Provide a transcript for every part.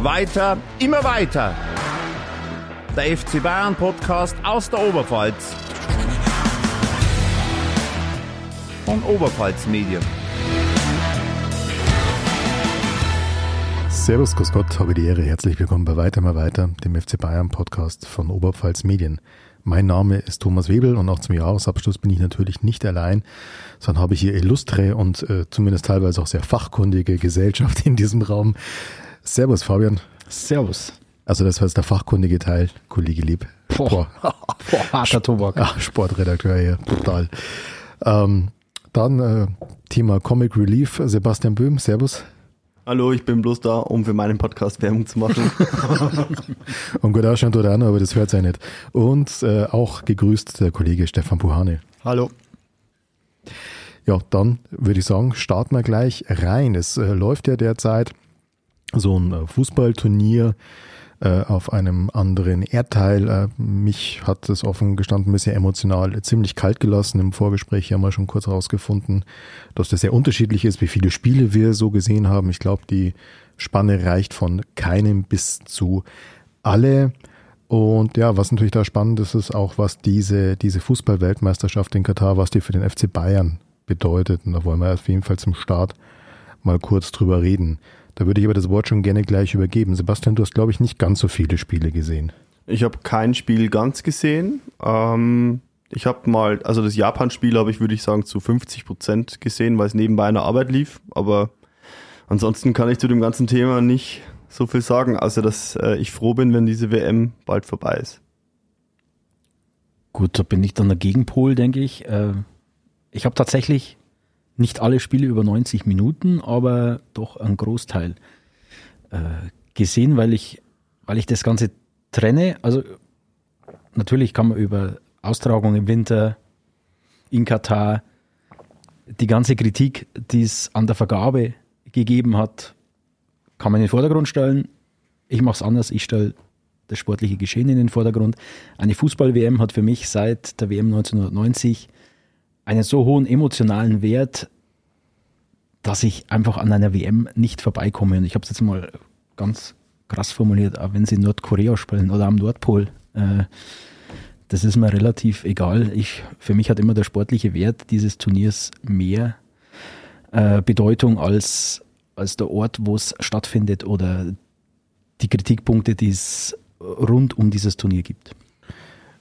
Weiter, immer weiter. Der FC Bayern Podcast aus der Oberpfalz. Von Oberpfalz Medien. Servus, Grüß Gott, habe die Ehre. Herzlich willkommen bei Weiter mal weiter, dem FC Bayern Podcast von Oberpfalz Medien. Mein Name ist Thomas Webel und auch zum Jahresabschluss bin ich natürlich nicht allein, sondern habe hier illustre und äh, zumindest teilweise auch sehr fachkundige Gesellschaft in diesem Raum. Servus, Fabian. Servus. Also das war jetzt der fachkundige Teil, Kollege Lieb. Boah, Boah harter Tobak. Ach, Sportredakteur hier, brutal. Ähm, dann äh, Thema Comic Relief, Sebastian Böhm, Servus. Hallo, ich bin bloß da, um für meinen Podcast Werbung zu machen. Und gut ausschauen tut er auch noch, aber das hört ja nicht. Und äh, auch gegrüßt der Kollege Stefan Puhane. Hallo. Ja, dann würde ich sagen, starten wir gleich rein. Es äh, läuft ja derzeit so ein äh, Fußballturnier äh, auf einem anderen Erdteil. Äh, mich hat das offen gestanden bisher emotional ziemlich kalt gelassen. Im Vorgespräch haben wir schon kurz herausgefunden, dass das sehr unterschiedlich ist, wie viele Spiele wir so gesehen haben. Ich glaube, die Spanne reicht von keinem bis zu alle. Und ja, was natürlich da spannend ist, ist auch, was diese, diese Fußball-Weltmeisterschaft in Katar, was die für den FC Bayern bedeutet. Und da wollen wir auf jeden Fall zum Start mal kurz drüber reden. Da würde ich aber das Wort schon gerne gleich übergeben. Sebastian, du hast, glaube ich, nicht ganz so viele Spiele gesehen. Ich habe kein Spiel ganz gesehen. Ähm, ich habe mal, also das Japan-Spiel habe ich, würde ich sagen, zu 50 Prozent gesehen, weil es nebenbei einer Arbeit lief. Aber ansonsten kann ich zu dem ganzen Thema nicht so viel sagen, außer dass äh, ich froh bin, wenn diese WM bald vorbei ist. Gut, da bin ich dann der Gegenpol, denke ich. Äh, ich habe tatsächlich nicht alle Spiele über 90 Minuten, aber doch einen Großteil äh, gesehen, weil ich, weil ich das Ganze trenne. Also natürlich kann man über Austragung im Winter in Katar die ganze Kritik, die es an der Vergabe gegeben hat, kann man in den Vordergrund stellen. Ich mache es anders. Ich stelle das sportliche Geschehen in den Vordergrund. Eine Fußball-WM hat für mich seit der WM 1990 einen so hohen emotionalen Wert, dass ich einfach an einer WM nicht vorbeikomme. Und ich habe es jetzt mal ganz krass formuliert, auch wenn sie in Nordkorea spielen oder am Nordpol. Äh, das ist mir relativ egal. Ich, für mich hat immer der sportliche Wert dieses Turniers mehr äh, Bedeutung als, als der Ort, wo es stattfindet oder die Kritikpunkte, die es rund um dieses Turnier gibt.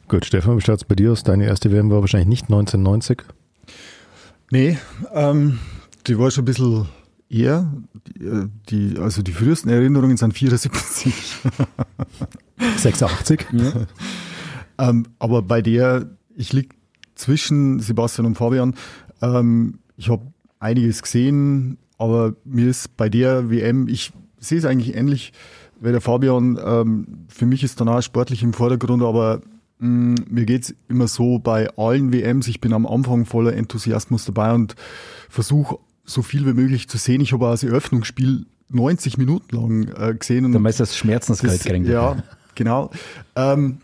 Gut, Stefan, wie schaut es bei dir aus? Deine erste WM war wahrscheinlich nicht 1990? Nee, ähm, die war schon ein bisschen eher. Die, die, also die frühesten Erinnerungen sind 74. 86? Ja. ähm, aber bei der, ich liege zwischen Sebastian und Fabian. Ähm, ich habe einiges gesehen, aber mir ist bei der WM, ich sehe es eigentlich ähnlich wie der Fabian. Ähm, für mich ist danach sportlich im Vordergrund, aber mir geht's immer so bei allen WMs. Ich bin am Anfang voller Enthusiasmus dabei und versuche so viel wie möglich zu sehen. Ich habe auch das Eröffnungsspiel 90 Minuten lang äh, gesehen. Und da ist das Schmerzensgeld gekriegt. Ja, genau. Ähm,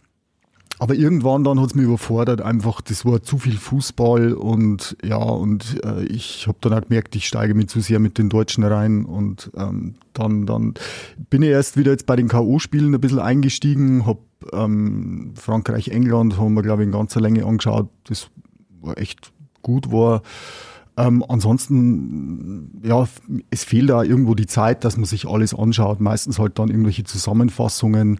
aber irgendwann dann hat es mich überfordert, einfach, das war zu viel Fußball und ja, und äh, ich habe dann auch gemerkt, ich steige mich zu sehr mit den Deutschen rein und ähm, dann, dann bin ich erst wieder jetzt bei den K.O.-Spielen ein bisschen eingestiegen, habe ähm, Frankreich, England, haben wir, glaube ich, in ganzer Länge angeschaut, das war echt gut war. Ähm, ansonsten, ja, es fehlt da irgendwo die Zeit, dass man sich alles anschaut. Meistens halt dann irgendwelche Zusammenfassungen.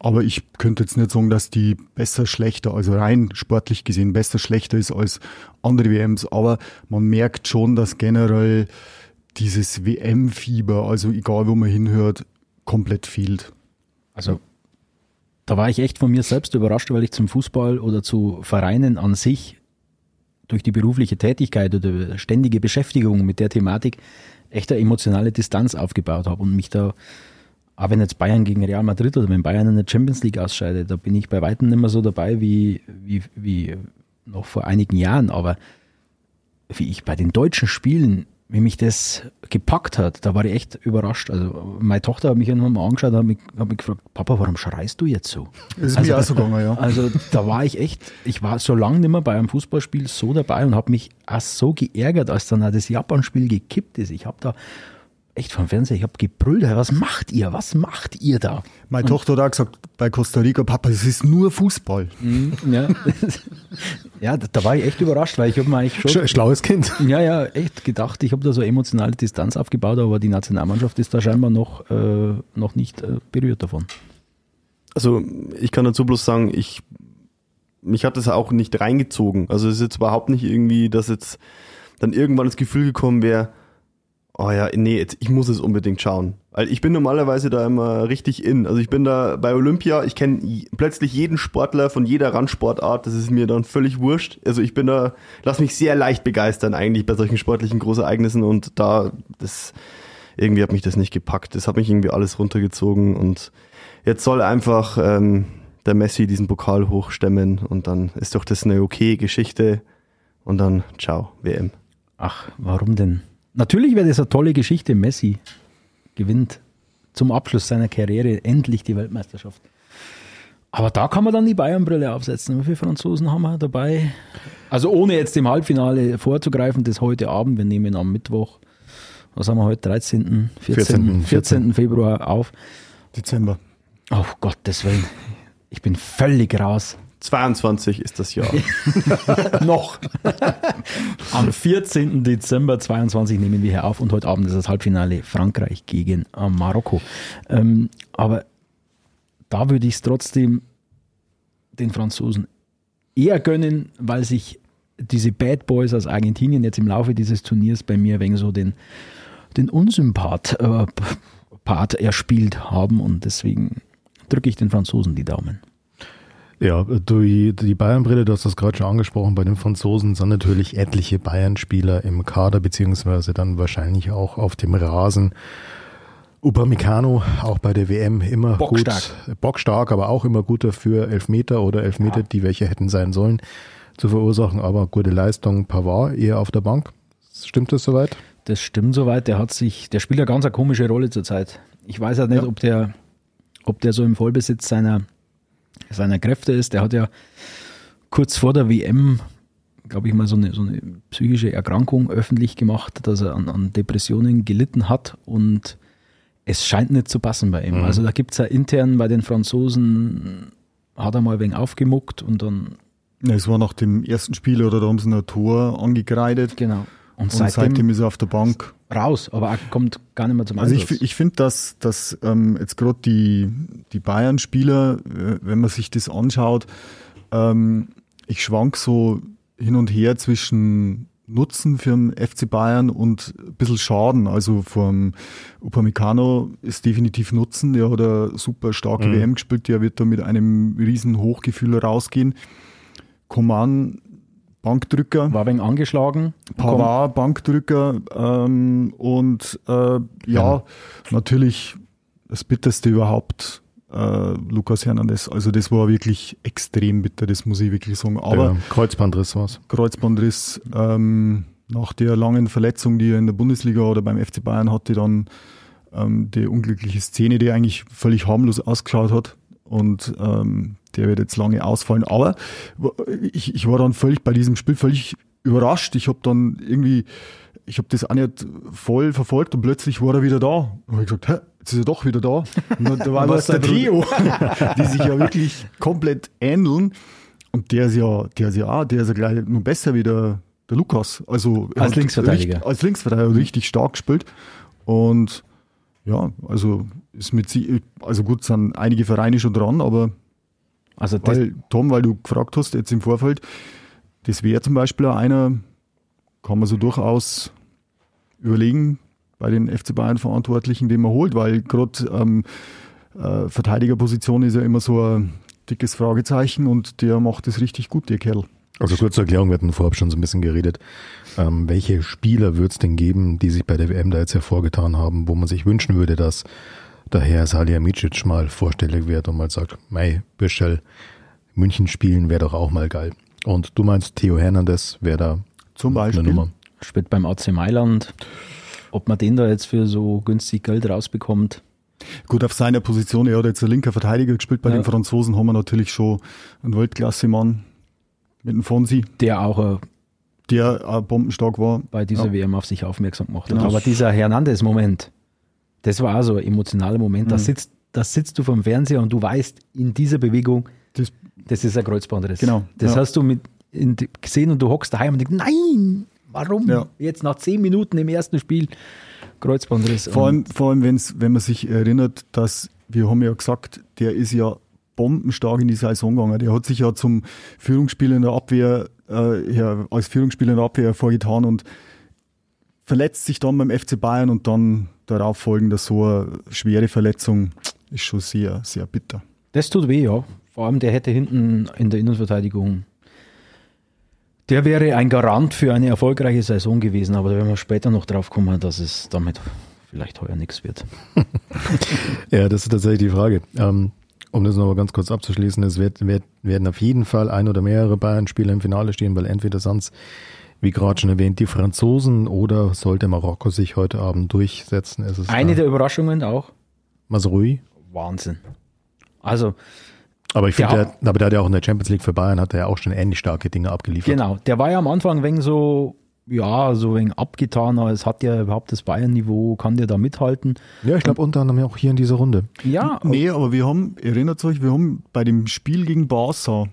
Aber ich könnte jetzt nicht sagen, dass die besser, schlechter, also rein sportlich gesehen besser, schlechter ist als andere WMs. Aber man merkt schon, dass generell dieses WM-Fieber, also egal wo man hinhört, komplett fehlt. Also da war ich echt von mir selbst überrascht, weil ich zum Fußball oder zu Vereinen an sich durch die berufliche Tätigkeit oder ständige Beschäftigung mit der Thematik echt eine emotionale Distanz aufgebaut habe und mich da, auch wenn jetzt Bayern gegen Real Madrid oder wenn Bayern in der Champions League ausscheidet, da bin ich bei weitem nicht mehr so dabei wie, wie, wie noch vor einigen Jahren, aber wie ich bei den deutschen Spielen wie mich das gepackt hat, da war ich echt überrascht. Also meine Tochter hat mich irgendwann mal angeschaut und hat mich, hat mich gefragt, Papa, warum schreist du jetzt so? Das ist also, mir auch so gegangen, ja. Also da war ich echt, ich war so lange nicht mehr bei einem Fußballspiel so dabei und habe mich auch so geärgert, als dann auch das Japan-Spiel gekippt ist. Ich habe da echt vom Fernseher, ich habe gebrüllt, was macht ihr, was macht ihr da? Meine Tochter hat auch gesagt, bei Costa Rica, Papa, es ist nur Fußball. Ja, ja da, war ich echt überrascht, weil ich habe mir eigentlich schon, Sch- Schlaues Kind. ja, ja, echt gedacht, ich habe da so emotionale Distanz aufgebaut, aber die Nationalmannschaft ist da scheinbar noch, äh, noch nicht äh, berührt davon. Also ich kann dazu bloß sagen, ich mich hat das auch nicht reingezogen. Also es ist jetzt überhaupt nicht irgendwie, dass jetzt dann irgendwann das Gefühl gekommen wäre, oh ja, nee, jetzt, ich muss es unbedingt schauen. Weil ich bin normalerweise da immer richtig in. Also ich bin da bei Olympia, ich kenne plötzlich jeden Sportler von jeder Randsportart, das ist mir dann völlig wurscht. Also ich bin da, lass mich sehr leicht begeistern eigentlich bei solchen sportlichen Großereignissen und da, das, irgendwie hat mich das nicht gepackt. Das hat mich irgendwie alles runtergezogen und jetzt soll einfach ähm, der Messi diesen Pokal hochstemmen und dann ist doch das eine okay Geschichte und dann ciao, WM. Ach, warum denn? Natürlich wäre das eine tolle Geschichte. Messi gewinnt zum Abschluss seiner Karriere endlich die Weltmeisterschaft. Aber da kann man dann die Bayern-Brille aufsetzen. Wie viele Franzosen haben wir dabei? Also ohne jetzt dem Halbfinale vorzugreifen, das heute Abend, wir nehmen am Mittwoch, was haben wir heute, 13., 14., 14. Februar auf. Dezember. Oh Gottes Willen, ich bin völlig raus. 22 ist das Jahr. Noch. Am 14. Dezember 22 nehmen wir hier auf und heute Abend ist das Halbfinale Frankreich gegen äh, Marokko. Ähm, aber da würde ich es trotzdem den Franzosen eher gönnen, weil sich diese Bad Boys aus Argentinien jetzt im Laufe dieses Turniers bei mir wegen so den, den Unsympath äh, Part erspielt haben und deswegen drücke ich den Franzosen die Daumen. Ja, die, die Bayern-Brille, du hast das gerade schon angesprochen, bei den Franzosen sind natürlich etliche Bayern-Spieler im Kader, beziehungsweise dann wahrscheinlich auch auf dem Rasen. Upamecano, auch bei der WM immer Bockstark. gut, bockstark, aber auch immer gut dafür, Elfmeter oder Elfmeter, die welche hätten sein sollen, zu verursachen, aber gute Leistung. Pavard eher auf der Bank. Stimmt das soweit? Das stimmt soweit. Der hat sich, der spielt eine ganz eine komische Rolle zurzeit. Ich weiß ja nicht, Ja. ob der, ob der so im Vollbesitz seiner, seiner Kräfte ist. Der hat ja kurz vor der WM, glaube ich mal, so eine, so eine psychische Erkrankung öffentlich gemacht, dass er an, an Depressionen gelitten hat und es scheint nicht zu passen bei ihm. Also da gibt es ja intern bei den Franzosen, hat er mal ein wenig aufgemuckt und dann, Ja, es war nach dem ersten Spiel, oder da haben sie ein Tor angekreidet. genau. Und, Und seitdem, seitdem, ist er auf der Bank. Raus, aber er kommt gar nicht mehr zum Also ich, Einsatz. ich finde, dass, dass ähm, jetzt gerade die, die Bayern-Spieler, äh, wenn man sich das anschaut, ähm, ich schwank so hin und her zwischen Nutzen für den FC Bayern und ein bisschen Schaden. Also vom Upamecano ist definitiv Nutzen. Der hat eine super starke WM gespielt. Der wird da mit einem riesen Hochgefühl rausgehen. Coman, Bankdrücker. war wenig angeschlagen. Pavard, Bankdrücker ähm, und äh, ja, natürlich das Bitterste überhaupt, äh, Lukas Hernandez. Also das war wirklich extrem bitter, das muss ich wirklich sagen. Aber der Kreuzbandriss war's. Kreuzbandriss ähm, nach der langen Verletzung, die er in der Bundesliga oder beim FC Bayern hatte, dann ähm, die unglückliche Szene, die eigentlich völlig harmlos ausgeschaut hat. Und ähm, der wird jetzt lange ausfallen. Aber ich, ich war dann völlig bei diesem Spiel völlig überrascht. Ich habe dann irgendwie, ich habe das auch nicht voll verfolgt und plötzlich war er wieder da. Und ich gesagt, hä, jetzt ist er doch wieder da. Und da war das der Trio, die sich ja wirklich komplett ähneln. Und der ist ja, der ist ja auch, der ist ja gleich nur besser wie der, der Lukas. Also Als Linksverteidiger. Richtig, als Linksverteidiger richtig stark gespielt. Und ja, also ist mit sie, also gut, sind einige Vereine schon dran, aber Also weil, Tom, weil du gefragt hast jetzt im Vorfeld, das wäre zum Beispiel einer, kann man so durchaus überlegen, bei den FC Bayern Verantwortlichen, den man holt, weil gerade ähm, äh, Verteidigerposition ist ja immer so ein dickes Fragezeichen und der macht das richtig gut, der Kerl. Also kurze Erklärung, wir hatten vorab schon so ein bisschen geredet. Ähm, welche Spieler wird es denn geben, die sich bei der WM da jetzt hervorgetan haben, wo man sich wünschen würde, dass der Herr Salihamidzic mal vorstellig wird und mal sagt, mei, Birschel, München spielen wäre doch auch mal geil. Und du meinst, Theo Hernandez wäre da Zum eine Beispiel. Nummer. spielt beim AC Mailand. Ob man den da jetzt für so günstig Geld rausbekommt, Gut, auf seiner Position, er hat jetzt ein linker Verteidiger gespielt. Bei Ja. den Franzosen haben wir natürlich schon einen Weltklasse-Mann mit dem Fonsi, der auch äh, der auch bombenstark war. bei dieser Ja. WM auf sich aufmerksam gemacht hat. Genau. Aber dieser Hernandez-Moment, Das war also ein emotionaler Moment. Da, sitzt, da sitzt du vom Fernseher und du weißt, in dieser Bewegung, Das, das ist ein Kreuzbandriss. Genau, Das ja. hast du mit in, gesehen und du hockst daheim und denkst, nein, warum? Ja. Jetzt nach zehn Minuten im ersten Spiel Kreuzbandriss. vor allem, vor allem wenn's, wenn man sich erinnert, dass wir haben ja gesagt, der ist ja bombenstark in die Saison gegangen. Der hat sich ja zum Führungsspieler in der Abwehr, äh, ja, als Führungsspieler in der Abwehr vorgetan und verletzt sich dann beim FC Bayern und dann darauf folgende so eine schwere Verletzung ist schon sehr, sehr bitter. das tut weh, ja. Vor allem, der hätte hinten in der Innenverteidigung, der wäre ein Garant für eine erfolgreiche Saison gewesen, aber da werden wir später noch drauf kommen, dass es damit vielleicht heuer nichts wird. Ja, das ist tatsächlich die Frage. Ähm, um das noch ganz kurz abzuschließen, es wird, wird, werden auf jeden Fall ein oder mehrere Bayern-Spieler im Finale stehen, weil entweder sonst, wie gerade schon erwähnt, die Franzosen oder sollte Marokko sich heute Abend durchsetzen. Es ist Eine da der Überraschungen auch, Masrui. Wahnsinn. Also, Aber ich Der finde, hat- der, aber der hat ja auch in der Champions League für Bayern hat er ja auch schon ähnlich starke Dinge abgeliefert. Genau, der war ja am Anfang wegen so, ja, so wegen abgetan, aber es hat ja überhaupt das Bayern-Niveau, kann der da mithalten? Ja, ich glaube unter anderem auch hier in dieser Runde. Ja, Nee, aber wir haben, erinnert euch, wir haben bei dem Spiel gegen Barca,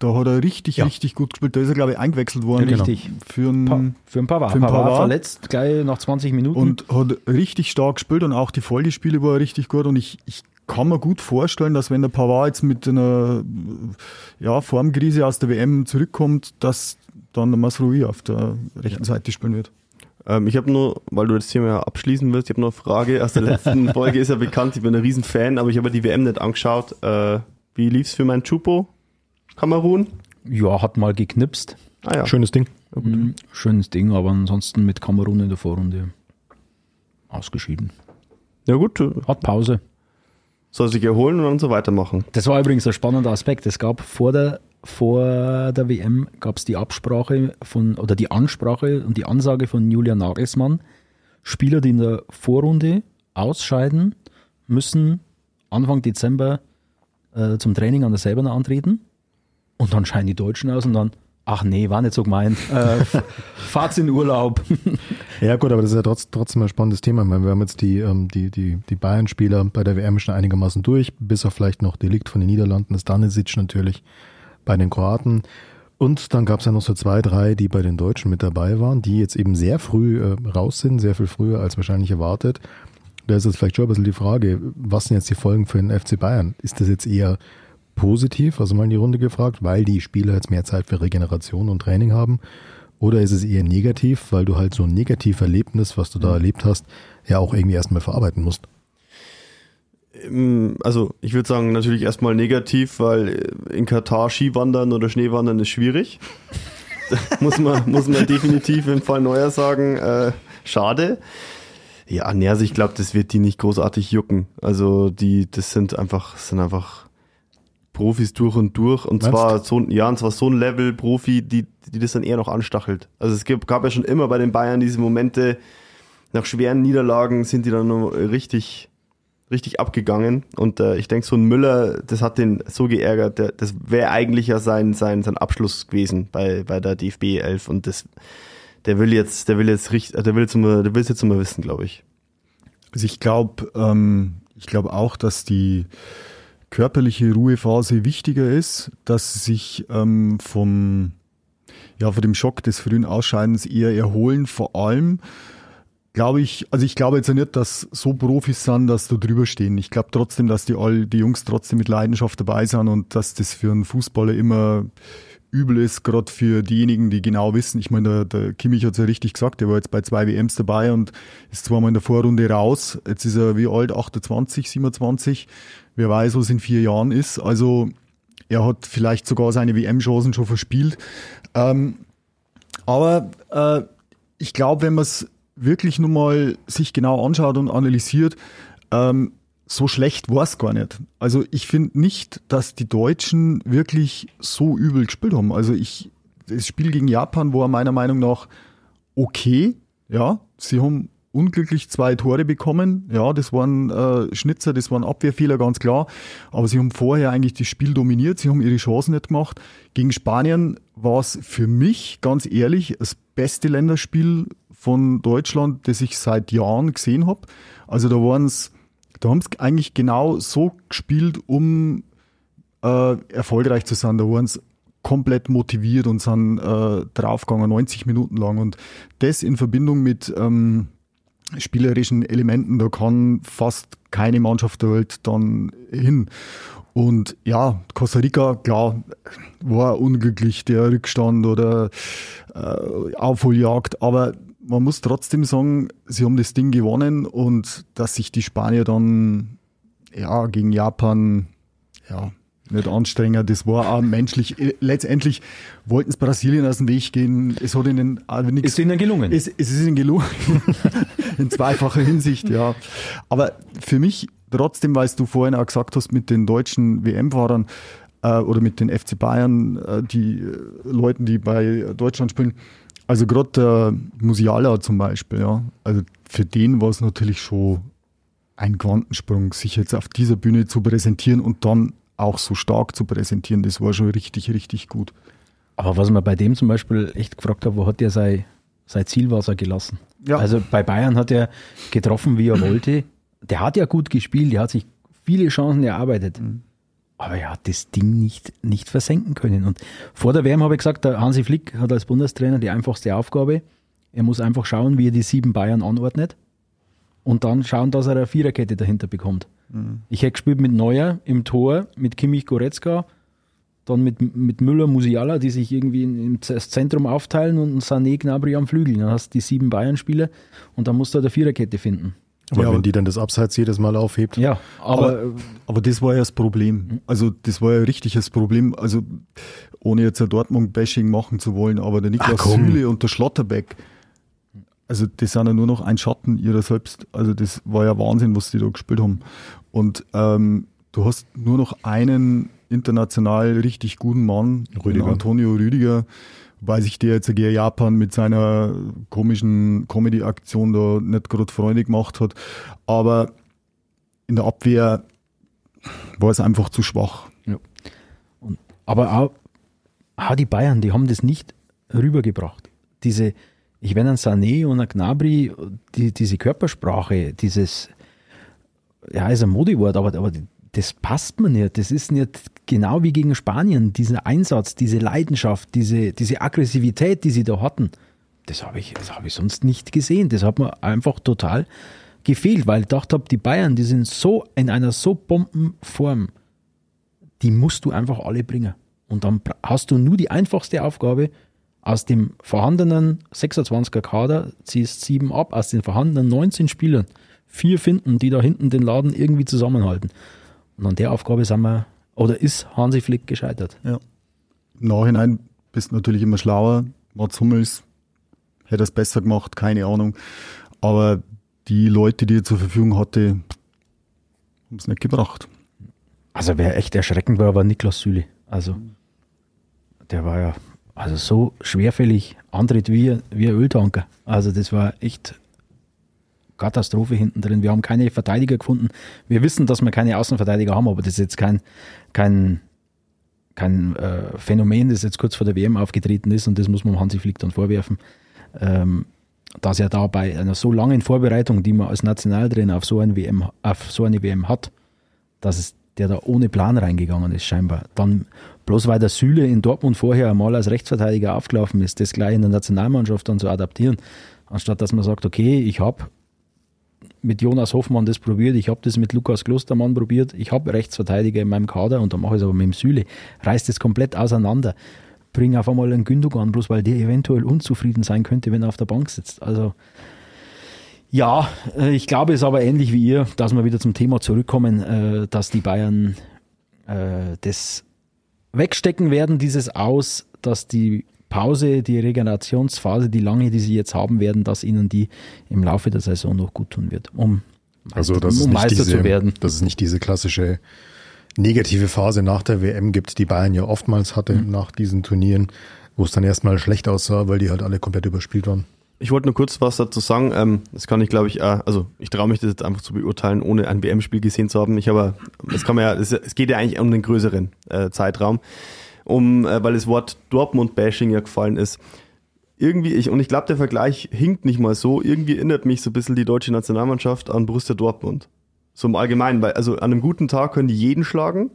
da hat er richtig, Ja. richtig gut gespielt. Da ist er, glaube ich, eingewechselt worden. Richtig. Für einen, Pa für ein Pavard. Für ein Pavard Pavard. verletzt, gleich nach 20 Minuten. und hat richtig stark gespielt und auch die Folgespiele war er richtig gut und ich, ich kann mir gut vorstellen, dass wenn der Pavard jetzt mit einer ja, Formkrise aus der WM zurückkommt, dass dann der Masrui auf der rechten Seite spielen wird. Ähm, ich habe nur, weil du das Thema ja abschließen wirst, ich habe noch eine Frage. Aus der letzten Folge ist ja bekannt, ich bin ein riesen Fan, aber ich habe die WM nicht angeschaut. Äh, wie lief's für mein Chupo? Kamerun? ja, hat mal geknipst. Ah ja. Schönes Ding. Mhm. Schönes Ding, aber ansonsten mit Kamerun in der Vorrunde ausgeschieden. Ja gut, Hat Pause. soll sich erholen und dann so weitermachen. Das war übrigens ein spannender Aspekt. Es gab vor der, vor der WM gab es die Absprache von oder die Ansprache und die Ansage von Julian Nagelsmann. Spieler, die in der Vorrunde ausscheiden, müssen Anfang Dezember äh, zum Training an der Selberner antreten. Und dann scheiden die Deutschen aus und dann, ach nee, war nicht so gemeint. Äh, fahrt's in Urlaub. Ja gut, aber das ist ja trotz, trotzdem ein spannendes Thema. Ich meine, wir haben jetzt die, ähm, die, die, die Bayern-Spieler bei der WM schon einigermaßen durch, bis auf vielleicht noch Delikt von den Niederlanden, das Danisic natürlich bei den Kroaten. Und dann gab es ja noch so zwei, drei, die bei den Deutschen mit dabei waren, die jetzt eben sehr früh äh, raus sind, sehr viel früher als wahrscheinlich erwartet. Da ist jetzt vielleicht schon ein bisschen die Frage, was sind jetzt die Folgen für den FC Bayern? Ist das jetzt eher positiv, also mal in die Runde gefragt, weil die Spieler jetzt mehr Zeit für Regeneration und Training haben? Oder ist es eher negativ, weil du halt so ein Negativerlebnis, was du da erlebt hast, ja auch irgendwie erstmal verarbeiten musst? Ähm, Also ich würde sagen, natürlich erstmal negativ, weil äh, in Katar Skiwandern oder Schneewandern ist schwierig. muss, man, muss man definitiv im Fall Neuer sagen, äh, schade. Ja, nee, also ich glaube, das wird die nicht großartig jucken. Also die, das sind einfach, das sind einfach Profis durch und durch. Und Meinst zwar so, ein- ja, und zwar so ein Level Profi, die, die das dann eher noch anstachelt. Also es gab, gab ja schon immer bei den Bayern diese Momente, nach schweren Niederlagen sind die dann richtig, richtig abgegangen. Und äh, ich denke, so ein Müller, das hat den so geärgert, der, das wäre eigentlich ja sein, sein, sein Abschluss gewesen bei, bei der DFB 11. Und das, der will jetzt, der will jetzt richtig, der will jetzt immer, der will es jetzt immer wissen, glaube ich. Also ich glaube, ähm, ich glaube auch, dass die körperliche Ruhephase wichtiger ist, dass sie sich ähm, vom ja, von dem Schock des frühen Ausscheidens eher erholen. Vor allem glaube ich, also ich glaube jetzt ja nicht, dass so Profis sind, dass da drüber stehen. Ich glaube trotzdem, dass die all die Jungs trotzdem mit Leidenschaft dabei sind und dass das für einen Fußballer immer übel ist, gerade für diejenigen, die genau wissen. Ich meine, der, der Kimmich hat es ja richtig gesagt, der war jetzt bei zwei WMs dabei und ist zweimal in der Vorrunde raus. Jetzt ist er wie alt, 28, 27. Wer weiß, was in vier Jahren ist. Also er hat vielleicht sogar seine WM-Chancen schon verspielt. Ähm, aber äh, ich glaube, wenn man es wirklich nur mal sich genau anschaut und analysiert, ähm, so schlecht war es gar nicht. Also ich finde nicht, dass die Deutschen wirklich so übel gespielt haben. Also ich, das Spiel gegen Japan war meiner Meinung nach okay. Ja, sie haben unglücklich zwei Tore bekommen. Ja, das waren äh, Schnitzer, das waren Abwehrfehler, ganz klar. Aber sie haben vorher eigentlich das Spiel dominiert, sie haben ihre Chancen nicht gemacht. Gegen Spanien war es für mich, ganz ehrlich, das beste Länderspiel von Deutschland, das ich seit Jahren gesehen habe. Also da waren es, da haben sie eigentlich genau so gespielt, um äh, erfolgreich zu sein. Da waren sie komplett motiviert und sind äh, draufgegangen, 90 Minuten lang. Und das in Verbindung mit ähm, spielerischen Elementen, da kann fast keine Mannschaft der Welt dann hin. Und ja, Costa Rica, klar, war unglücklich der Rückstand oder äh, Aufholjagd, aber man muss trotzdem sagen, sie haben das Ding gewonnen und dass sich die Spanier dann ja gegen Japan ja nicht anstrengen, das war auch menschlich. Letztendlich wollten es Brasilien aus dem Weg gehen. Es hat ihnen nichts. Ist ihnen gelungen? Es, es ist ihnen gelungen. In zweifacher Hinsicht, ja. Aber für mich trotzdem, weil du vorhin auch gesagt hast, mit den deutschen WM-Fahrern äh, oder mit den FC Bayern, äh, die äh, Leuten, die bei Deutschland spielen, also gerade der Musiala zum Beispiel, ja, also für den war es natürlich schon ein Quantensprung, sich jetzt auf dieser Bühne zu präsentieren und dann auch so stark zu präsentieren, das war schon richtig, richtig gut. Aber was man bei dem zum Beispiel echt gefragt hat, wo hat der sein, sein Zielwasser gelassen? Ja. Also bei Bayern hat er getroffen, wie er wollte der hat ja gut gespielt, der hat sich viele Chancen erarbeitet. Mhm. Aber er hat das Ding nicht, nicht versenken können. Und vor der WM habe ich gesagt, der Hansi Flick hat als Bundestrainer die einfachste Aufgabe. Er muss einfach schauen, wie er die sieben Bayern anordnet und dann schauen, dass er eine Viererkette dahinter bekommt. Mhm. Ich hätte gespielt mit Neuer im Tor, mit Kimmich Goretzka, dann mit, mit Müller, Musiala, die sich irgendwie im Zentrum aufteilen und Sané, Gnabry am Flügel. Dann hast du die sieben Bayern-Spieler und dann musst du eine Viererkette finden. Aber ja, wenn die dann das Abseits jedes Mal aufhebt. Ja, aber, aber, aber, das war ja das Problem. Also das war ja richtig das Problem. Also ohne jetzt ein Dortmund-Bashing machen zu wollen, aber der Niklas Süle und der Schlotterbeck, also das sind ja nur noch ein Schatten ihrer selbst. Also das war ja Wahnsinn, was die da gespielt haben. Und ähm, du hast nur noch einen international richtig guten Mann, Rüdiger. Antonio Rüdiger, weil sich der jetzt gegen Japan mit seiner komischen Comedy-Aktion da nicht gerade Freunde gemacht hat. Aber in der Abwehr war es einfach zu schwach. Ja. Und, aber auch, auch die Bayern, die haben das nicht rübergebracht. Diese, ich wenn ein Sané und ein Gnabry, die, diese Körpersprache, dieses, ja, ist ein Modewort, aber, aber das passt mir nicht. Das ist nicht genau wie gegen Spanien. Dieser Einsatz, diese Leidenschaft, diese, diese Aggressivität, die sie da hatten, das habe ich, hab ich sonst nicht gesehen. Das hat mir einfach total gefehlt, weil ich gedacht habe, die Bayern, die sind so in einer so Bombenform, die musst du einfach alle bringen. Und dann hast du nur die einfachste Aufgabe, aus dem vorhandenen 26er Kader ziehst sieben ab, aus den vorhandenen 19 Spielern vier finden, die da hinten den Laden irgendwie zusammenhalten. Und an der Aufgabe sind wir, oder ist Hansi Flick gescheitert. Ja. Im Nachhinein bist du natürlich immer schlauer. Mats Hummels hätte es besser gemacht, keine Ahnung. Aber die Leute, die er zur Verfügung hatte, haben es nicht gebracht. Also wer echt erschreckend war, war Niklas Süle. Also der war ja also so schwerfällig antritt wie, wie ein Öltanker. Also das war echt Katastrophe hinten drin. Wir haben keine Verteidiger gefunden. Wir wissen, dass wir keine Außenverteidiger haben, aber das ist jetzt kein, kein, kein äh, Phänomen, das jetzt kurz vor der WM aufgetreten ist und das muss man Hansi Flick dann vorwerfen. Ähm, dass er da bei einer so langen Vorbereitung, die man als Nationaltrainer auf so, eine WM, auf so eine WM hat, dass es der da ohne Plan reingegangen ist, scheinbar. Dann bloß weil der Süle in Dortmund vorher einmal als Rechtsverteidiger aufgelaufen ist, das gleich in der Nationalmannschaft dann zu adaptieren, anstatt dass man sagt, okay, ich habe mit Jonas Hoffmann das probiert, ich habe das mit Lukas Klostermann probiert, ich habe Rechtsverteidiger in meinem Kader und dann mache ich es aber mit dem Süle. Reißt es komplett auseinander. Bring auf einmal einen Gündogan, bloß weil der eventuell unzufrieden sein könnte, wenn er auf der Bank sitzt. Also ja, äh, ich glaube es aber ähnlich wie ihr, dass wir wieder zum Thema zurückkommen, äh, dass die Bayern äh, das wegstecken werden, dieses Aus, dass die Pause, die Regenerationsphase, die lange, die sie jetzt haben werden, dass ihnen die im Laufe der Saison noch gut tun wird, um, also, dass um Meister diese, zu werden. Dass es nicht diese klassische negative Phase nach der WM gibt, die Bayern ja oftmals hatte mhm. nach diesen Turnieren, wo es dann erstmal schlecht aussah, weil die halt alle komplett überspielt waren. Ich wollte nur kurz was dazu sagen. Ähm, das kann ich, glaube ich, äh, also ich traue mich das jetzt einfach zu beurteilen, ohne ein WM-Spiel gesehen zu haben. Ich aber, es kann man ja, es geht ja eigentlich um den größeren äh, Zeitraum um, äh, weil das Wort Dortmund-Bashing ja gefallen ist. irgendwie, ich, und ich glaube, der Vergleich hinkt nicht mal so, irgendwie erinnert mich so ein bisschen die deutsche Nationalmannschaft an Borussia Dortmund. So im Allgemeinen, weil, also an einem guten Tag können die jeden schlagen,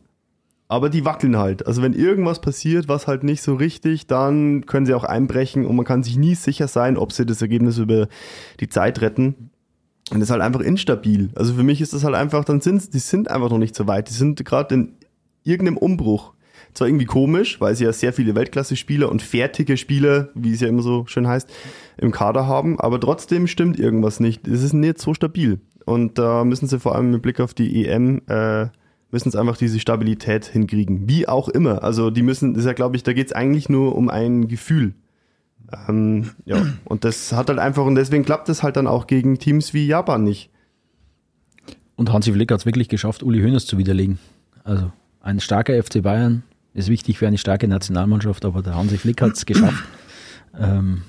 aber die wackeln halt. Also wenn irgendwas passiert, was halt nicht so richtig, dann können sie auch einbrechen und man kann sich nie sicher sein, ob sie das Ergebnis über die Zeit retten. Und das ist halt einfach instabil. Also für mich ist das halt einfach, dann sind die sind einfach noch nicht so weit. Die sind gerade in irgendeinem Umbruch. Zwar irgendwie komisch, weil sie ja sehr viele Weltklasse-Spieler und fertige Spieler, wie es ja immer so schön heißt, im Kader haben, aber trotzdem stimmt irgendwas nicht. Es ist nicht so stabil. Und da müssen sie vor allem mit Blick auf die EM äh, müssen es einfach diese Stabilität hinkriegen. Wie auch immer. Also die müssen, das ist ja, glaube ich, da geht es eigentlich nur um ein Gefühl. Ähm, ja, und das hat halt einfach, und deswegen klappt es halt dann auch gegen Teams wie Japan nicht. Und Hansi Flick hat es wirklich geschafft, Uli Hoeneß zu widerlegen. Also ein starker FC Bayern ist wichtig für eine starke Nationalmannschaft, aber der Hansi Flick hat es geschafft. Ähm,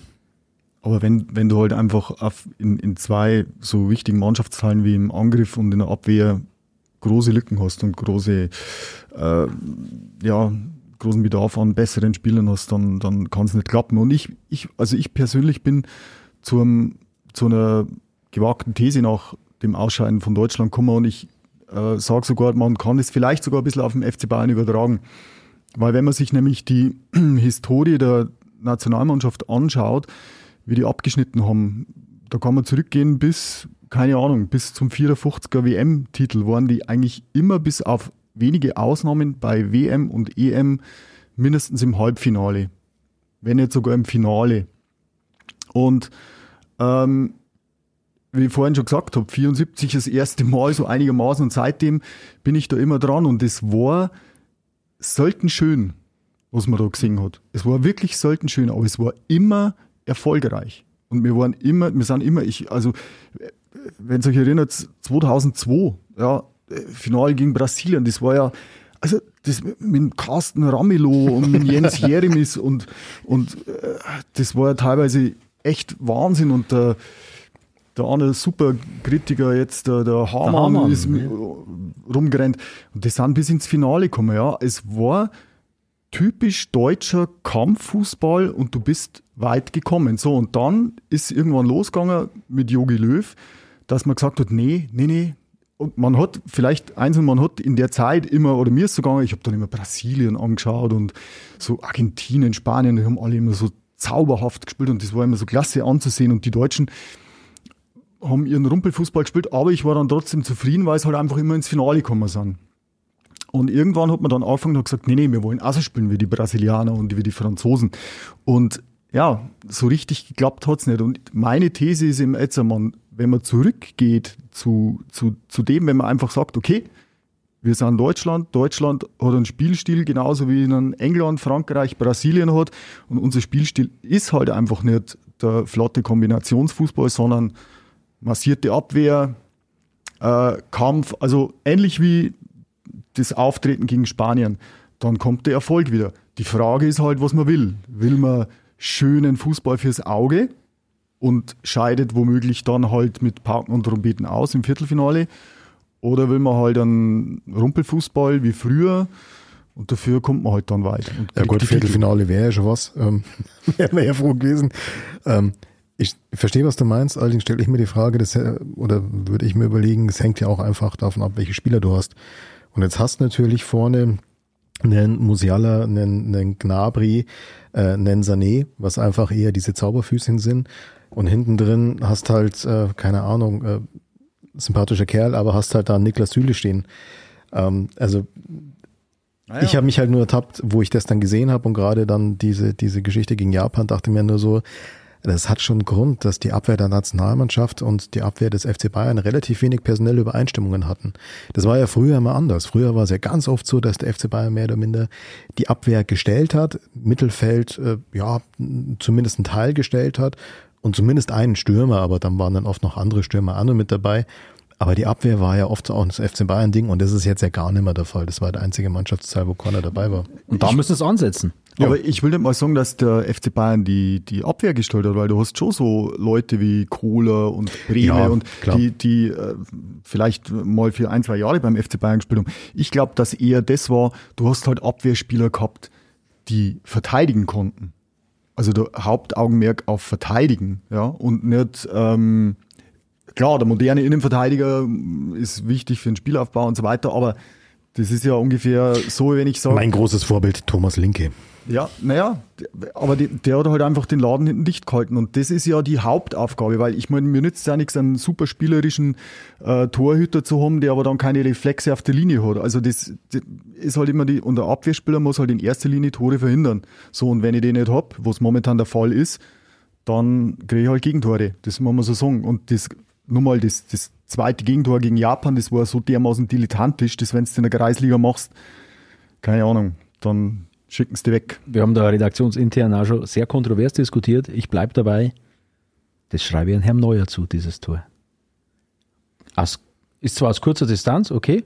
aber wenn, wenn du halt einfach auf, in, in zwei so wichtigen Mannschaftsteilen wie im Angriff und in der Abwehr große Lücken hast und große, äh, ja, großen Bedarf an besseren Spielern hast, dann, dann kann es nicht klappen. Und ich, ich, also ich persönlich bin zum, zu einer gewagten These nach dem Ausscheiden von Deutschland gekommen und ich äh, sage sogar, man kann es vielleicht sogar ein bisschen auf den FC Bayern übertragen. Weil wenn man sich nämlich die Historie der Nationalmannschaft anschaut, wie die abgeschnitten haben, da kann man zurückgehen bis keine Ahnung, bis zum 54er WM-Titel waren die eigentlich immer bis auf wenige Ausnahmen bei WM und EM mindestens im Halbfinale, wenn nicht sogar im Finale. Und ähm, wie ich vorhin schon gesagt habe, 74 das erste Mal so einigermaßen und seitdem bin ich da immer dran und es war selten schön, was man da gesehen hat. Es war wirklich selten schön, aber es war immer erfolgreich. Und wir waren immer, wir sind immer, ich, also wenn ihr euch erinnert, 2002, ja, Finale gegen Brasilien, das war ja, also das mit Carsten Ramelow und mit Jens Jeremis und, und äh, das war ja teilweise echt Wahnsinn und der, der andere Superkritiker jetzt, der, der Hamann, der Hamann ist ja. rumgerannt und das sind bis ins Finale gekommen, ja. Es war typisch deutscher Kampffußball und du bist weit gekommen. So, und dann ist irgendwann losgegangen mit Yogi Löw, dass man gesagt hat, nee, nee, nee. Und man hat vielleicht eins und man hat in der Zeit immer, oder mir ist so gegangen, ich habe dann immer Brasilien angeschaut und so Argentinien, Spanien, die haben alle immer so zauberhaft gespielt und das war immer so klasse anzusehen und die Deutschen haben ihren Rumpelfußball gespielt, aber ich war dann trotzdem zufrieden, weil es halt einfach immer ins Finale gekommen sind. Und irgendwann hat man dann angefangen und gesagt, nee, nee, wir wollen auch so spielen wie die Brasilianer und wie die Franzosen. Und ja, so richtig geklappt hat's nicht. Und meine These ist im Etzermann, wenn man zurückgeht zu, zu, zu dem, wenn man einfach sagt, okay, wir sind Deutschland, Deutschland hat einen Spielstil genauso wie in England, Frankreich, Brasilien hat und unser Spielstil ist halt einfach nicht der flotte Kombinationsfußball, sondern massierte Abwehr, äh, Kampf, also ähnlich wie das Auftreten gegen Spanien, dann kommt der Erfolg wieder. Die Frage ist halt, was man will. Will man schönen Fußball fürs Auge und scheidet womöglich dann halt mit Parken und Trompeten aus im Viertelfinale? Oder will man halt einen Rumpelfußball wie früher? Und dafür kommt man halt dann weit. Ja gut, Viertelfinale wäre ja schon was. Ähm, wäre ja froh gewesen. Ähm, ich verstehe, was du meinst, allerdings stelle ich mir die Frage, das, oder würde ich mir überlegen, es hängt ja auch einfach davon ab, welche Spieler du hast. Und jetzt hast du natürlich vorne einen Musiala, einen, einen Gnabry, äh, einen Sané, was einfach eher diese Zauberfüßchen sind. Und hinten drin hast halt, äh, keine Ahnung, äh, sympathischer Kerl, aber hast halt da Niklas Süle stehen. Ähm, also ah ja. ich habe mich halt nur ertappt, wo ich das dann gesehen habe und gerade dann diese, diese Geschichte gegen Japan, dachte mir nur so, das hat schon Grund, dass die Abwehr der Nationalmannschaft und die Abwehr des FC Bayern relativ wenig personelle Übereinstimmungen hatten. Das war ja früher immer anders. Früher war es ja ganz oft so, dass der FC Bayern mehr oder minder die Abwehr gestellt hat, Mittelfeld, äh, ja, zumindest einen Teil gestellt hat und zumindest einen Stürmer, aber dann waren dann oft noch andere Stürmer andere mit dabei. Aber die Abwehr war ja oft auch das FC Bayern-Ding und das ist jetzt ja gar nicht mehr der Fall. Das war der einzige Mannschaftsteil, wo Connor dabei war. Und da müssen es ansetzen. Ja. Aber ich will nicht mal sagen, dass der FC Bayern die, die Abwehr gestellt hat, weil du hast schon so Leute wie Kohler und Breme ja, und klar. die, die äh, vielleicht mal für ein, zwei Jahre beim FC Bayern gespielt haben. Ich glaube, dass eher das war, du hast halt Abwehrspieler gehabt, die verteidigen konnten. also der Hauptaugenmerk auf Verteidigen, ja, und nicht, ähm, klar, der moderne Innenverteidiger ist wichtig für den Spielaufbau und so weiter, aber das ist ja ungefähr so, wenn ich sage. Mein großes Vorbild, Thomas Linke. Ja, naja, aber die, der hat halt einfach den Laden hinten dicht gehalten und das ist ja die Hauptaufgabe, weil ich meine, mir nützt ja nichts, einen super spielerischen äh, Torhüter zu haben, der aber dann keine Reflexe auf der Linie hat. Also das, das ist halt immer die, und der Abwehrspieler muss halt in erster Linie Tore verhindern. So, und wenn ich den nicht hab, was momentan der Fall ist, dann kriege ich halt Gegentore. Das muss man so sagen. Und das, nur mal das, das zweite Gegentor gegen Japan, das war so dermaßen dilettantisch, dass wenn du in der Kreisliga machst, keine Ahnung, dann schicken sie die weg. Wir haben da redaktionsintern auch schon sehr kontrovers diskutiert. Ich bleibe dabei, das schreibe ich an Herrn Neuer zu, dieses Tor. Aus, ist zwar aus kurzer Distanz, okay,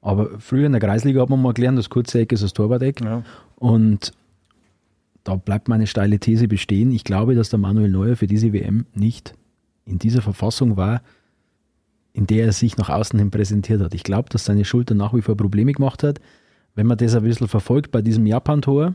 aber früher in der Kreisliga hat man mal gelernt, das kurze Eck ist das Torwart-Eck. Ja. Und da bleibt meine steile These bestehen. Ich glaube, dass der Manuel Neuer für diese WM nicht in dieser Verfassung war, in der er sich nach außen hin präsentiert hat. Ich glaube, dass seine Schulter nach wie vor Probleme gemacht hat. Wenn man das ein bisschen verfolgt bei diesem Japan-Tor,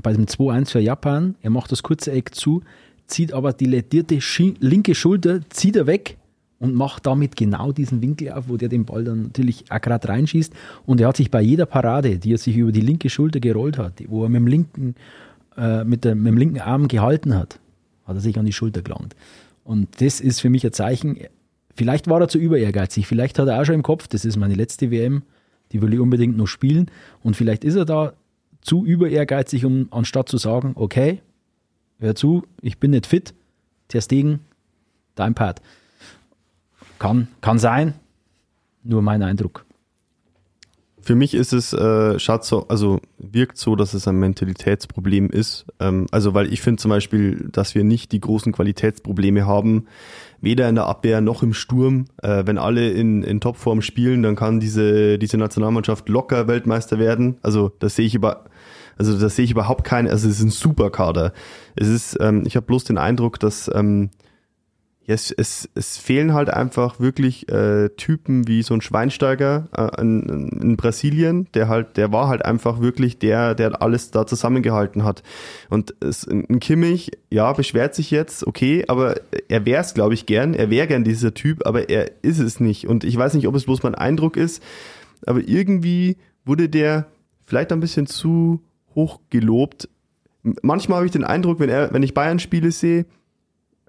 bei dem 2-1 für Japan, er macht das kurze Eck zu, zieht aber die ledierte linke Schulter, zieht er weg und macht damit genau diesen Winkel auf, wo der den Ball dann natürlich auch gerade reinschießt. Und er hat sich bei jeder Parade, die er sich über die linke Schulter gerollt hat, wo er mit dem linken, äh, mit, der, mit dem linken Arm gehalten hat, hat er sich an die Schulter gelangt. Und das ist für mich ein Zeichen, vielleicht war er zu überehrgeizig, vielleicht hat er auch schon im Kopf, das ist meine letzte WM, die will ich unbedingt noch spielen. Und vielleicht ist er da zu überehrgeizig, um anstatt zu sagen, okay, hör zu, ich bin nicht fit, Ter Stegen, dein Part. Kann, kann sein, nur mein Eindruck. Für mich ist es, äh, so, also wirkt so, dass es ein Mentalitätsproblem ist. Ähm, also weil ich finde zum Beispiel, dass wir nicht die großen Qualitätsprobleme haben, weder in der Abwehr noch im Sturm. Äh, wenn alle in, in Topform spielen, dann kann diese, diese Nationalmannschaft locker Weltmeister werden. Also das sehe ich über, also das sehe ich überhaupt keine, also es ist ein super Kader. Es ist, ähm, ich habe bloß den Eindruck, dass ähm, ja, es, es, es fehlen halt einfach wirklich äh, Typen wie so ein Schweinsteiger äh, in, in Brasilien, der halt, der war halt einfach wirklich der, der alles da zusammengehalten hat. Und es, ein Kimmich, ja, beschwert sich jetzt, okay, aber er wäre es, glaube ich, gern, er wäre gern dieser Typ, aber er ist es nicht. Und ich weiß nicht, ob es bloß mein Eindruck ist, aber irgendwie wurde der vielleicht ein bisschen zu hoch gelobt. Manchmal habe ich den Eindruck, wenn er, wenn ich Bayern-Spiele sehe,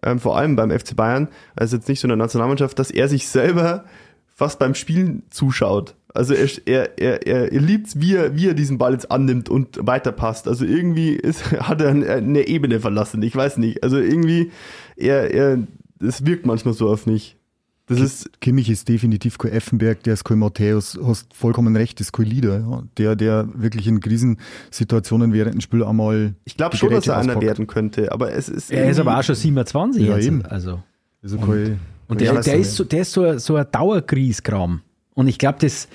ähm, vor allem beim FC Bayern, also jetzt nicht so in der Nationalmannschaft, dass er sich selber fast beim Spielen zuschaut. Also er, er, er, er liebt wie er, wie er diesen Ball jetzt annimmt und weiterpasst. Also irgendwie ist, hat er eine Ebene verlassen. Ich weiß nicht. Also irgendwie, er, er, es wirkt manchmal so auf mich. Das ist Kimmich ist definitiv kein Effenberg, der ist kein Matthäus, hast vollkommen recht, ist kein Leader, ja. der, der wirklich in Krisensituationen während dem Spiel einmal. Ich glaube schon, dass er einer werden könnte, aber es ist. Er ist aber auch schon 27 Ja, jetzt. eben. Also. Also Und- kein, Und der, der, ist so, der ist so, so ein Dauergrieskram. Und ich glaube, das,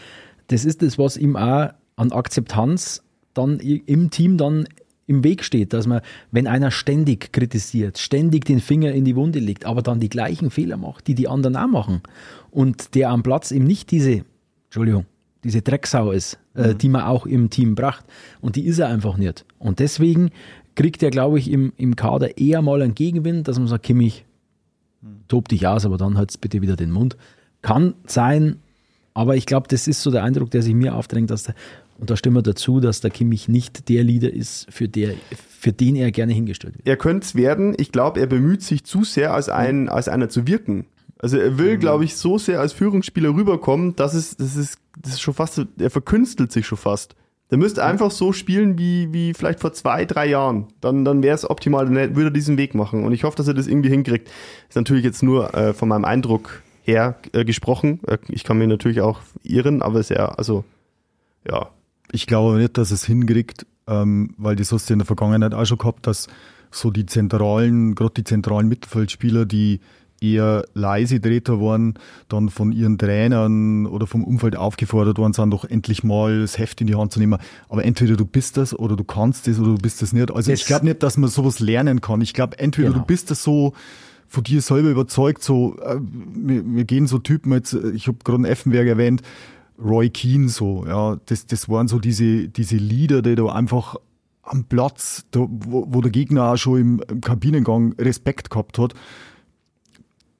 das ist das, was ihm auch an Akzeptanz dann im Team dann im Weg steht, dass man, wenn einer ständig kritisiert, ständig den Finger in die Wunde legt, aber dann die gleichen Fehler macht, die die anderen auch machen und der am Platz eben nicht diese, Entschuldigung, diese Drecksau ist, äh, die man auch im Team bracht und die ist er einfach nicht. Und deswegen kriegt er, glaube ich, im, im Kader eher mal einen Gegenwind, dass man sagt, Kimmich, tob dich aus, aber dann halt's bitte wieder den Mund. Kann sein, aber ich glaube, das ist so der Eindruck, der sich mir aufdrängt, dass der, und da stimmen wir dazu, dass der Kimmich nicht der Leader ist, für, der, für den er gerne hingestellt wird. er könnte es werden. Ich glaube, er bemüht sich zu sehr, als, ein, als einer zu wirken. Also er will, glaube ich, so sehr als Führungsspieler rüberkommen, dass es, das ist, das ist schon fast, er verkünstelt sich schon fast. Der müsste einfach so spielen wie, wie vielleicht vor zwei, drei Jahren. Dann, dann wäre es optimal, dann würde er diesen Weg machen. Und ich hoffe, dass er das irgendwie hinkriegt. Ist natürlich jetzt nur äh, von meinem Eindruck her äh, gesprochen. Äh, ich kann mir natürlich auch irren, aber es ist ja, also, ja, Ich glaube nicht, dass es hinkriegt, ähm, weil das hast du in der Vergangenheit auch schon gehabt, dass so die zentralen, gerade die zentralen Mittelfeldspieler, die eher leise Treter waren, dann von ihren Trainern oder vom Umfeld aufgefordert worden sind, doch endlich mal das Heft in die Hand zu nehmen. Aber entweder du bist das oder du kannst das oder du bist das nicht. Also Das- ich glaube nicht, dass man sowas lernen kann. Ich glaube, entweder Genau. du bist das so von dir selber überzeugt, so äh, wir, wir gehen so Typen jetzt, äh, ich habe gerade einen Effenberg erwähnt, Roy Keane so, ja, das, das waren so diese, diese Lieder, die da einfach am Platz, da, wo, wo der Gegner auch schon im, im Kabinengang Respekt gehabt hat,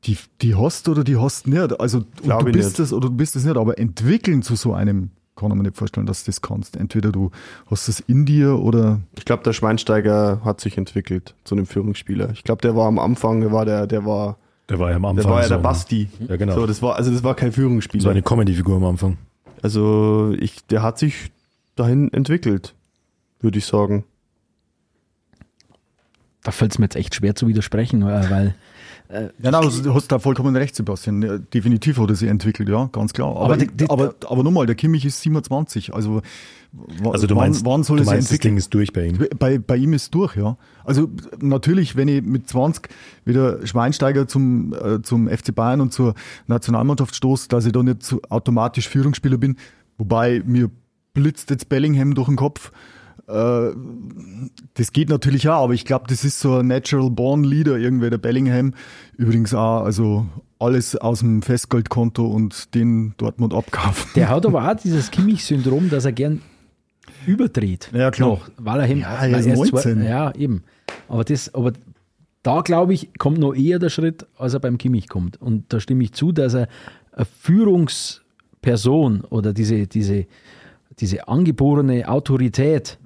die, die hast oder die hast nicht. Also du bist nicht. es oder du bist es nicht, aber entwickeln zu so einem kann ich mir nicht vorstellen, dass du das kannst. Entweder du hast es in dir oder Ich glaube, der Schweinsteiger hat sich entwickelt zu einem Führungsspieler. Ich glaube, der war am Anfang, der war der, der war, Der war ja am der Anfang war ja so, der Basti. Ja, genau. So, das war, also das war kein Führungsspieler. eine Comedy-Figur am Anfang. Also ich, der hat sich dahin entwickelt, würde ich sagen. Da fällt es mir jetzt echt schwer zu widersprechen, weil, weil Ja, nein, du hast da vollkommen recht, Sebastian. Definitiv hat er sich entwickelt, ja, ganz klar. Aber, Aber die- die- aber, aber nochmal, der Kimmich ist 27. Also, Also du wann, meinst, wann soll du meinst das? Ding ist durch bei ihm. Bei, bei ihm ist durch, ja. Also natürlich, wenn ich mit 20 wieder Schweinsteiger zum, äh, zum FC Bayern und zur Nationalmannschaft stoße, dass ich da nicht so automatisch Führungsspieler bin, wobei mir blitzt jetzt Bellingham durch den Kopf. Äh, das geht natürlich auch, aber ich glaube, das ist so ein Natural Born Leader, irgendwer der Bellingham. Übrigens auch, also alles aus dem Festgeldkonto und den Dortmund abkaufen. der hat aber auch dieses Kimmich-Syndrom, dass er gern überdreht. Ja, klar. Noch, weil er, Ja, er ist erst 19. ja, eben. Aber, das, aber da, glaube ich, kommt noch eher der Schritt, als er beim Kimmich kommt. Und da stimme ich zu, dass er eine Führungsperson oder diese, diese, diese angeborene Autorität,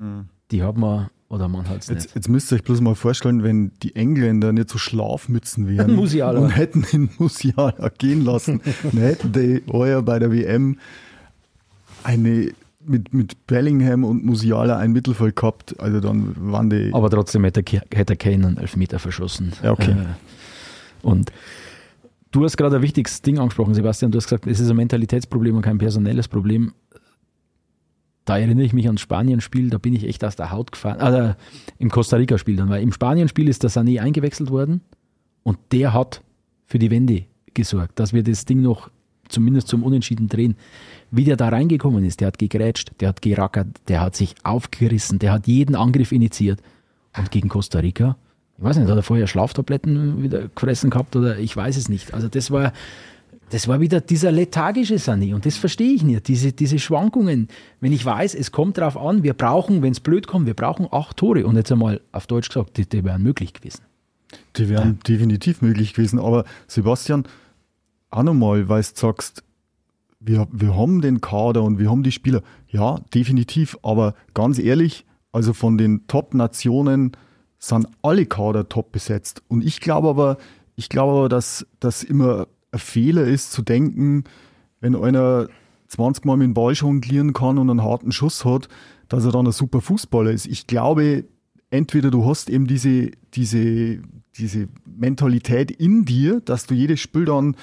die hat man, oder man hat es nicht. Jetzt, jetzt müsst ihr euch bloß mal vorstellen, wenn die Engländer nicht so Schlafmützen wären Musiala. und hätten den Musiala gehen lassen, dann hätten die heuer bei der WM eine mit, mit Bellingham und Musiala ein Mittelfeld gehabt. Also dann waren die. Aber trotzdem hätte, hätte Kane einen Elfmeter verschossen. Ja, okay. Äh, und du hast gerade ein wichtiges Ding angesprochen, Sebastian. Du hast gesagt, es ist ein Mentalitätsproblem und kein personelles Problem. Da erinnere ich mich ans Spanien-Spiel, da bin ich echt aus der Haut gefahren. Also im Costa Rica-Spiel dann, weil im Spanien-Spiel ist der Sané eingewechselt worden und der hat für die Wende gesorgt, dass wir das Ding noch zumindest zum Unentschieden drehen. Wie der da reingekommen ist, der hat gegrätscht, der hat gerackert, der hat sich aufgerissen, der hat jeden Angriff initiiert. Und gegen Costa Rica, ich weiß nicht, hat er vorher Schlaftabletten wieder gefressen gehabt oder ich weiß es nicht. Also das war, das war wieder dieser lethargische Sané und das verstehe ich nicht, diese, diese Schwankungen. Wenn ich weiß, es kommt darauf an, wir brauchen, wenn es blöd kommt, wir brauchen acht Tore. Und jetzt einmal auf Deutsch gesagt, die, die wären möglich gewesen. Die wären definitiv möglich gewesen. Aber Sebastian, auch nochmal, weil du sagst, wir, wir haben den Kader und wir haben die Spieler. Ja, definitiv. Aber ganz ehrlich, also von den Top-Nationen sind alle Kader top besetzt. Und ich glaube aber, ich glaube aber, dass das immer ein Fehler ist zu denken, wenn einer 20 Mal mit dem Ball jonglieren kann und einen harten Schuss hat, dass er dann ein super Fußballer ist. Ich glaube, entweder du hast eben diese, diese, diese Mentalität in dir, dass du jedes Spiel dann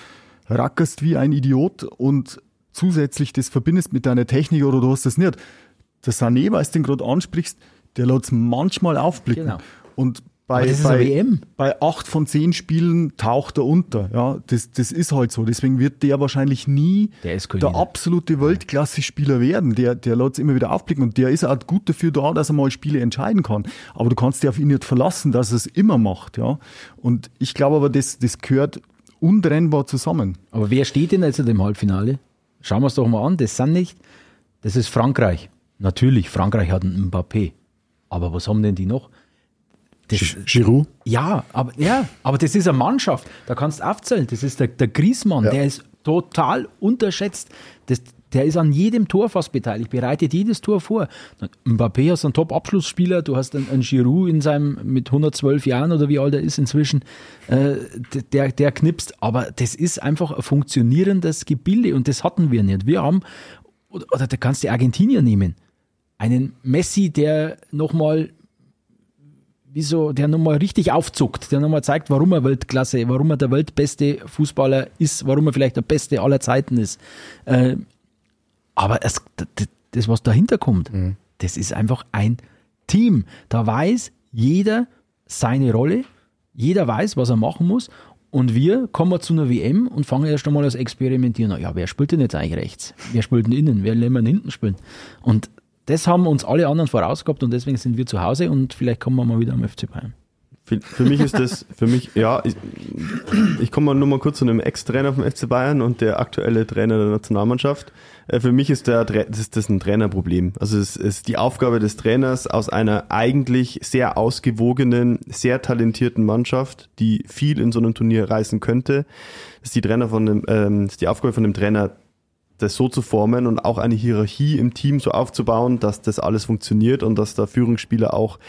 rackerst wie ein Idiot und zusätzlich das verbindest mit deiner Technik oder du hast das nicht. Der Sané, weil du den gerade ansprichst, der lässt manchmal aufblicken. Genau. Und bei, das ist bei, bei acht von zehn Spielen taucht er unter. Ja, das, das ist halt so. Deswegen wird der wahrscheinlich nie Der der absolute Weltklasse-Spieler werden. Der, der lässt immer wieder aufblicken und der ist auch gut dafür da, dass er mal Spiele entscheiden kann. Aber du kannst dich auf ihn nicht verlassen, dass er es immer macht. Ja. Und ich glaube aber, das, das gehört untrennbar zusammen. Aber wer steht denn jetzt im Halbfinale? Schauen wir es doch mal an. Das sind nicht, das ist Frankreich. Natürlich, Frankreich hat einen Mbappé. Aber was haben denn die noch? Das, Giroud? ja, aber, ja, aber das ist eine Mannschaft. Da kannst du aufzählen. Das ist der, der Griezmann, Ja. der ist total unterschätzt. Das, der ist an jedem Tor fast beteiligt, bereitet jedes Tor vor. Mbappé hast einen Top-Abschlussspieler, du hast einen, einen Giroud in seinem, mit 112 Jahren oder wie alt er ist inzwischen, äh, der, der knipst. Aber das ist einfach ein funktionierendes Gebilde und das hatten wir nicht. Wir haben, oder, oder da kannst du Argentinier nehmen, einen Messi, der nochmal wieso der nochmal richtig aufzuckt, der nochmal zeigt, warum er Weltklasse, warum er der weltbeste Fußballer ist, warum er vielleicht der beste aller Zeiten ist. Äh, aber es, das, was dahinter kommt, das ist einfach ein Team. Da weiß jeder seine Rolle, jeder weiß, was er machen muss. Und wir kommen zu einer WM und fangen erst einmal das Experimentieren an. Ja, wer spielt denn jetzt eigentlich rechts? Wer spielt denn innen? Wer lässt man hinten spielen? Und das haben uns alle anderen vorausgehabt und deswegen sind wir zu Hause und vielleicht kommen wir mal wieder am FC Bayern. Für, für mich ist das, für mich, ja, ich, ich komme mal nur mal kurz zu einem Ex-Trainer vom FC Bayern und der aktuelle Trainer der Nationalmannschaft. Äh, Für mich ist der, das ist das ein Trainerproblem. Also es ist die Aufgabe des Trainers aus einer eigentlich sehr ausgewogenen, sehr talentierten Mannschaft, die viel in so einem Turnier reißen könnte. Ist die Trainer von dem, ähm, ist die Aufgabe von dem Trainer, das so zu formen und auch eine Hierarchie im Team so aufzubauen, dass das alles funktioniert und dass da Führungsspieler auch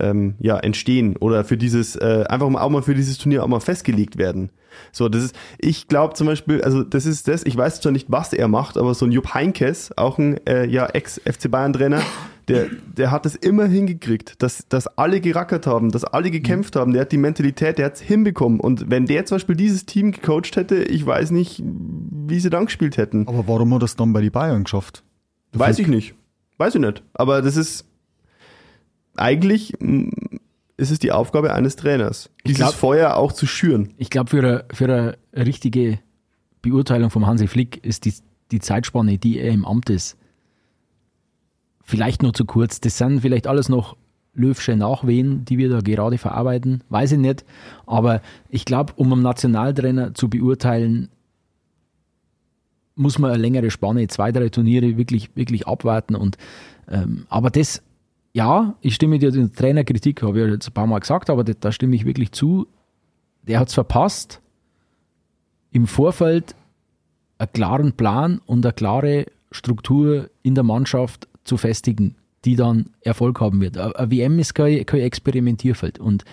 ähm, ja, entstehen oder für dieses, äh, einfach mal auch mal für dieses Turnier auch mal festgelegt werden. So, das ist, ich glaube zum Beispiel, also das ist das, ich weiß zwar nicht, was er macht, aber so ein Jupp Heinkes, auch ein äh, ja, Ex-FC Bayern-Trainer, der, der hat es immer hingekriegt, dass, dass alle gerackert haben, dass alle gekämpft haben, der hat die Mentalität, der hat es hinbekommen. Und wenn der zum Beispiel dieses Team gecoacht hätte, ich weiß nicht, wie sie dann gespielt hätten. Aber warum hat er es dann bei den Bayern geschafft? Weiß ich nicht. Weiß ich nicht. Aber das ist eigentlich mm, ist es die Aufgabe eines Trainers, dieses glaub- Feuer auch zu schüren. Ich glaube, für eine, für eine richtige Beurteilung vom Hansi Flick ist die, die Zeitspanne, die er im Amt ist, vielleicht nur zu kurz. Das sind vielleicht alles noch Löwsche Nachwehen, die wir da gerade verarbeiten, weiß ich nicht. Aber ich glaube, um einen Nationaltrainer zu beurteilen, muss man eine längere Spanne, zwei, drei Turniere wirklich, wirklich abwarten. Und, ähm, aber das, ja, ich stimme dir der Trainerkritik, habe ich ja jetzt ein paar Mal gesagt, aber da, stimme ich wirklich zu. Der hat es verpasst, im Vorfeld einen klaren Plan und eine klare Struktur in der Mannschaft zu festigen, die dann Erfolg haben wird. Eine WM ist kein, kein Experimentierfeld. Und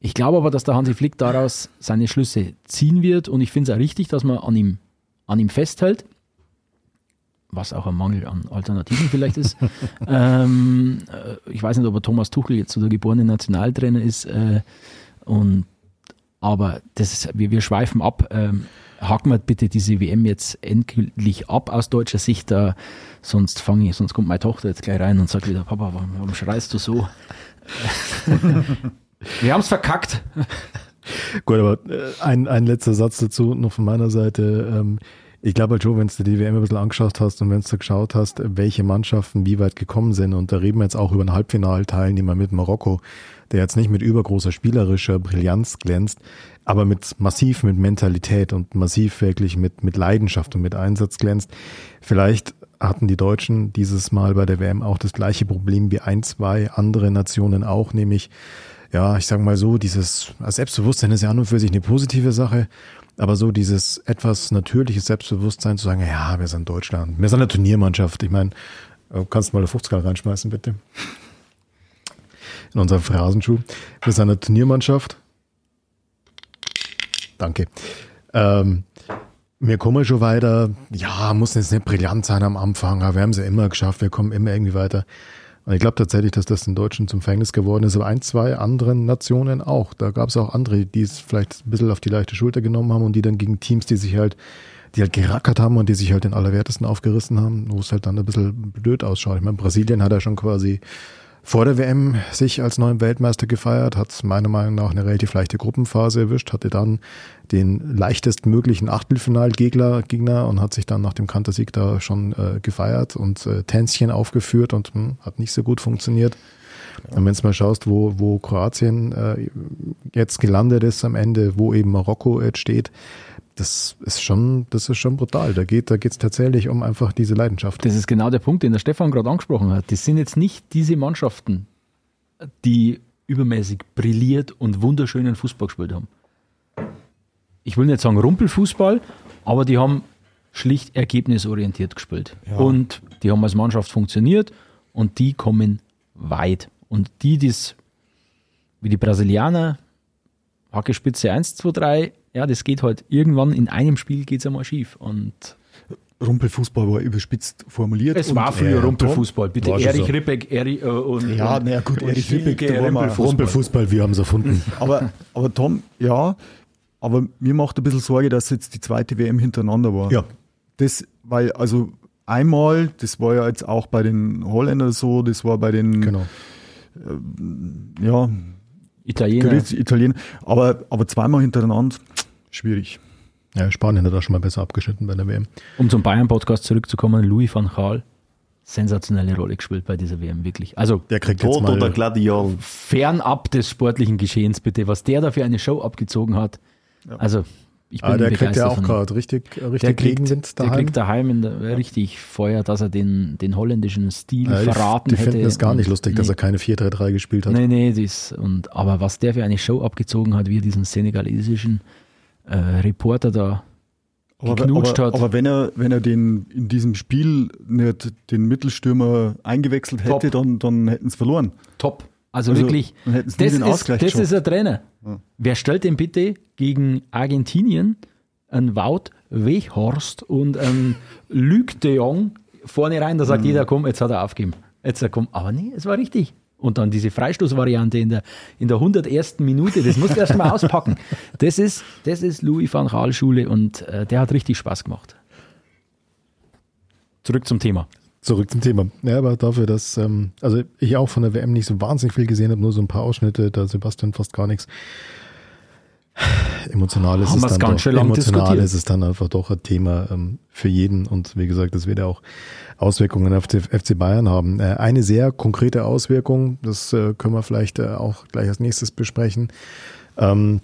ich glaube aber, dass der Hansi Flick daraus seine Schlüsse ziehen wird und ich finde es auch richtig, dass man an ihm, an ihm festhält, was auch ein Mangel an Alternativen vielleicht ist. ähm, äh, ich weiß nicht, ob er Thomas Tuchel jetzt so der geborene Nationaltrainer ist. Äh, und, aber das ist, wir, wir schweifen ab. Ähm, haken wir bitte diese WM jetzt endgültig ab aus deutscher Sicht. Äh, sonst fange ich, sonst kommt meine Tochter jetzt gleich rein und sagt wieder, Papa, warum, warum schreist du so? wir haben es verkackt. Gut, aber äh, ein, ein letzter Satz dazu noch von meiner Seite. Ähm, ich glaube halt wenn du die WM ein bisschen angeschaut hast und wenn du geschaut hast, welche Mannschaften wie weit gekommen sind, und da reden wir jetzt auch über einen Halbfinalteilnehmer mit Marokko, der jetzt nicht mit übergroßer spielerischer Brillanz glänzt, aber mit massiv mit Mentalität und massiv wirklich mit, mit Leidenschaft und mit Einsatz glänzt. Vielleicht hatten die Deutschen dieses Mal bei der WM auch das gleiche Problem wie ein, zwei andere Nationen auch, nämlich ja, ich sage mal so, dieses Selbstbewusstsein ist ja an und für sich eine positive Sache, aber so dieses etwas natürliches Selbstbewusstsein zu sagen, ja, wir sind Deutschland, wir sind eine Turniermannschaft. Ich meine, äh, kannst du mal eine 50 reinschmeißen, bitte? In unseren Phrasenschuh. Wir sind eine Turniermannschaft. Danke. Ähm, wir kommen schon weiter. Ja, muss jetzt nicht brillant sein am Anfang, aber wir haben es ja immer geschafft, wir kommen immer irgendwie weiter. Und ich glaube tatsächlich, dass das den Deutschen zum Verhängnis geworden ist, aber ein, zwei anderen Nationen auch. Da gab es auch andere, die es vielleicht ein bisschen auf die leichte Schulter genommen haben und die dann gegen Teams, die sich halt, die halt gerackert haben und die sich halt den Allerwertesten aufgerissen haben, wo es halt dann ein bisschen blöd ausschaut. Ich meine, Brasilien hat ja schon quasi vor der WM sich als neuen Weltmeister gefeiert, hat meiner Meinung nach eine relativ leichte Gruppenphase erwischt, hatte dann den leichtestmöglichen Achtelfinalgegner Gegner und hat sich dann nach dem Kantersieg da schon äh, gefeiert und äh, Tänzchen aufgeführt und hm, hat nicht so gut funktioniert. Und wenn du mal schaust, wo, wo Kroatien äh, jetzt gelandet ist am Ende, wo eben Marokko jetzt steht, das ist schon, das ist schon brutal. Da geht, da geht's tatsächlich um einfach diese Leidenschaft. Das ist genau der Punkt, den der Stefan gerade angesprochen hat. Das sind jetzt nicht diese Mannschaften, die übermäßig brilliert und wunderschönen Fußball gespielt haben. Ich will nicht sagen Rumpelfußball, aber die haben schlicht ergebnisorientiert gespielt. Und die haben als Mannschaft funktioniert und die kommen weit. Und die, die's, wie die Brasilianer, Hackespitze 1, 2, 3, ja, das geht halt irgendwann in einem Spiel geht es einmal schief. Und Rumpelfußball war überspitzt formuliert. es war früher ja, Rumpelfußball. Bitte Erich so. Rippeck, Erich äh, und. Ja, und, na ja, gut, Erich Rippeck, Rumpelfußball. Rumpelfußball, wir haben es erfunden. Aber, aber Tom, ja, aber mir macht ein bisschen Sorge, dass jetzt die zweite WM hintereinander war. Ja. Das, weil, also einmal, das war ja jetzt auch bei den Holländern so, das war bei den Genau. ja, Italiener. Italiener, aber, aber zweimal hintereinander, schwierig. Ja, Spanien hat auch schon mal besser abgeschnitten bei der WM. Um zum Bayern-Podcast zurückzukommen, Louis van Gaal, sensationelle Rolle gespielt bei dieser WM, wirklich. Also Der kriegt jetzt Tod mal, oder Gladiol. fernab des sportlichen Geschehens, bitte, was der da für eine Show abgezogen hat. Also, ich bin ah, der kriegt ja auch gerade richtig, Der richtig kriegt, Gegenwind der daheim. kriegt daheim in der, richtig Feuer, dass er den, den holländischen Stil Ja, die verraten die hätte. finden es gar nicht lustig, dass nee. er keine 4-3-3 gespielt hat. Nee, nee, das, und, aber was der für eine Show abgezogen hat, wie er diesen senegalesischen äh, Reporter da Aber, geknutscht aber, hat. aber wenn er, wenn er den in diesem Spiel nicht den Mittelstürmer eingewechselt hätte, Top. dann, dann hätten sie verloren. top. Also, Also, wirklich, das, ist, das ist ein Trainer. Wer stellt denn bitte gegen Argentinien einen Wout Weghorst und einen Luc de Jong vorne rein? Da sagt Mhm. jeder, komm, jetzt hat er aufgegeben. Jetzt hat er, komm, aber nee, es war richtig. Und dann diese Freistoßvariante in der, in der 101. Minute, das musst du erst mal auspacken. Das ist, das ist Louis van Gaal Schule und äh, der hat richtig Spaß gemacht. Zurück zum Thema. Zurück zum Thema. Ja, aber dafür, dass, ähm, also ich auch von der WM nicht so wahnsinnig viel gesehen habe, nur so ein paar Ausschnitte, da Sebastian fast gar nichts. Emotional ist Haben es dann ganz doch, emotional ist es dann einfach doch ein Thema ähm, für jeden und wie gesagt, das wird ja auch Auswirkungen auf den FC Bayern haben. Äh, eine sehr konkrete Auswirkung, das äh, können wir vielleicht äh, auch gleich als nächstes besprechen. Ähm,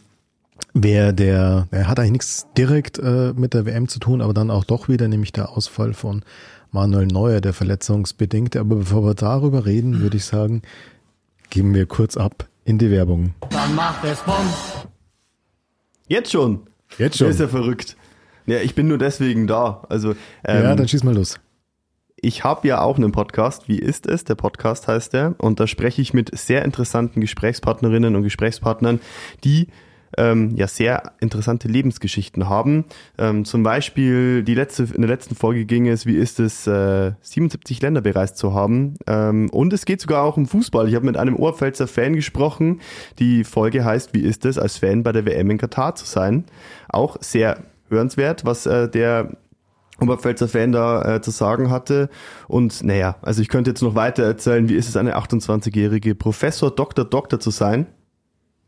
Wer der, er hat eigentlich nichts direkt äh, mit der WM zu tun, aber dann auch doch wieder, nämlich der Ausfall von Manuel Neuer, der verletzungsbedingte. Aber bevor wir darüber reden, würde ich sagen, geben wir kurz ab in die Werbung. Jetzt schon. Jetzt schon. ist ja verrückt. Ja, ich bin nur deswegen da. Also, ähm, ja, dann schieß mal los. ich habe ja auch einen Podcast. Wie ist es? Der Podcast heißt der. Und da spreche ich mit sehr interessanten Gesprächspartnerinnen und Gesprächspartnern, die ähm, ja sehr interessante Lebensgeschichten haben. Ähm, zum Beispiel die letzte, in der letzten Folge ging es, wie ist es, äh, 77 Länder bereist zu haben. Ähm, und es geht sogar auch um Fußball. Ich habe mit einem Oberpfälzer Fan gesprochen. Die Folge heißt, wie ist es, als Fan bei der WM in Katar zu sein. Auch sehr hörenswert, was äh, der Oberpfälzer Fan da äh, zu sagen hatte. Und naja, also ich könnte jetzt noch weiter erzählen, wie ist es, eine 28-jährige Professor, Doktor, Doktor zu sein.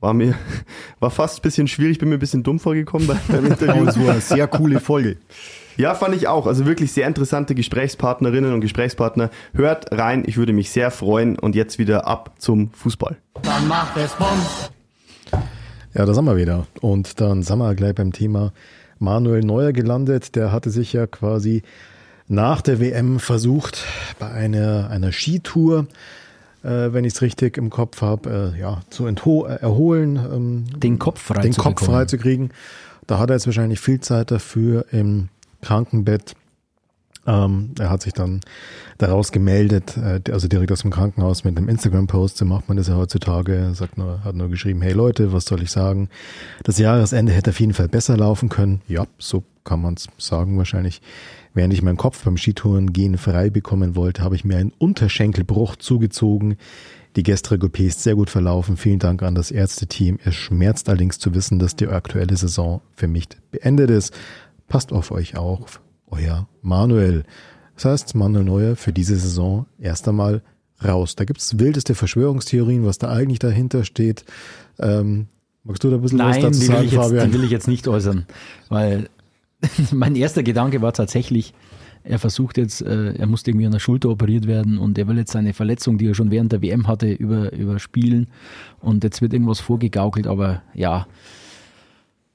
War mir, war fast ein bisschen schwierig, bin mir ein bisschen dumm vorgekommen bei, beim Aber Interview. es war eine sehr coole Folge. Ja, fand ich auch. Also wirklich sehr interessante Gesprächspartnerinnen und Gesprächspartner. Hört rein, ich würde mich sehr freuen. Und jetzt wieder ab zum Fußball. Ja, da sind wir wieder. Und dann sind wir gleich beim Thema Manuel Neuer gelandet. Der hatte sich ja quasi nach der WM versucht, bei einer, einer Skitour, äh, wenn ich es richtig im Kopf habe, äh, ja, zu entho äh, erholen. Ähm, Den Kopf frei den zu Kopf bekommen. frei zu kriegen. Da hat er jetzt wahrscheinlich viel Zeit dafür im Krankenbett. Ähm, er hat sich dann daraus gemeldet, äh, also direkt aus dem Krankenhaus mit einem Instagram-Post. So macht man das ja heutzutage. Sagt nur, hat nur geschrieben, hey Leute, was soll ich sagen? Das Jahresende hätte auf jeden Fall besser laufen können. Ja, so kann man es sagen wahrscheinlich. Während ich meinen Kopf beim Skitouren gehen frei bekommen wollte, habe ich mir einen Unterschenkelbruch zugezogen. Die gestrige OP ist sehr gut verlaufen. Vielen Dank an das Ärzteteam. Es schmerzt allerdings zu wissen, dass die aktuelle Saison für mich beendet ist. Passt auf euch auf, euer Manuel. Das heißt, Manuel Neuer für diese Saison erst einmal raus. Da gibt's wildeste Verschwörungstheorien, was da eigentlich dahinter steht. Ähm, magst du da ein bisschen was Nein, dazu die will, sagen, Fabian? die will ich jetzt nicht äußern, weil mein erster Gedanke war tatsächlich, er versucht jetzt, äh, er musste irgendwie an der Schulter operiert werden und er will jetzt seine Verletzung, die er schon während der WM hatte, über, überspielen und jetzt wird irgendwas vorgegaukelt, aber ja,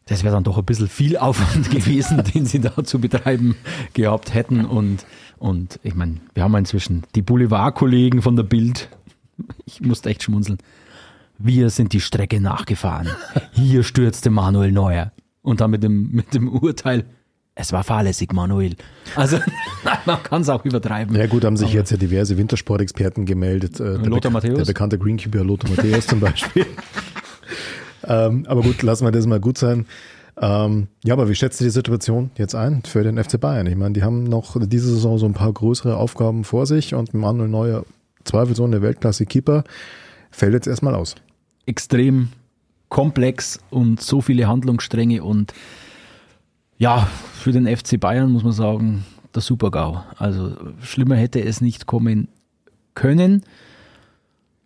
das wäre dann doch ein bisschen viel Aufwand gewesen, den sie da zu betreiben gehabt hätten und, und ich meine, wir haben inzwischen die Boulevardkollegen von der Bild, ich musste echt schmunzeln, wir sind die Strecke nachgefahren. Hier stürzte Manuel Neuer. Und dann mit dem, mit dem Urteil, es war fahrlässig, Manuel. Also, man kann es auch übertreiben. Ja gut, haben sich jetzt ja diverse Wintersportexperten gemeldet. Äh, der, Lothar Matthäus? der bekannte Greenkeeper Lothar Matthäus zum Beispiel. ähm, aber gut, lassen wir das mal gut sein. Ähm, ja, aber wie schätzt du die Situation jetzt ein für den FC Bayern? Ich meine, die haben noch diese Saison so ein paar größere Aufgaben vor sich und Manuel Neuer, zweifelsohne Weltklasse-Keeper, fällt jetzt erstmal aus. Extrem komplex und so viele Handlungsstränge und ja, für den FC Bayern muss man sagen, der Super-GAU. Also schlimmer hätte es nicht kommen können,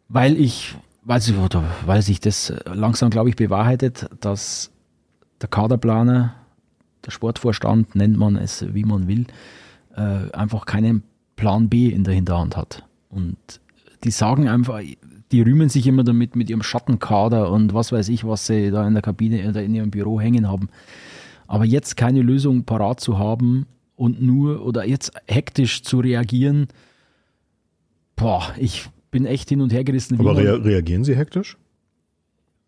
weil ich, weil sich, oder weil sich das langsam, glaube ich, bewahrheitet, dass der Kaderplaner, der Sportvorstand, nennt man es wie man will, äh, einfach keinen Plan B in der Hinterhand hat. Und die sagen einfach, die rühmen sich immer damit mit ihrem Schattenkader und was weiß ich, was sie da in der Kabine oder in ihrem Büro hängen haben. Aber jetzt keine Lösung parat zu haben und nur oder jetzt hektisch zu reagieren, boah, ich bin echt hin und her gerissen. Aber rea reagieren Sie hektisch?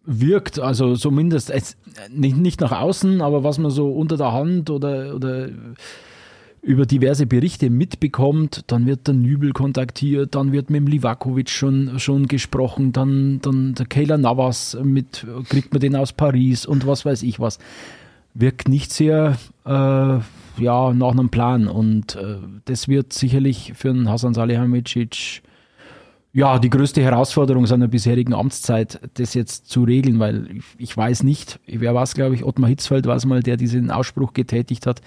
Wirkt, also zumindest nicht, nicht nach außen, aber was man so unter der Hand oder, oder über diverse Berichte mitbekommt, dann wird der Nübel kontaktiert, dann wird mit dem Livakovic schon, schon gesprochen, dann, dann der Kayla Navas mit, kriegt man den aus Paris und was weiß ich was. Wirkt nicht sehr äh, ja, nach einem Plan. Und äh, das wird sicherlich für einen Hasan Salihamidzic ja, die größte Herausforderung seiner bisherigen Amtszeit, das jetzt zu regeln, weil ich, ich weiß nicht, wer war es, glaube ich, Ottmar Hitzfeld war es mal, der diesen Ausspruch getätigt hat,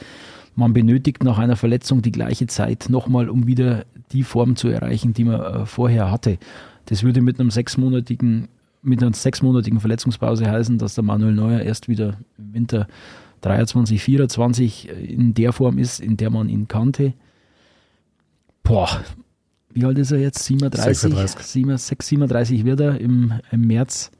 man benötigt nach einer Verletzung die gleiche Zeit nochmal, um wieder die Form zu erreichen, die man äh, vorher hatte. Das würde mit einem sechsmonatigen, mit einer sechsmonatigen Verletzungspause heißen, dass der Manuel Neuer erst wieder im Winter 23, 24 in der Form ist, in der man ihn kannte. Boah, wie alt ist er jetzt? 37? 36. 37, 37 wird er im, im März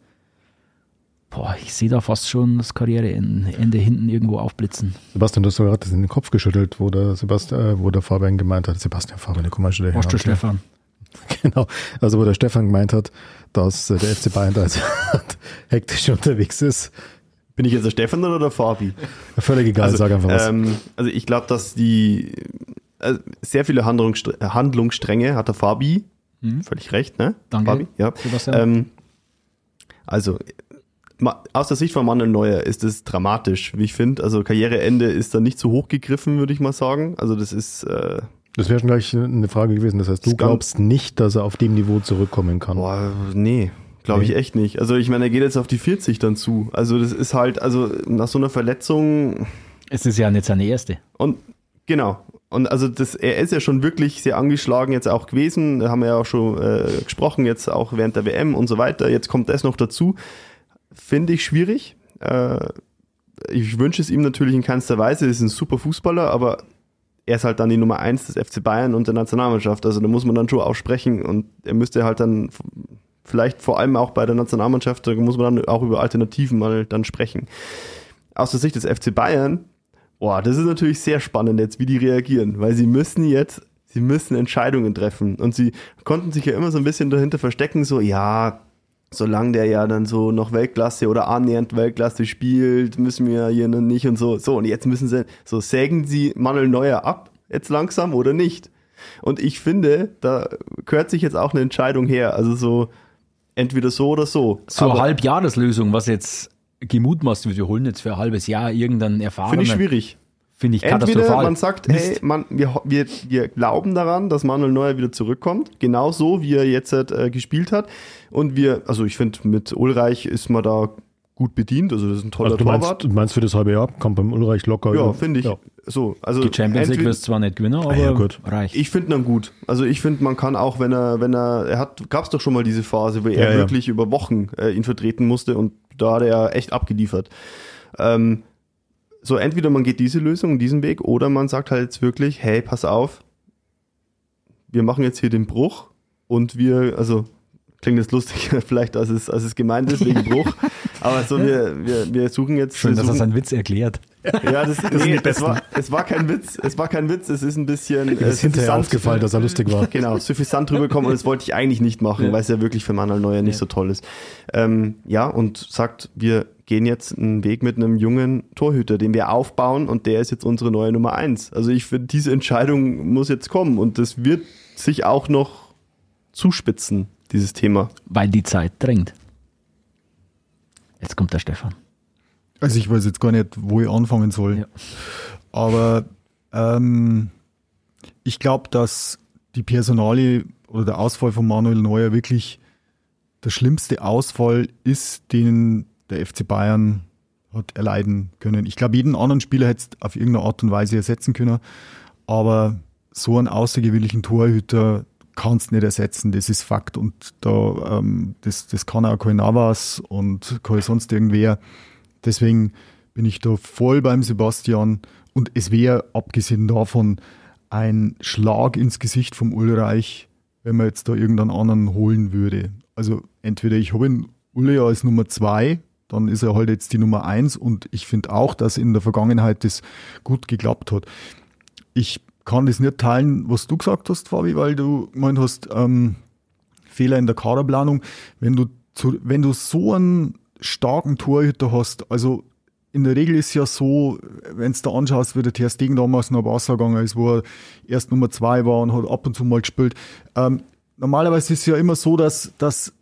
boah, ich sehe da fast schon das Karriereende hinten irgendwo aufblitzen. Sebastian, du hast gerade in den Kopf geschüttelt, wo der, Sebastian, äh, wo der Fabian gemeint hat, Sebastian Fabian, komm mal schnell her. der Stefan. Genau, also wo der Stefan gemeint hat, dass der FC Bayern da hektisch unterwegs ist. Bin ich jetzt der Stefan oder der Fabi? völlig egal, also, sag einfach was. Ähm, also ich glaube, dass die äh, sehr viele Handlungsstränge hat der Fabi. Hm. Völlig recht, ne? Danke. Fabi, ja. Ähm, also aus der Sicht von Manuel Neuer ist es dramatisch, wie ich finde. Also Karriereende ist da nicht zu hoch gegriffen, würde ich mal sagen. Also das ist. Äh, das wäre schon gleich eine Frage gewesen. Das heißt, du glaubst nicht, dass er auf dem Niveau zurückkommen kann? Boah, nee. Glaube ich echt nicht. Also ich meine, er geht jetzt auf die 40 dann zu. Also das ist halt, also nach so einer Verletzung. Es ist ja nicht seine erste. Und genau. Und also das, er ist ja schon wirklich sehr angeschlagen jetzt auch gewesen. Da haben wir ja auch schon äh, gesprochen, jetzt auch während der WM und so weiter. Jetzt kommt das noch dazu finde ich schwierig. Äh, ich wünsche es ihm natürlich in keinster Weise. Er ist ein super Fußballer, aber er ist halt dann die Nummer eins des FC Bayern und der Nationalmannschaft. Also da muss man dann schon aussprechen und er müsste halt dann vielleicht vor allem auch bei der Nationalmannschaft, da muss man dann auch über Alternativen mal dann sprechen. Aus der Sicht des FC Bayern, boah, das ist natürlich sehr spannend jetzt, wie die reagieren, weil sie müssen jetzt, sie müssen Entscheidungen treffen und sie konnten sich ja immer so ein bisschen dahinter verstecken, so, ja, solange der ja dann so noch Weltklasse oder annähernd Weltklasse spielt, müssen wir hier nicht und so. So, und jetzt müssen sie, so sägen sie Manuel Neuer ab, jetzt langsam oder nicht? Und ich finde, da gehört sich jetzt auch eine Entscheidung her. Also so, entweder so oder so. So eine Halbjahreslösung, was jetzt gemutmaßt wird, wir holen jetzt für ein halbes Jahr irgendeinen erfahrenen. Finde ich schwierig. Finde ich Entweder katastrophal. man sagt, hey, man, wir, wir, wir glauben daran, dass Manuel Neuer wieder zurückkommt, genauso wie er jetzt äh, gespielt hat. Und wir, also ich finde, mit Ulreich ist man da gut bedient, also das ist ein toller also du Torwart. Meinst, du meinst für das halbe Jahr kommt beim Ulreich locker. Ja, finde ich. Ja. So, also die Champions League wirst zwar nicht gewinnen, aber ja, gut. reicht. Ich finde ihn gut. Also ich finde, man kann auch, wenn er, wenn er, er hat, gab es doch schon mal diese Phase, wo er Ja, ja. wirklich über Wochen äh, ihn vertreten musste und da hat er echt abgeliefert. Ähm, so, entweder man geht diese Lösung, diesen Weg, oder man sagt halt jetzt wirklich, hey, pass auf, wir machen jetzt hier den Bruch und wir, also klingt jetzt lustig, vielleicht als es, als es gemeint ist, wegen Bruch, aber so, wir, wir, wir suchen jetzt. Schön, wir dass er suchen, seinen Witz erklärt. ja, das, nee, es, war, es war kein Witz, es war kein Witz, es ist ein bisschen. Mir ist hinterher aufgefallen, dass er lustig war. Genau, suffisant rüberkommen und das wollte ich eigentlich nicht machen, Ja. weil es ja wirklich für Manuel Neuer nicht Ja. so toll ist. Ähm, ja, und sagt, wir gehen jetzt einen Weg mit einem jungen Torhüter, den wir aufbauen und der ist jetzt unsere neue Nummer eins. Also ich finde, diese Entscheidung muss jetzt kommen und das wird sich auch noch zuspitzen, dieses Thema. Weil die Zeit drängt. Jetzt kommt der Stefan. Also ich weiß jetzt gar nicht, wo ich anfangen soll. Ja. Aber ähm, ich glaube, dass die Personalie oder der Ausfall von Manuel Neuer wirklich der schlimmste Ausfall ist, den der FC Bayern hat erleiden können. Ich glaube, jeden anderen Spieler hätte es auf irgendeine Art und Weise ersetzen können, aber so einen außergewöhnlichen Torhüter kannst nicht ersetzen, das ist Fakt. Und da, ähm, das, das kann auch kein Navas und kein sonst irgendwer. Deswegen bin ich da voll beim Sebastian und es wäre abgesehen davon ein Schlag ins Gesicht vom Ulreich, wenn man jetzt da irgendeinen anderen holen würde. Also entweder ich habe ihn Ulle als Nummer zwei, dann ist er halt jetzt die Nummer eins und ich finde auch, dass in der Vergangenheit das gut geklappt hat. Ich kann das nicht teilen, was du gesagt hast, Fabi, weil du gemeint hast, ähm, Fehler in der Kaderplanung. Wenn du, zu, wenn du so einen starken Torhüter hast, also in der Regel ist ja so, wenn du da anschaust, wie der Ter Stegen damals noch Wasser gegangen ist, wo er erst Nummer zwei war und hat ab und zu mal gespielt. Ähm, normalerweise ist es ja immer so, dass, dass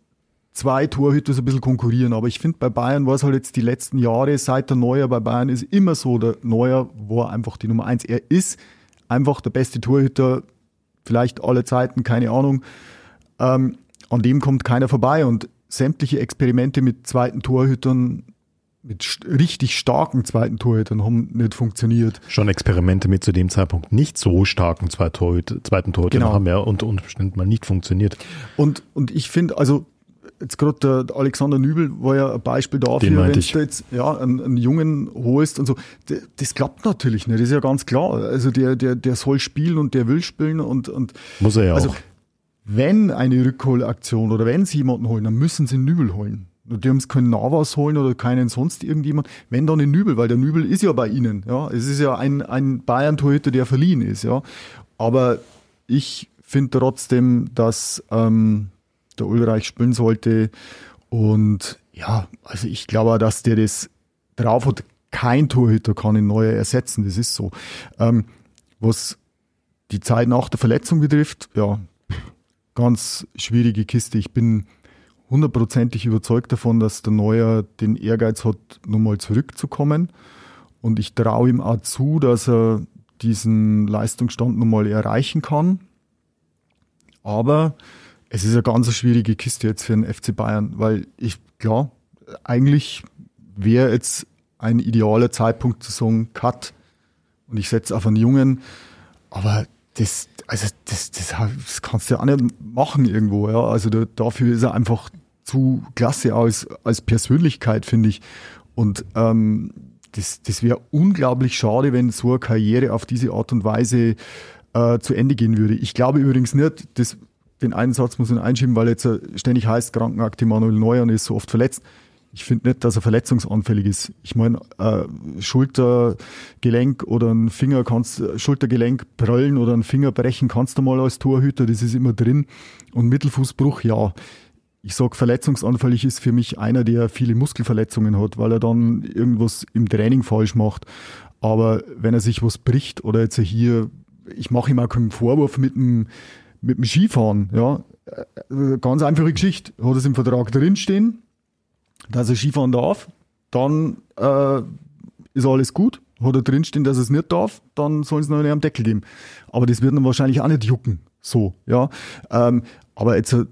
zwei Torhüter so ein bisschen konkurrieren. Aber ich finde, bei Bayern war es halt jetzt die letzten Jahre, seit der Neuer bei Bayern ist immer so, der Neuer war einfach die Nummer eins. Er ist einfach der beste Torhüter, vielleicht alle Zeiten, keine Ahnung. Ähm, an dem kommt keiner vorbei und sämtliche Experimente mit zweiten Torhütern mit richtig starken zweiten Torhütern haben nicht funktioniert. Schon Experimente mit zu dem Zeitpunkt nicht so starken zwei Torhüter, zweiten Torhütern genau. haben ja unter Umständen mal nicht funktioniert. Und, und ich finde, also jetzt gerade der Alexander Nübel war ja ein Beispiel dafür, wenn du jetzt ja, einen, einen, Jungen holst und so. Das, das klappt natürlich nicht, das ist ja ganz klar. Also der, der, der soll spielen und der will spielen und, und muss er ja also, auch. Wenn eine Rückholaktion oder wenn sie jemanden holen, dann müssen sie Nübel holen. Die haben es keinen Navas holen oder keinen sonst irgendjemand. Wenn dann den Nübel, weil der Nübel ist ja bei ihnen. Ja, es ist ja ein, ein Bayern-Torhüter, der verliehen ist. Ja, aber ich finde trotzdem, dass ähm, der Ulreich spielen sollte. Und ja, also ich glaube, dass der das drauf hat. Kein Torhüter kann ihn neuer ersetzen, das ist so. Ähm, was die Zeit nach der Verletzung betrifft, ja, ganz schwierige Kiste. Ich bin hundertprozentig überzeugt davon, dass der Neuer den Ehrgeiz hat, nochmal zurückzukommen. Und ich traue ihm auch zu, dass er diesen Leistungsstand nochmal erreichen kann. Aber es ist eine ganz schwierige Kiste jetzt für den FC Bayern, weil ich, klar, eigentlich wäre jetzt ein idealer Zeitpunkt zu sagen, Cut und ich setze auf einen Jungen, aber das, also das, das, das kannst du ja auch nicht machen irgendwo, ja. Also da, dafür ist er einfach zu klasse als, als Persönlichkeit, finde ich. Und ähm, das, das wäre unglaublich schade, wenn so eine Karriere auf diese Art und Weise äh, zu Ende gehen würde. Ich glaube übrigens nicht, das den einen Satz muss ich einschieben, weil jetzt ständig heißt, Krankenakte Manuel Neuer und ist so oft verletzt. Ich finde nicht, dass er verletzungsanfällig ist. Ich meine, äh, Schultergelenk oder ein Finger kannst, Schultergelenk prallen oder ein Finger brechen kannst du mal als Torhüter, das ist immer drin. Und Mittelfußbruch, ja. Ich sag, verletzungsanfällig ist für mich einer, der viele Muskelverletzungen hat, weil er dann irgendwas im Training falsch macht. Aber wenn er sich was bricht oder jetzt hier, ich mache ihm auch keinen Vorwurf mit einem mit dem Skifahren, ja, äh, ganz einfache Geschichte. Hat es im Vertrag drinstehen, dass er Skifahren darf, dann äh, ist alles gut. Hat er drinstehen, dass er es nicht darf, dann sollen sie noch einen am Deckel geben. Aber das wird dann wahrscheinlich auch nicht jucken. So, ja. Ähm, aber jetzt äh,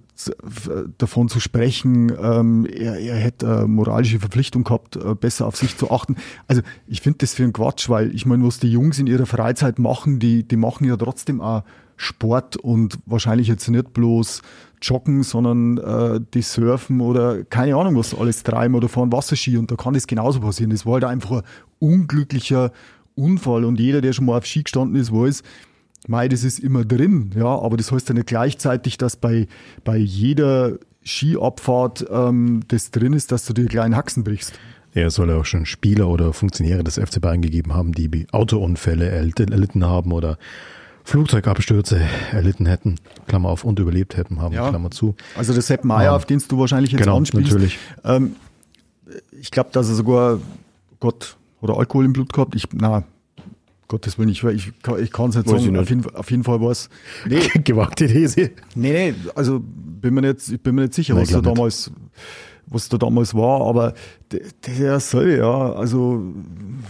davon zu sprechen, ähm, er, er hätte eine moralische Verpflichtung gehabt, äh, besser auf sich zu achten. Also ich finde das für einen Quatsch, weil ich meine, was die Jungs in ihrer Freizeit machen, die, die machen ja trotzdem auch Sport und wahrscheinlich jetzt nicht bloß joggen, sondern äh, die surfen oder keine Ahnung was alles treiben oder fahren Wasserski und da kann das genauso passieren. Das war halt einfach ein unglücklicher Unfall und jeder, der schon mal auf Ski gestanden ist, weiß, mei, das ist immer drin, ja, aber das heißt ja nicht gleichzeitig, dass bei, bei jeder Skiabfahrt ähm, das drin ist, dass du dir kleinen Haxen brichst. Er soll ja auch schon Spieler oder Funktionäre des FC Bayern gegeben haben, die Autounfälle erlitten haben oder Flugzeugabstürze erlitten hätten, Klammer auf, und überlebt hätten haben, ja. Klammer zu. Also der Sepp Meier, um, auf den du wahrscheinlich jetzt genau, anspielst. natürlich. Ähm, ich glaube, dass er sogar Gott oder Alkohol im Blut gehabt. Ich, na, Gottes Willen, ich, ich, ich kann es nicht Weiß sagen. Auf jeden, auf jeden, Fall war es. Nee. Gewagte These. Nee, nee, also bin mir nicht, ich bin mir nicht sicher, Nein, was er damals was da damals war, aber der soll, ja, also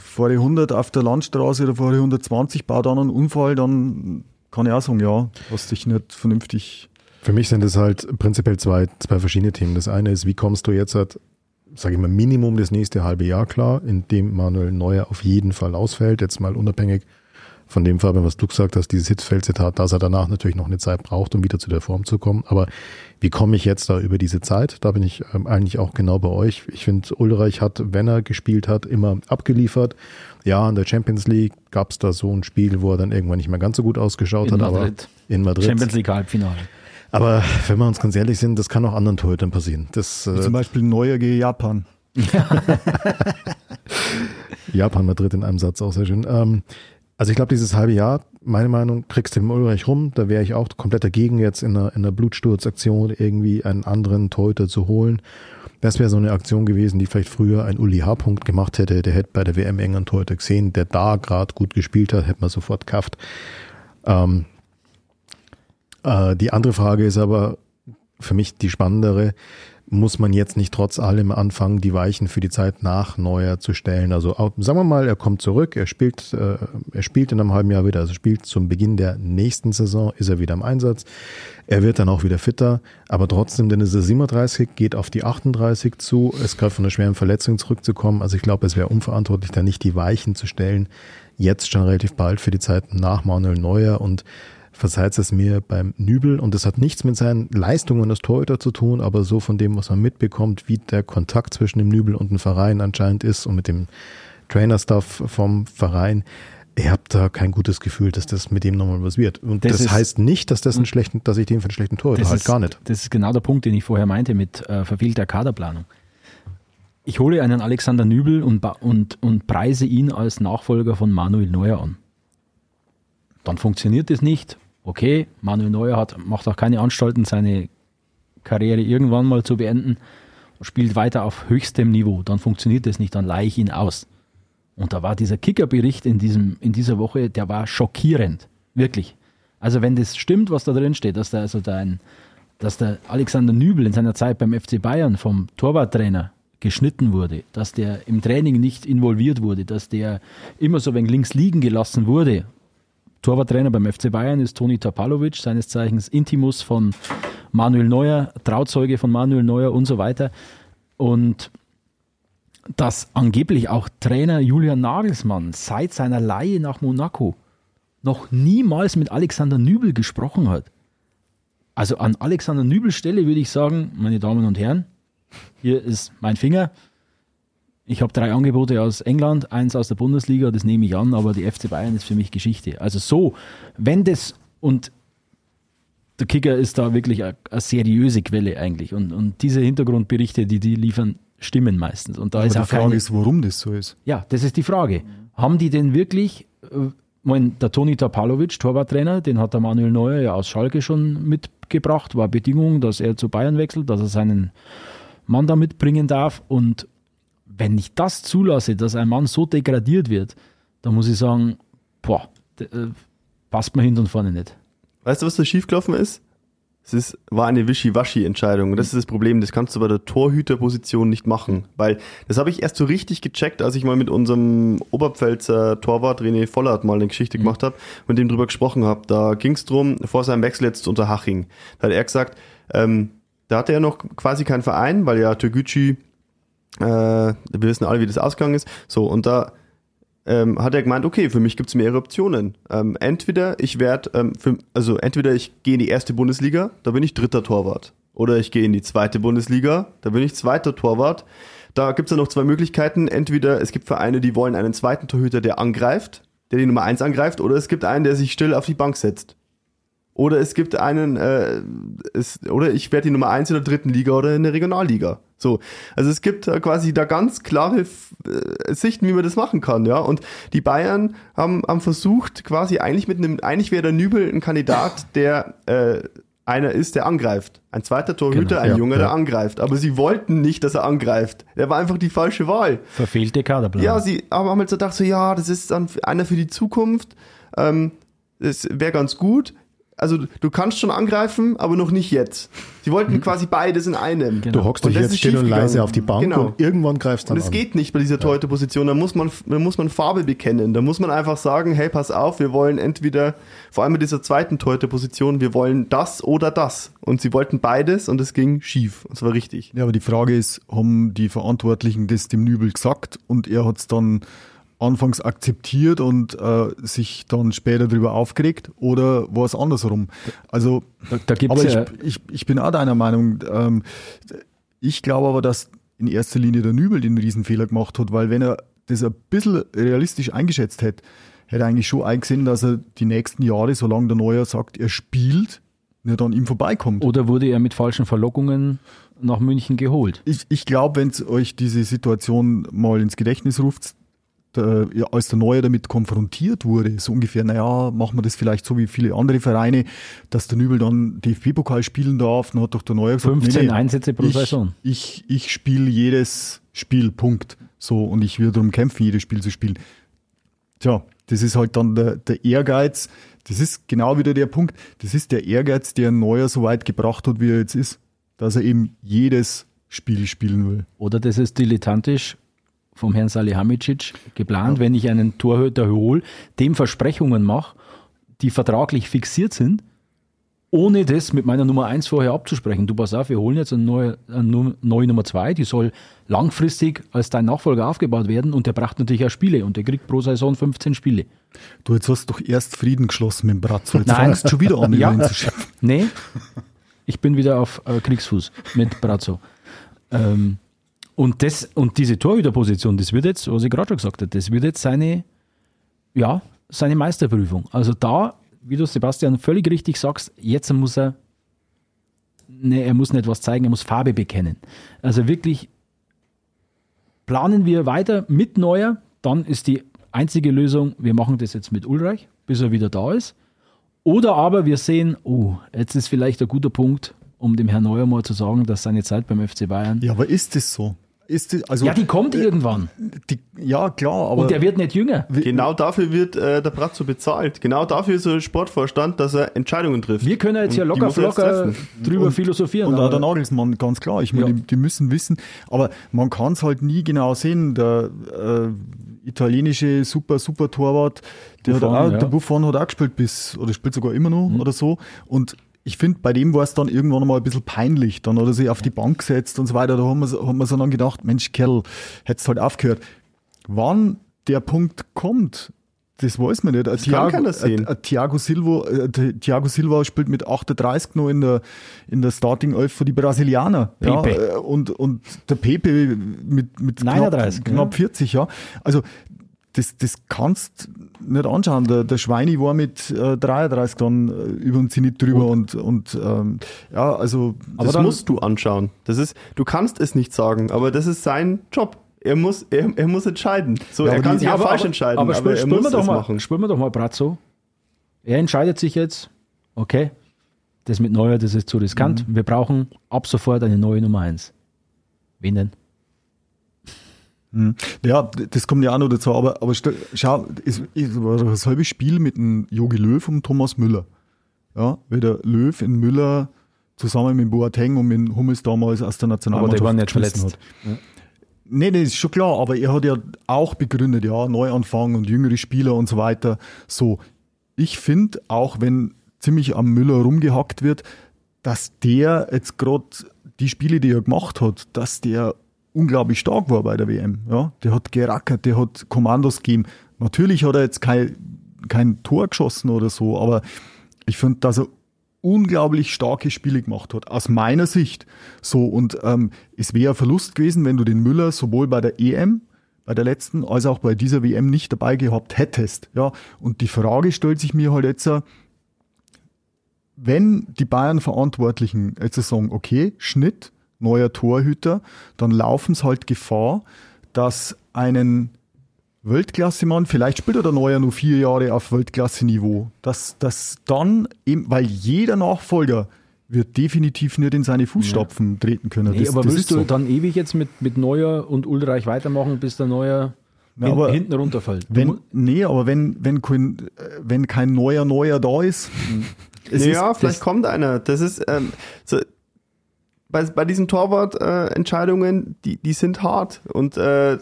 vor die 100 auf der Landstraße oder vor die 120 baut dann einen Unfall, dann kann ich auch sagen, ja, hast dich nicht vernünftig. Für mich sind es halt prinzipiell zwei, zwei verschiedene Themen. Das eine ist, wie kommst du jetzt halt, sage ich mal, Minimum das nächste halbe Jahr klar, in dem Manuel Neuer auf jeden Fall ausfällt, jetzt mal unabhängig von dem Fabian, was du gesagt hast, dieses Hitzfeld-Zitat, dass er danach natürlich noch eine Zeit braucht, um wieder zu der Form zu kommen. Aber wie komme ich jetzt da über diese Zeit? Da bin ich ähm, eigentlich auch genau bei euch. Ich finde, Ulreich hat, wenn er gespielt hat, immer abgeliefert. Ja, in der Champions League gab es da so ein Spiel, wo er dann irgendwann nicht mehr ganz so gut ausgeschaut In hat, Madrid. aber in Madrid. Champions League Halbfinale. Aber wenn wir uns ganz ehrlich sind, das kann auch anderen Torhütern passieren. Das, äh, Zum Beispiel Neuer gegen Japan. Japan, Madrid in einem Satz, auch sehr schön. Ähm, also ich glaube, dieses halbe Jahr, meine Meinung, kriegst du im Ulreich rum. Da wäre ich auch komplett dagegen, jetzt in einer, in einer Blutsturzaktion irgendwie einen anderen Torhüter zu holen. Das wäre so eine Aktion gewesen, die vielleicht früher ein Uli H. Punkt gemacht hätte. Der hätte bei der WM England Torhüter gesehen, der da gerade gut gespielt hat, hätte man sofort kafft. Ähm, äh, die andere Frage ist aber für mich die spannendere muss man jetzt nicht trotz allem anfangen, die Weichen für die Zeit nach Neuer zu stellen. Also sagen wir mal, er kommt zurück, er spielt, äh, er spielt in einem halben Jahr wieder, also spielt zum Beginn der nächsten Saison, ist er wieder im Einsatz. Er wird dann auch wieder fitter, aber trotzdem, denn ist er 37, geht auf die 38 zu, ist gerade von einer schweren Verletzung zurückzukommen. Also ich glaube, es wäre unverantwortlich, da nicht die Weichen zu stellen, jetzt schon relativ bald für die Zeit nach Manuel Neuer und verzeiht es mir beim Nübel und das hat nichts mit seinen Leistungen als Torhüter zu tun, aber so von dem, was man mitbekommt, wie der Kontakt zwischen dem Nübel und dem Verein anscheinend ist und mit dem Trainerstaff vom Verein. Ich habe da kein gutes Gefühl, dass das mit dem nochmal was wird. Und Das das, ist- heißt nicht, dass das einen schlechten, dass ich den für einen schlechten Torhüter halt gar nicht. Das ist genau der Punkt, den ich vorher meinte mit äh, verfehlter Kaderplanung. Ich hole einen Alexander Nübel und, und, und preise ihn als Nachfolger von Manuel Neuer an. Dann funktioniert das nicht. Okay, Manuel Neuer hat, macht auch keine Anstalten, seine Karriere irgendwann mal zu beenden, spielt weiter auf höchstem Niveau. Dann funktioniert das nicht, dann leihe ich ihn aus. Und da war dieser Kickerbericht in, diesem, in dieser Woche, der war schockierend. Wirklich. Also wenn das stimmt, was da drin steht, dass der, also da dass der Alexander Nübel in seiner Zeit beim FC Bayern vom Torwarttrainer geschnitten wurde, dass der im Training nicht involviert wurde, dass der immer so wenig links liegen gelassen wurde. Torwarttrainer beim FC Bayern ist Toni Tapalovic, seines Zeichens Intimus von Manuel Neuer, Trauzeuge von Manuel Neuer und so weiter. Und dass angeblich auch Trainer Julian Nagelsmann seit seiner Leihe nach Monaco noch niemals mit Alexander Nübel gesprochen hat. Also an Alexander Nübel Stelle würde ich sagen, meine Damen und Herren, hier ist mein Finger. Ich habe drei Angebote aus England, eins aus der Bundesliga, das nehme ich an, aber die FC Bayern ist für mich Geschichte. Also so, wenn das und der Kicker ist da wirklich eine, eine seriöse Quelle eigentlich und, und diese Hintergrundberichte, die die liefern, stimmen meistens. Und da Aber ist die auch Frage keine, ist, warum das so ist. ja, das ist die Frage. Haben die denn wirklich, äh, mein, der Toni Tapalovic, Torwarttrainer, den hat der Manuel Neuer ja aus Schalke schon mitgebracht, war Bedingung, dass er zu Bayern wechselt, dass er seinen Mann da mitbringen darf. Und wenn ich das zulasse, dass ein Mann so degradiert wird, dann muss ich sagen, boah, äh, passt mir hinten und vorne nicht. Weißt du, was da schiefgelaufen ist? Es ist, war eine Wischi-Waschi-Entscheidung. Und das ist das Problem, das kannst du bei der Torhüterposition nicht machen. Weil das habe ich erst so richtig gecheckt, als ich mal mit unserem Oberpfälzer Torwart René Vollert mal eine Geschichte gemacht habe und mit dem drüber gesprochen habe. Da ging es drum vor seinem Wechsel jetzt unter Haching. Da hat er gesagt, ähm, da hatte er noch quasi keinen Verein, weil ja Türgücü, äh, wir wissen alle, wie das ausgegangen ist. So, und da ähm, hat er gemeint, okay, für mich gibt es mehrere Optionen. Ähm, entweder ich werde, ähm, also entweder ich gehe in die erste Bundesliga, da bin ich dritter Torwart. Oder ich gehe in die zweite Bundesliga, da bin ich zweiter Torwart. Da gibt es ja noch zwei Möglichkeiten. Entweder es gibt Vereine, die wollen einen zweiten Torhüter, der angreift, der die Nummer eins angreift, oder es gibt einen, der sich still auf die Bank setzt. Oder es gibt einen, äh, es, oder ich werde die Nummer eins in der dritten Liga oder in der Regionalliga. So, also es gibt äh, quasi da ganz klare äh, Sichten, wie man das machen kann, ja. Und die Bayern haben, haben versucht, quasi eigentlich mit einem, eigentlich wäre der Nübel ein Kandidat, der äh, einer ist, der angreift. Ein zweiter Torhüter, Genau, ein ja, Junge, ja. der angreift. Aber sie wollten nicht, dass er angreift. Er war einfach die falsche Wahl. Verfehlte Kaderplanung. Ja, sie haben halt so gedacht, so, ja, das ist dann einer für die Zukunft. Ähm, das wäre ganz gut. Also du kannst schon angreifen, aber noch nicht jetzt. Sie wollten quasi beides in einem. Genau. Du hockst Und dich jetzt still und leise auf die Bank Genau. und irgendwann greifst du Und dann es an. geht nicht bei dieser Torhüterposition. Da muss man, da muss man Farbe bekennen. Da muss man einfach sagen, hey, pass auf, wir wollen entweder, vor allem mit dieser zweiten Torhüterposition, wir wollen das oder das. Und sie wollten beides und es ging schief. Und zwar richtig. Ja, aber die Frage ist, haben die Verantwortlichen das dem Nübel gesagt und er hat es dann anfangs akzeptiert und äh, sich dann später darüber aufgeregt oder war es andersrum? Also, Da, da gibt's aber ja, ich, ich, ich bin auch deiner Meinung. Ähm, ich glaube aber, dass in erster Linie der Nübel den Riesenfehler gemacht hat, weil wenn er das ein bisschen realistisch eingeschätzt hätte, hätte er eigentlich schon eingesehen, dass er die nächsten Jahre, solange der Neuer sagt, er spielt, nicht an ihm vorbeikommt. oder wurde er mit falschen Verlockungen nach München geholt? Ich, ich glaube, wenn es euch diese Situation mal ins Gedächtnis ruft, ja, als der Neue damit konfrontiert wurde, so ungefähr, naja, machen wir das vielleicht so wie viele andere Vereine, dass der Nübel dann DFB-Pokal spielen darf, dann hat doch der Neue gesagt, 15 Einsätze pro ich, Saison. Ich, ich spiele jedes Spiel, Punkt. So, und ich will darum kämpfen, jedes Spiel zu spielen. Tja, das ist halt dann der, der Ehrgeiz. Das ist genau wieder der Punkt. Das ist der Ehrgeiz, der ein Neuer so weit gebracht hat, wie er jetzt ist, dass er eben jedes Spiel spielen will. Oder das ist dilettantisch vom Herrn Salihamidzic geplant, wenn ich einen Torhüter hole, dem Versprechungen mache, die vertraglich fixiert sind, ohne das mit meiner Nummer 1 vorher abzusprechen. Du pass auf, wir holen jetzt eine neue, eine neue Nummer 2, die soll langfristig als dein Nachfolger aufgebaut werden und der braucht natürlich auch Spiele und der kriegt pro Saison 15 Spiele. Du, jetzt hast doch erst Frieden geschlossen mit dem Bratzo. Jetzt Nein. fangst du schon wieder an, Ja. über ihn zu schimpfen. Nee, ich bin wieder auf äh, Kriegsfuß mit Brazzo. Ähm, und, das, und diese Torhüterposition, das wird jetzt, was ich gerade schon gesagt habe, das wird jetzt seine, ja, seine Meisterprüfung. Also da, wie du Sebastian völlig richtig sagst, jetzt muss er, nee, er muss nicht was zeigen, er muss Farbe bekennen. Also wirklich planen wir weiter mit Neuer, dann ist die einzige Lösung, wir machen das jetzt mit Ulreich, bis er wieder da ist. Oder aber wir sehen, oh, jetzt ist vielleicht ein guter Punkt, um dem Herrn Neuer mal zu sagen, dass seine Zeit beim FC Bayern. Ja, aber ist das so? Ist das, also, die kommt irgendwann. die, ja, klar, aber Und der wird nicht jünger. Genau dafür wird äh, der Bratzo bezahlt. Genau dafür ist er Sportvorstand, dass er Entscheidungen trifft. Wir können jetzt hier Und die locker er flocker treffen. drüber philosophieren. Und auch der Nagelsmann, ganz klar. Ich meine, Ja. die, die müssen wissen, aber man kann es halt nie genau sehen. Der äh, italienische super, super Torwart, der, Buffon, hat auch, ja. der Buffon hat auch gespielt bis, oder spielt sogar immer noch oder so. Und ich finde, bei dem war es dann irgendwann mal ein bisschen peinlich. Dann hat er sich auf die Bank gesetzt und so weiter. Da haben wir, so- haben wir so dann gedacht, Mensch, Kerl, hättest halt aufgehört. Wann der Punkt kommt, das weiß man nicht. Ein kann keiner sehen. ein- ein Thiago Silva, äh, Thiago Silva spielt mit 38 noch in der, in der Starting 11 für die Brasilianer. Ja, Pepe. äh, und, und der Pepe mit, mit 39, knapp, knapp 40, ja. Also, das, das kannst nicht anschauen. Der, der Schweini war mit äh, 33 dann äh, über den Zenit drüber und, und ähm, ja, also Das dann- musst du anschauen. Das ist, du kannst es nicht sagen, aber das ist sein Job. Er muss, er, er muss entscheiden. So, Ja, er aber kann die- sich Ja, falsch entscheiden, aber, aber, er spielen muss wir doch mal, machen. Spielen wir doch mal Brazzo. Er entscheidet sich jetzt, okay, das mit Neuer, das ist zu riskant. Mhm. Wir brauchen ab sofort eine neue Nummer 1. Wen denn? Hm. Ja, das kommt ja auch noch dazu, aber, aber schau, es, es war doch das halbe Spiel mit dem Jogi Löw und Thomas Müller. Ja, wie der Löw in Müller zusammen mit Boateng und mit Hummels damals aus der Nationalmannschaft geschmissen Hat. Nee, nee, ist schon klar, aber er hat ja auch begründet, ja, Neuanfang und jüngere Spieler und so weiter. So, ich finde, auch wenn ziemlich am Müller rumgehackt wird, dass der jetzt gerade die Spiele, die er gemacht hat, dass der unglaublich stark war bei der WM. Ja, der hat gerackert, der hat Kommandos gegeben. Natürlich hat er jetzt kein, kein Tor geschossen oder so, aber ich finde, dass er unglaublich starke Spiele gemacht hat, aus meiner Sicht. So, und ähm, es wäre ein Verlust gewesen, wenn du den Müller sowohl bei der EM, bei der letzten, als auch bei dieser WM nicht dabei gehabt hättest. Ja, und die Frage stellt sich mir halt jetzt, äh, wenn die Bayern-Verantwortlichen jetzt sagen, okay, Schnitt, neuer Torhüter, dann laufen es halt Gefahr, dass einen Weltklasse-Mann, vielleicht spielt er der Neuer nur vier Jahre auf Weltklasse-Niveau, dass das dann eben, weil jeder Nachfolger wird definitiv nicht in seine Fußstapfen treten können. Nee, das, aber das willst du so. dann ewig jetzt mit, mit Neuer und Ulreich weitermachen, bis der Neuer Ja, hin, aber hinten runterfällt? Du Wenn, nee, aber wenn, wenn, kein, wenn kein neuer Neuer da ist, es ja, ist, vielleicht das, kommt einer. Das ist ähm, so, bei, bei diesen Torwart-Entscheidungen, die, die sind hart. Und äh,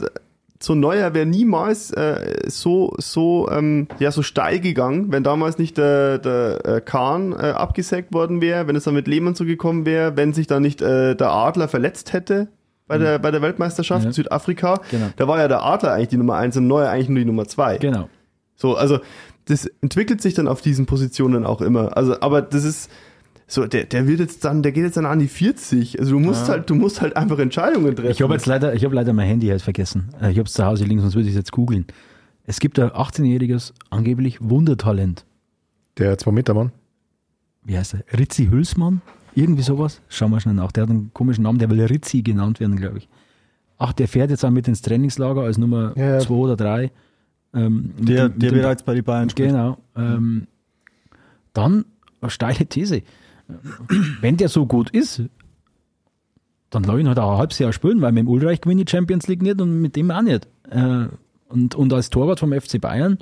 so Neuer wäre niemals äh, so, so, ähm, ja, so steil gegangen, wenn damals nicht der, der äh, Kahn äh, abgesägt worden wäre, wenn es dann mit Lehmann so gekommen wäre, wenn sich dann nicht äh, der Adler verletzt hätte. bei der, bei der Weltmeisterschaft Ja. in Südafrika. Genau. Da war ja der Adler eigentlich die Nummer eins und Neuer eigentlich nur die Nummer zwei. Genau. So, also das entwickelt sich dann auf diesen Positionen auch immer. Also, aber das ist so, der, der wird jetzt dann, der geht jetzt dann an die 40. Also du musst halt, du musst halt einfach Entscheidungen treffen. Ich habe jetzt leider, ich habe leider mein Handy halt vergessen. Äh, Ich habe es zu Hause liegen, sonst würde ich es jetzt googeln. Es gibt ein 18-jähriges angeblich Wundertalent. Der Zwei-Meter-Mann. Wie heißt er? Ritzi Hülsmann? Irgendwie sowas? Schauen wir schnell nach. Der hat einen komischen Namen, der will Ritzi genannt werden, glaube ich. Ach, der fährt jetzt auch mit ins Trainingslager als Nummer Ja, ja. 2 oder 3. Ähm, Der, dem- der bereits bei den Bayern spielt. Genau. Ähm, dann eine steile These. Wenn der so gut ist, dann lass ihn halt auch ein halbes Jahr spielen, weil mit dem Ulreich gewinne ich Champions League nicht und mit dem auch nicht. Äh, und, und als Torwart vom FC Bayern,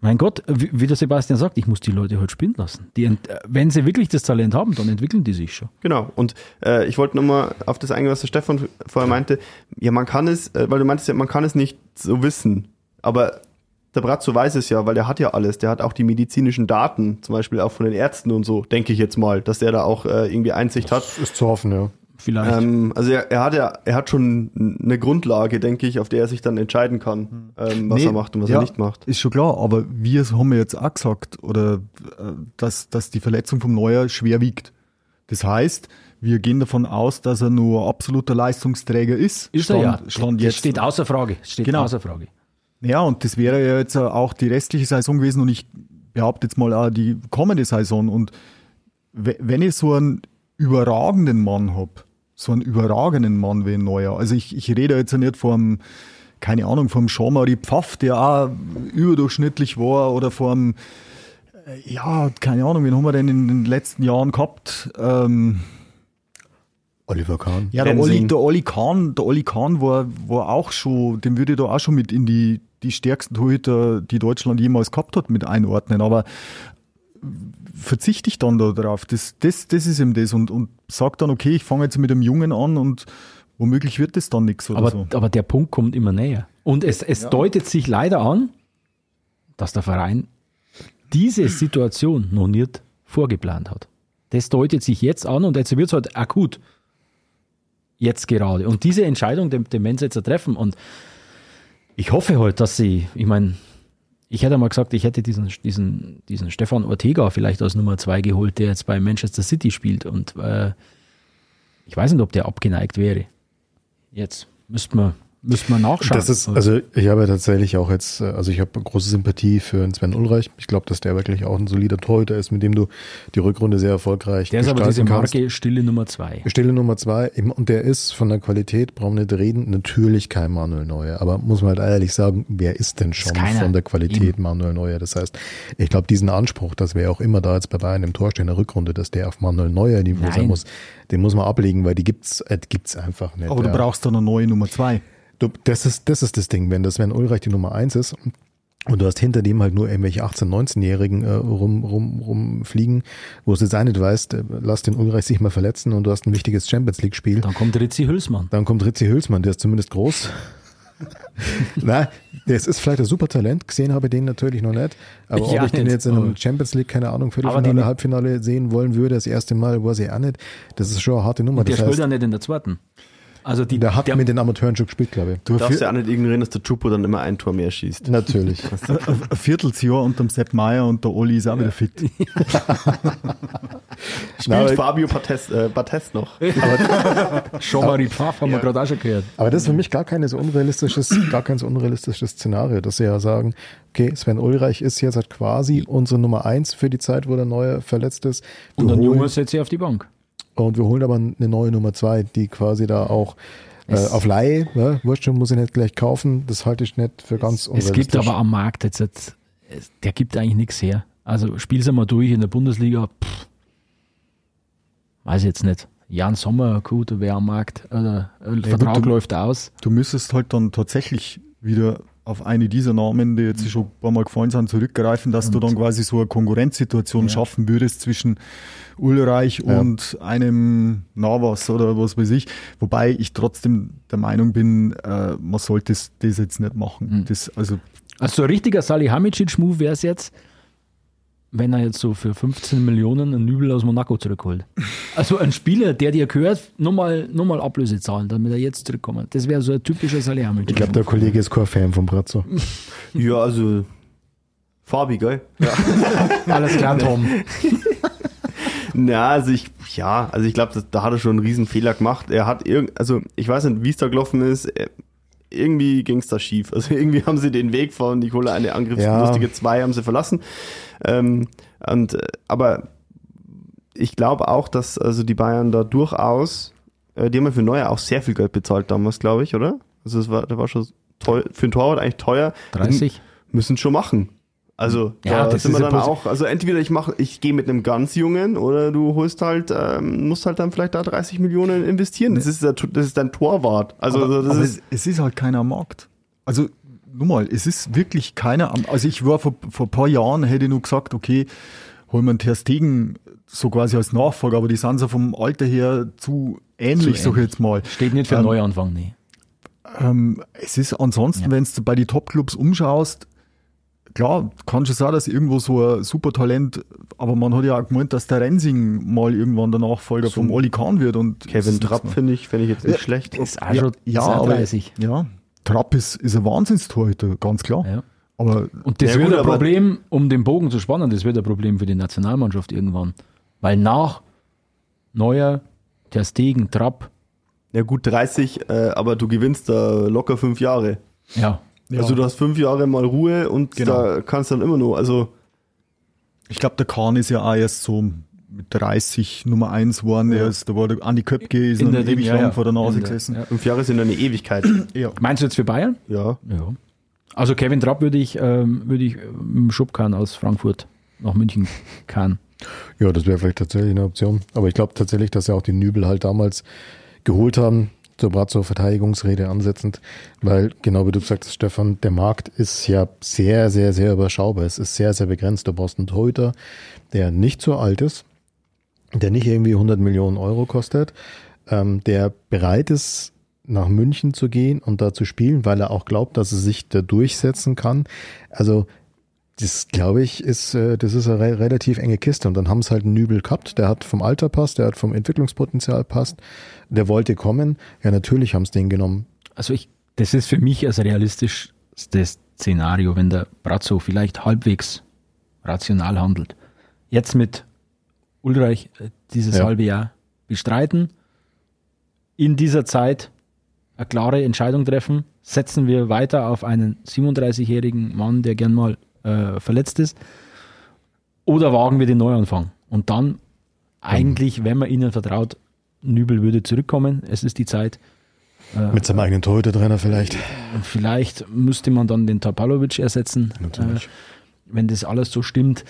mein Gott, wie, der Sebastian sagt, ich muss die Leute halt spielen lassen. Die, wenn sie wirklich das Talent haben, dann entwickeln die sich schon. Genau. Und äh, ich wollte nochmal auf das eingehen, was der Stefan vorher meinte. Ja, man kann es, äh, weil du meintest ja, man kann es nicht so wissen. Aber der Brazzo weiß es ja, weil der hat ja alles. Der hat auch die medizinischen Daten, zum Beispiel auch von den Ärzten und so, denke ich jetzt mal, dass der da auch äh, irgendwie Einsicht hat. Ist zu hoffen, ja. Vielleicht. Ähm, also er, er hat ja, er hat schon eine Grundlage, denke ich, auf der er sich dann entscheiden kann, ähm, was Nee, er macht und was ja, er nicht macht. Ist schon klar, aber wir haben ja jetzt auch gesagt, oder äh, dass, dass die Verletzung vom Neuer schwer wiegt. Das heißt, wir gehen davon aus, dass er nur absoluter Leistungsträger ist. ist er ja. Stand das jetzt. steht außer Frage. Das steht Genau. außer Frage. Ja, und das wäre ja jetzt auch die restliche Saison gewesen und ich behaupte jetzt mal auch die kommende Saison. Und we- wenn ich so einen überragenden Mann hab, so einen überragenden Mann wie ein Neuer, also ich, ich rede jetzt ja nicht vom, keine Ahnung, vom Jean-Marie Pfaff, der auch überdurchschnittlich war, oder vom, äh, ja, keine Ahnung, wen haben wir denn in den letzten Jahren gehabt? Ähm, Oliver Kahn. ja, der. Olli, der Olli Kahn, der Olli Kahn war, war auch schon, den würde ich da auch schon mit in die, die stärksten Torhüter, die Deutschland jemals gehabt hat, mit einordnen. Aber verzichte ich dann da drauf. Das, das, das ist eben das. Und, und sag dann, okay, ich fange jetzt mit dem Jungen an und womöglich wird das dann nichts oder Aber, so. aber der Punkt kommt immer näher. Und es, es deutet sich leider an, dass der Verein diese Situation noch nicht vorgeplant hat. Das deutet sich jetzt an und jetzt wird es halt akut. Jetzt gerade. Und diese Entscheidung, den, Mensch jetzt treffen. Und ich hoffe halt, dass sie, ich meine, ich hätte mal gesagt, ich hätte diesen, diesen, diesen Stefan Ortega vielleicht als Nummer zwei geholt, der jetzt bei Manchester City spielt. Und äh, ich weiß nicht, ob der abgeneigt wäre. Jetzt müsste man, müsste man nachschauen. Das ist, also ich habe tatsächlich auch jetzt, äh, also ich habe große Sympathie für Sven Ulreich. Ich glaube, dass der wirklich auch ein solider Torhüter ist, mit dem du die Rückrunde sehr erfolgreich der ist aber diese kannst. Marke Stille Nummer zwei. Stille Nummer zwei, und der ist von der Qualität, brauchen wir nicht reden, natürlich kein Manuel Neuer. Aber muss man halt ehrlich sagen, wer ist denn schon keiner. von der Qualität Eben. Manuel Neuer? Das heißt, ich glaube, diesen Anspruch, dass wer auch immer da jetzt bei Bayern im Tor steht in der Rückrunde, dass der auf Manuel Neuer Niveau sein Nein. muss, den muss man ablegen, weil die gibt's, äh, die gibt's einfach nicht. aber du ja. brauchst dann eine neue Nummer zwei. Du, das, ist, das ist das Ding, wenn das Sven Ulreich die Nummer eins ist und du hast hinter dem halt nur irgendwelche 18-, 19-Jährigen äh, rum, rum, rumfliegen, wo du jetzt auch nicht weißt, äh, lass den Ulreich sich mal verletzen und du hast ein wichtiges Champions League-Spiel. Dann kommt Ritzi Hülsmann. Dann kommt Ritzi Hülsmann, der ist zumindest groß. Na, das ist vielleicht ein super Talent. Gesehen habe ich den natürlich noch nicht. Aber Ja, ob ich den jetzt in einem Champions League, keine Ahnung, Viertelfinale, die- Halbfinale sehen wollen würde, das erste Mal, weiß ich auch nicht. Das ist schon eine harte Nummer. Und der Das spielt heißt, ja nicht in der zweiten. Also die, der hat mit den Amateuren schon gespielt, glaube ich. Du darfst ja auch nicht ignorieren, dass der Chupo dann immer ein Tor mehr schießt. Natürlich. ein Vierteljahr unter dem Sepp Meier und der Olli ist auch wieder fit. Spielt Na, aber- Fabio Bates, äh, Bates noch. Jean-Marie Pfaff haben wir gerade auch schon gehört. Aber das ist für mich gar keine so unrealistisches, gar kein so unrealistisches Szenario, dass sie ja sagen, okay, Sven Ulreich ist jetzt halt quasi unsere Nummer eins für die Zeit, wo der Neue verletzt ist. Wir Und ein holen- Junge setzt sich auf die Bank. Und wir holen aber eine neue Nummer zwei, die quasi da auch äh, Es- auf Laie, ja, wurscht, schon, muss ich nicht gleich kaufen, das halte ich nicht für ganz Es unrealistisch. gibt aber am Markt jetzt, jetzt es- der gibt eigentlich nichts her. Also spiel's einmal durch in der Bundesliga, pff, weiß ich jetzt nicht. Jan Sommer, gut, wer am Markt, oder äh, Vertrag gut, du- läuft aus. Du müsstest halt dann tatsächlich wieder auf eine dieser Namen, die jetzt schon ein paar Mal gefallen sind, zurückgreifen, dass du dann quasi so eine Konkurrenzsituation Ja. schaffen würdest zwischen Ulreich Ja. und einem Navas oder was weiß ich. Wobei ich trotzdem der Meinung bin, äh, man sollte das, das jetzt nicht machen. Mhm. Das, also Also so ein richtiger Salihamidzic-Move wäre es jetzt, wenn er jetzt so für 15 Millionen einen Nübel aus Monaco zurückholt. Also ein Spieler, der dir gehört, nochmal noch mal Ablöse zahlen, damit er jetzt zurückkommt. Das wäre so ein typischer Salihamidzic. Ich glaube, der Kollege ist kein Fan von Brazzo. Ja, also Fabi, gell? Ja. Alles klar, Tom. Na, also ich, ja, also ich glaube, da hat er schon einen riesen Fehler gemacht. Er hat irgend, also ich weiß nicht, wie es da gelaufen ist. Er, irgendwie ging es da schief. Also irgendwie haben sie den Weg von Nikola eine angriffslustige Ja. zwei haben sie verlassen. Ähm, und, äh, aber ich glaube auch, dass also die Bayern da durchaus, äh, die haben ja für Neuer auch sehr viel Geld bezahlt damals, glaube ich, oder? Also es war, der war schon teuer, für einen Torwart eigentlich teuer. 30. Müssen schon machen. Also Ja, da das sind ist wir dann auch, also entweder ich mache, ich gehe mit einem ganz jungen oder du holst halt, ähm, musst halt dann vielleicht da 30 Millionen investieren. Das ist das ist dein Torwart. Also aber, das aber ist, es, es ist halt keiner am Markt. Also, nur mal, es ist wirklich keiner also ich war vor, vor ein paar Jahren, hätte ich nur gesagt, okay, holen wir einen Ter Stegen so quasi als Nachfolger, aber die sind so vom Alter her zu ähnlich, sag ich ähnlich. jetzt mal. Steht nicht für einen Ähm, Neuanfang, nee. Ähm, es ist ansonsten, Ja. wenn du bei die Top-Clubs umschaust, klar, kann schon sein, dass irgendwo so ein super Talent, aber man hat ja auch gemeint, dass der Rensing mal irgendwann der Nachfolger vom Oli Kahn wird und Kevin Trapp finde ich, finde ich jetzt nicht Ja. schlecht. Ist auch mehr. schon ja, ist auch aber, 30. ja, Trapp ist, ist ein Wahnsinnstorhüter, ganz klar. Ja. Aber Und das Ja, wird gut, ein Problem, um den Bogen zu spannen, das wird ein Problem für die Nationalmannschaft irgendwann. Weil nach Neuer, Ter Stegen, Trapp, Ja gut, 30, äh, aber du gewinnst da locker fünf Jahre. ja, ja, Also du hast fünf Jahre mal Ruhe und Genau. da kannst dann immer nur, also ich glaube, der Kahn ist ja auch erst so mit 30 Nummer 1 geworden. Er ist, da war der Andi Köpke, ist In noch der- ewig ja, lang ja. vor der Nase In der- gesessen. ja. fünf Jahre sind eine Ewigkeit. Ja. Meinst du jetzt für Bayern? ja. Ja. Also Kevin Trapp würde ich, ähm, würde ich im Schubkarren aus Frankfurt nach München kann. Ja, das wäre vielleicht tatsächlich eine Option. Aber ich glaube tatsächlich, dass sie auch den Nübel halt damals geholt haben, zur Verteidigungsrede ansetzend, weil genau wie du gesagt hast, Stefan, der Markt ist ja sehr, sehr, sehr überschaubar. Es ist sehr, sehr begrenzt. Du brauchst einen Torhüter, der nicht so alt ist, der nicht irgendwie 100 Millionen Euro kostet, ähm, der bereit ist, nach München zu gehen und da zu spielen, weil er auch glaubt, dass er sich da durchsetzen kann. Also das glaube ich ist, äh, das ist eine re relativ enge Kiste. Und dann haben es halt einen Nübel gehabt, der hat vom Alter passt, der hat vom Entwicklungspotenzial passt, der wollte kommen. Ja, natürlich haben es den genommen. Also ich, das ist für mich das realistischste Szenario, wenn der Brazzo vielleicht halbwegs rational handelt. Jetzt mit Ulreich äh, dieses Ja. halbe Jahr bestreiten, in dieser Zeit eine klare Entscheidung treffen, setzen wir weiter auf einen 37-jährigen Mann, der gern mal äh, verletzt ist, oder wagen wir den Neuanfang? Und dann eigentlich, wenn man ihnen vertraut, Nübel würde zurückkommen, es ist die Zeit, Mit seinem eigenen Torhüter-Trainer vielleicht. und vielleicht müsste man dann den Tapalovic ersetzen, Natürlich. äh, wenn das alles so stimmt.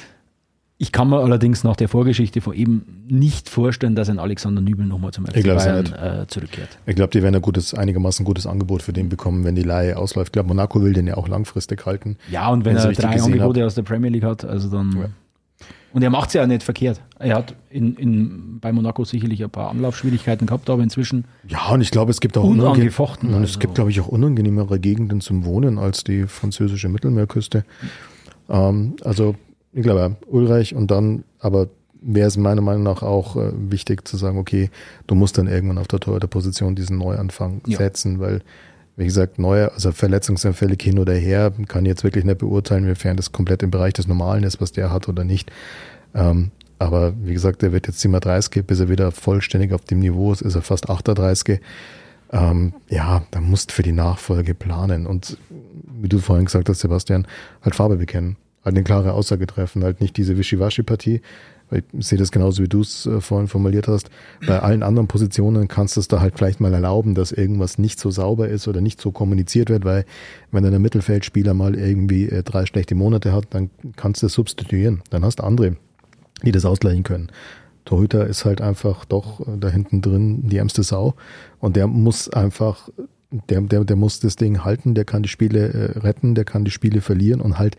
Ich kann mir allerdings nach der Vorgeschichte von eben nicht vorstellen, dass ein Alexander Nübel nochmal zum FC Bayern äh, zurückkehrt. Ich glaube, die werden ein gutes, einigermaßen gutes Angebot für den bekommen, wenn die Leihe ausläuft. Ich glaube, Monaco will den ja auch langfristig halten. Ja, und wenn Wenn er drei Angebote aus der Premier League hat, also dann. Ja. Und er macht es ja nicht verkehrt. Er hat in, in, bei Monaco sicherlich ein paar Anlaufschwierigkeiten gehabt, aber inzwischen Ja, und ich glaube, es gibt auch Unangefochten, Und es also. gibt, glaube ich, auch unangenehmere Gegenden zum Wohnen als die französische Mittelmeerküste. Ähm, also, glaube, Ulreich und dann, aber wäre es meiner Meinung nach auch äh, wichtig zu sagen, okay, du musst dann irgendwann auf der Torhüterposition diesen Neuanfang Ja. setzen, weil, wie gesagt, neue, also verletzungsanfällig hin oder her, kann ich jetzt wirklich nicht beurteilen, inwiefern das komplett im Bereich des Normalen ist, was der hat oder nicht. Ähm, aber wie gesagt, der wird jetzt 37, bis er wieder vollständig auf dem Niveau ist, ist er fast 38. Ähm, ja, da musst für die Nachfolge planen und wie du vorhin gesagt hast, Sebastian, halt Farbe bekennen, halt eine klare Aussage treffen, halt nicht diese Wischiwaschi-Partie. Ich sehe das genauso, wie du es äh, vorhin formuliert hast. Bei allen anderen Positionen kannst du es da halt vielleicht mal erlauben, dass irgendwas nicht so sauber ist oder nicht so kommuniziert wird, weil wenn dann der Mittelfeldspieler mal irgendwie äh, drei schlechte Monate hat, dann kannst du es substituieren. Dann hast du andere, die das ausgleichen können. Torhüter ist halt einfach doch äh, da hinten drin die ärmste Sau und der muss einfach, der, der, der muss das Ding halten, der kann die Spiele retten, der kann die Spiele verlieren und halt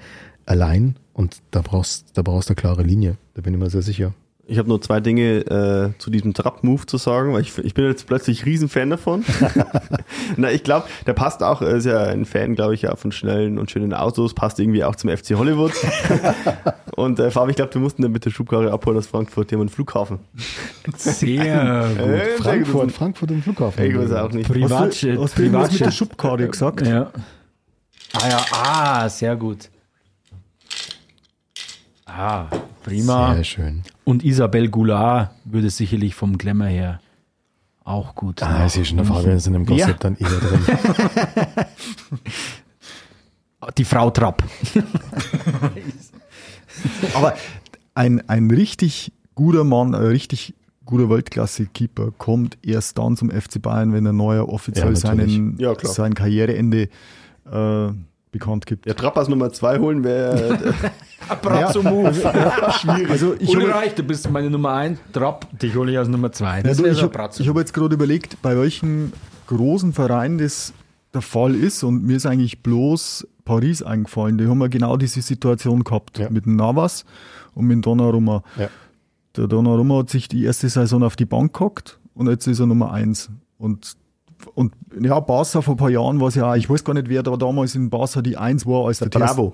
allein und da brauchst, da brauchst du eine klare Linie, da bin ich mir sehr sicher. Ich habe nur zwei Dinge äh, zu diesem Trap-Move zu sagen, weil ich, ich bin jetzt plötzlich Riesenfan davon. Na, ich glaube, der passt auch, er ist ja ein Fan, glaube ich, ja, von schnellen und schönen Autos, passt irgendwie auch zum FC Hollywood. und äh, Fabi, ich glaube, du mussten dann mit der Schubkarre abholen aus Frankfurt, haben einen Flughafen. Sehr gut. Äh, sehr Frankfurt. Frankfurt im Flughafen. Ich weiß auch nicht. Privatjet. Hast du irgendwas mit der Privatjet. Schubkarre gesagt? Ja. Ah ja, ah, sehr gut. Ah, prima. Sehr schön. Und Isabel Goulart würde sicherlich vom Glamour her auch gut. Ah, ich sehe schon, der Fabian ist in dem? Konzept dann eher drin. Die Frau Trapp. Aber ein, ein richtig guter Mann, ein richtig guter Weltklasse-Keeper kommt erst dann zum FC Bayern, wenn ein neuer offiziell Ja, seinen, Ja, sein Karriereende äh, bekannt gibt. Ja, Trappers Nummer zwei holen wäre. Brazzo Move. Also ich habe Ulreich, du bist meine Nummer 1. Trapp, dich hole ich als Nummer 2. Ja, wäre ich habe hab jetzt gerade überlegt, bei welchen großen Vereinen das der Fall ist und mir ist eigentlich bloß Paris eingefallen. Die haben ja genau diese Situation gehabt Ja. mit dem Navas und mit dem Donnarumma. Ja. Der Donnarumma hat sich die erste Saison auf die Bank gehockt und jetzt ist er Nummer eins. Und, und ja, Barca vor ein paar Jahren war es ja auch, ich weiß gar nicht, wer da damals in Barca die Eins war, als der, Bravo.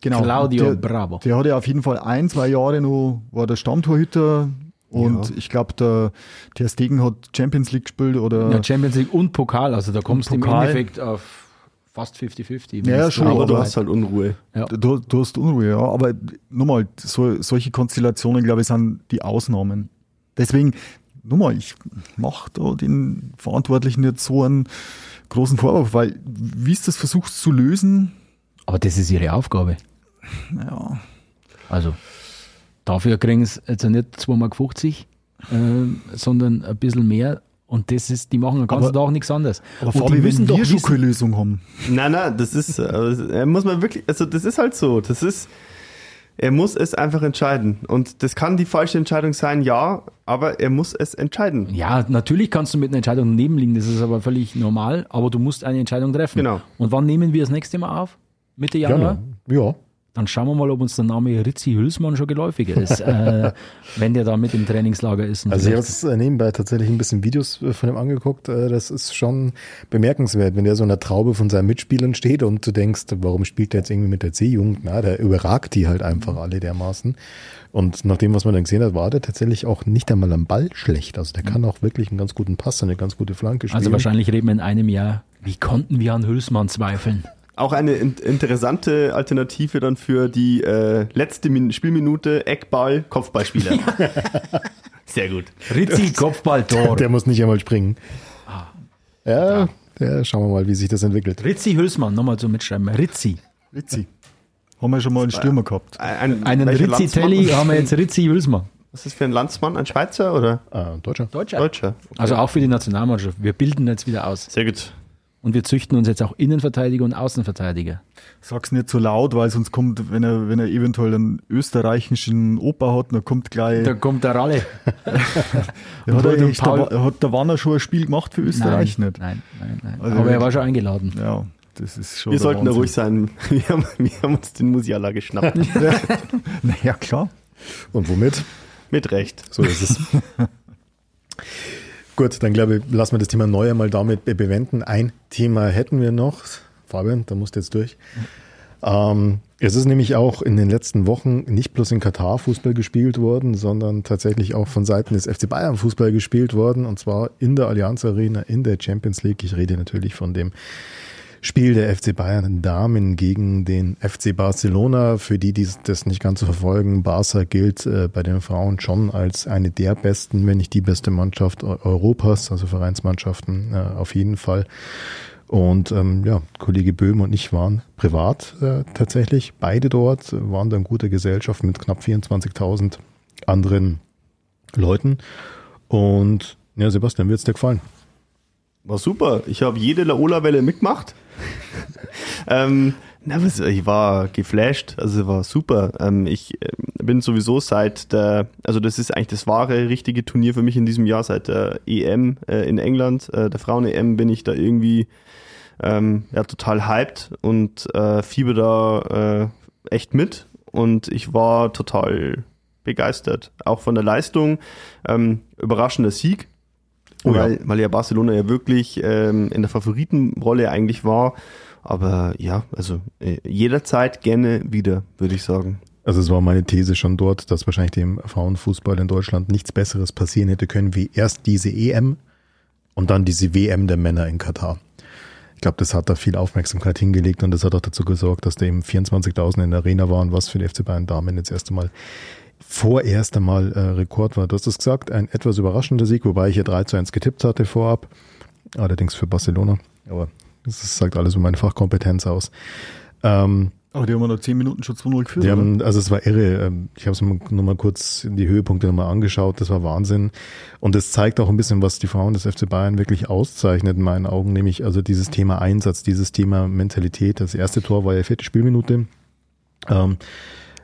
Genau. Claudio der, Bravo. Der hatte auf jeden Fall ein, zwei Jahre noch, war der Stammtorhüter und Ja. ich glaube, der Ter Stegen hat Champions League gespielt oder Ja, Champions League und Pokal, also da kommst du im. Endeffekt auf fast 50-50. Ja, schon, Aber du hast halt Unruhe. Ja. du, du hast Unruhe, ja. Aber nochmal, so, solche Konstellationen, glaube ich, sind die Ausnahmen. Deswegen, nochmal, ich mache da den Verantwortlichen jetzt so einen großen Vorwurf, weil wie es das versuchst zu lösen, Aber das ist ihre Aufgabe. ja, Also dafür kriegen sie jetzt nicht 2,50 Mark, äh, sondern ein bisschen mehr. Und das ist, die machen den ganzen Aber- Tag nichts anderes. aber Fabi, die müssen wenn doch wir schon keine Lösung haben. Nein, nein, das ist, äh, muss man wirklich, also das ist halt so. Das ist, er muss es einfach entscheiden. Und das kann die falsche Entscheidung sein, ja, aber er muss es entscheiden. Ja, natürlich kannst du mit einer Entscheidung nebenliegen, das ist aber völlig normal, aber du musst eine Entscheidung treffen. Genau. Und wann nehmen wir das nächste Mal auf? Mitte Januar? Gerne. Ja. Dann schauen wir mal, ob uns der Name Ritzi Hülsmann schon geläufiger ist, äh, wenn der da mit im Trainingslager ist. Also ich habe jetzt äh, nebenbei tatsächlich ein bisschen Videos äh, von ihm angeguckt. Äh, Das ist schon bemerkenswert, wenn der so in der Traube von seinen Mitspielern steht und du denkst, warum spielt der jetzt irgendwie mit der C-Jugend? Na, der überragt die halt einfach alle dermaßen. Und nach dem, was man dann gesehen hat, war der tatsächlich auch nicht einmal am Ball schlecht. Also der kann auch wirklich einen ganz guten Pass, eine ganz gute Flanke spielen. also wahrscheinlich reden wir in einem Jahr, wie konnten wir an Hülsmann zweifeln? Auch eine in interessante Alternative dann für die äh, letzte Min Spielminute Eckball, Kopfballspieler. Sehr gut. Ritzi, Kopfballtor. Der muss nicht einmal springen. Ah. Ja, ja, schauen wir mal, wie sich das entwickelt. Ritzi Hülsmann, nochmal zum Mitschreiben. Ritzi. Ritzi. Haben wir schon mal einen Stürmer gehabt. Ein, Einen welcher Ritzi? Telly haben wir jetzt Ritzi Hülsmann. Was ist für ein Landsmann? Ein Schweizer oder Ah, Deutscher. Deutscher. Deutscher? Also auch für die Nationalmannschaft. Wir bilden jetzt wieder aus. Sehr gut. Und wir züchten uns jetzt auch Innenverteidiger und Außenverteidiger. Sag's nicht so laut, weil sonst kommt, wenn er, wenn er eventuell einen österreichischen Opa hat, dann kommt gleich. Da kommt der Ralle. Ja, hat, er, eigentlich Paul- der, hat der Wanner schon ein Spiel gemacht für Österreich nein, nicht? Nein, nein, nein. Also Aber er war schon eingeladen. Ja, das ist schon. Wir sollten da Wahnsinn. ruhig sein. Wir haben, wir haben uns den Musiala geschnappt. Naja, klar. Und womit? Mit Recht. So ist es. Gut, dann glaube ich, lassen wir das Thema neu einmal damit be- bewenden. Ein Thema hätten wir noch. Fabian, da musst du jetzt durch. Ähm, es ist nämlich auch in den letzten Wochen nicht bloß in Katar Fußball gespielt worden, sondern tatsächlich auch von Seiten des FC Bayern Fußball gespielt worden. Und zwar in der Allianz Arena, in der Champions League. Ich rede natürlich von dem Spiel der FC Bayern Damen gegen den FC Barcelona. Für die, die das nicht ganz so verfolgen, Barca gilt äh, bei den Frauen schon als eine der besten, wenn nicht die beste Mannschaft Eu- Europas, also Vereinsmannschaften äh, auf jeden Fall. Und ähm, ja, Kollege Böhm und ich waren privat äh, tatsächlich beide dort, waren da in guter Gesellschaft mit knapp 24.000 anderen Leuten. Und ja, Sebastian, wird's dir gefallen? War super. Ich habe jede Laola-Welle mitgemacht. ähm, na, was, ich war geflasht, also war super. Ähm, ich ähm, bin sowieso seit der, also das ist eigentlich das wahre, richtige Turnier für mich in diesem Jahr, seit der EM äh, in England, äh, der Frauen-EM, bin ich da irgendwie ähm, ja, total hyped und äh, fieber da äh, echt mit. Und ich war total begeistert. Auch von der Leistung. Ähm, überraschender Sieg. Oh ja. weil, weil ja Barcelona ja wirklich ähm, in der Favoritenrolle eigentlich war. Aber ja, also äh, jederzeit gerne wieder, würde ich sagen. Also es war meine These schon dort, dass wahrscheinlich dem Frauenfußball in Deutschland nichts Besseres passieren hätte können, wie erst diese EM und dann diese WM der Männer in Katar. Ich glaube, das hat da viel Aufmerksamkeit hingelegt und das hat auch dazu gesorgt, dass da eben 24.000 in der Arena waren, was für den FC Bayern Damen jetzt erst einmal vorerst einmal äh, Rekord war. Du hast es gesagt, ein etwas überraschender Sieg, wobei ich hier 3 zu 1 getippt hatte vorab, allerdings für Barcelona, aber das sagt alles über meine Fachkompetenz aus. Ähm, Aber die haben wir noch 10 Minuten schon 2-0 geführt. die oder? haben, also es war irre. Ähm, Ich habe es mir nur mal kurz in die Höhepunkte nochmal angeschaut. Das war Wahnsinn. Und es zeigt auch ein bisschen, was die Frauen des FC Bayern wirklich auszeichnet in meinen Augen, nämlich also dieses Thema Einsatz, dieses Thema Mentalität. Das erste Tor war ja vierte Spielminute. Ähm,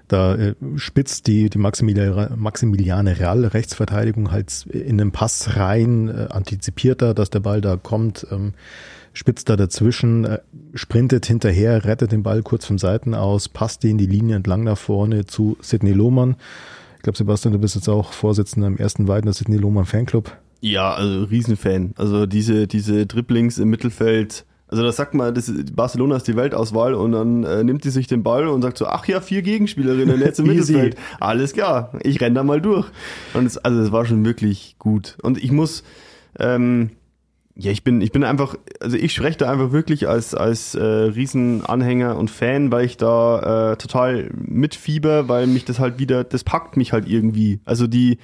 da äh, spitzt die, die Maximiliane, Maximiliane Real Rechtsverteidigung halt in den Pass rein, äh, antizipiert da, dass der Ball da kommt, ähm, spitzt da dazwischen, äh, sprintet hinterher, rettet den Ball kurz vom Seiten aus, passt den die Linie entlang nach vorne zu Sidney Lohmann. Ich glaube, Sebastian, du bist jetzt auch Vorsitzender im ersten Weidner Sidney Lohmann Fanclub. Ja, also Riesenfan. Also diese, diese Dribblings im Mittelfeld. Also das sagt man, das Barcelona ist die Weltauswahl und dann äh, nimmt die sich den Ball und sagt so, ach ja, vier Gegenspielerinnen jetzt im. Mittelfeld. Alles klar, ich renn da mal durch. Und es, also es war schon wirklich gut. Und ich muss, ähm, ja, ich bin, ich bin einfach, also ich spreche da einfach wirklich als, als äh, Riesenanhänger und Fan, weil ich da äh, total mitfieber, weil mich das halt wieder, das packt mich halt irgendwie. Also die,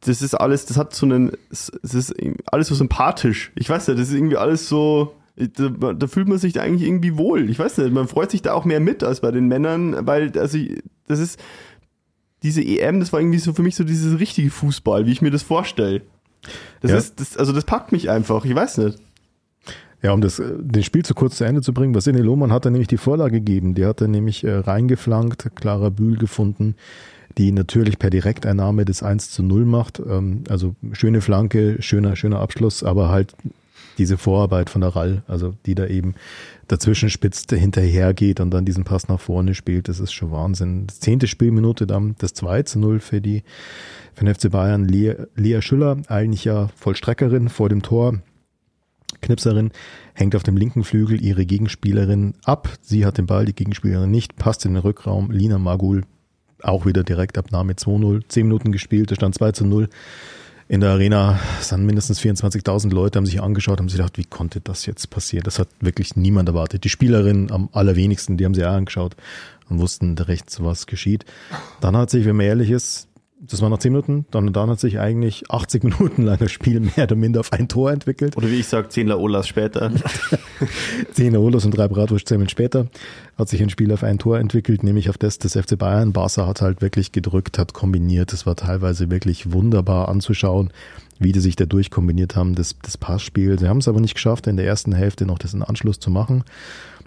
das ist alles, das hat so einen, es ist alles so sympathisch. Ich weiß nicht, das ist irgendwie alles so, da, da fühlt man sich da eigentlich irgendwie wohl. Ich weiß nicht, man freut sich da auch mehr mit als bei den Männern, weil, also, das ist, diese EM, das war irgendwie so für mich so dieses richtige Fußball, wie ich mir das vorstelle. Das Ja. ist, das, also das packt mich einfach, ich weiß nicht. Ja, um das, äh, den Spiel zu kurz zu Ende zu bringen, Vasily Lohmann hat er nämlich die Vorlage gegeben. Die hat er nämlich äh, reingeflankt, Clara Bühl gefunden, die natürlich per Direkteinnahme das 1 zu 0 macht. Ähm, also schöne Flanke, schöner, schöner Abschluss, aber halt diese Vorarbeit von der Rall, also die da eben dazwischen spitzt, hinterher geht und dann diesen Pass nach vorne spielt, das ist schon Wahnsinn. Das zehnte Spielminute dann das 2 zu 0 für die für den FC Bayern. Lea, Lea Schüller, eigentlich ja Vollstreckerin vor dem Tor, Knipserin, hängt auf dem linken Flügel ihre Gegenspielerin ab. Sie hat den Ball, die Gegenspielerin nicht, passt in den Rückraum. Lina Magul auch wieder Direktabnahme 2-0. Zehn Minuten gespielt, es stand 2 zu 0. In der Arena sind mindestens 24.000 Leute, haben sich angeschaut, haben sich gedacht, wie konnte das jetzt passieren? Das hat wirklich niemand erwartet. Die Spielerin am allerwenigsten, die haben sich auch angeschaut und wussten rechts, was geschieht. Dann hat sich, wenn man ehrlich ist, das waren noch 10 Minuten, dann, dann hat sich eigentlich 80 Minuten lang das Spiel mehr oder minder auf ein Tor entwickelt. Oder wie ich sage, 10 Laolas später. Zehn Olos und drei Bratwurstzimmeln später hat sich ein Spiel auf ein Tor entwickelt, nämlich auf das des FC Bayern. Barca hat halt wirklich gedrückt, hat kombiniert. Es war teilweise wirklich wunderbar anzuschauen, wie die sich da durchkombiniert haben, das, das Passspiel. Sie haben es aber nicht geschafft, in der ersten Hälfte noch diesen Anschluss zu machen.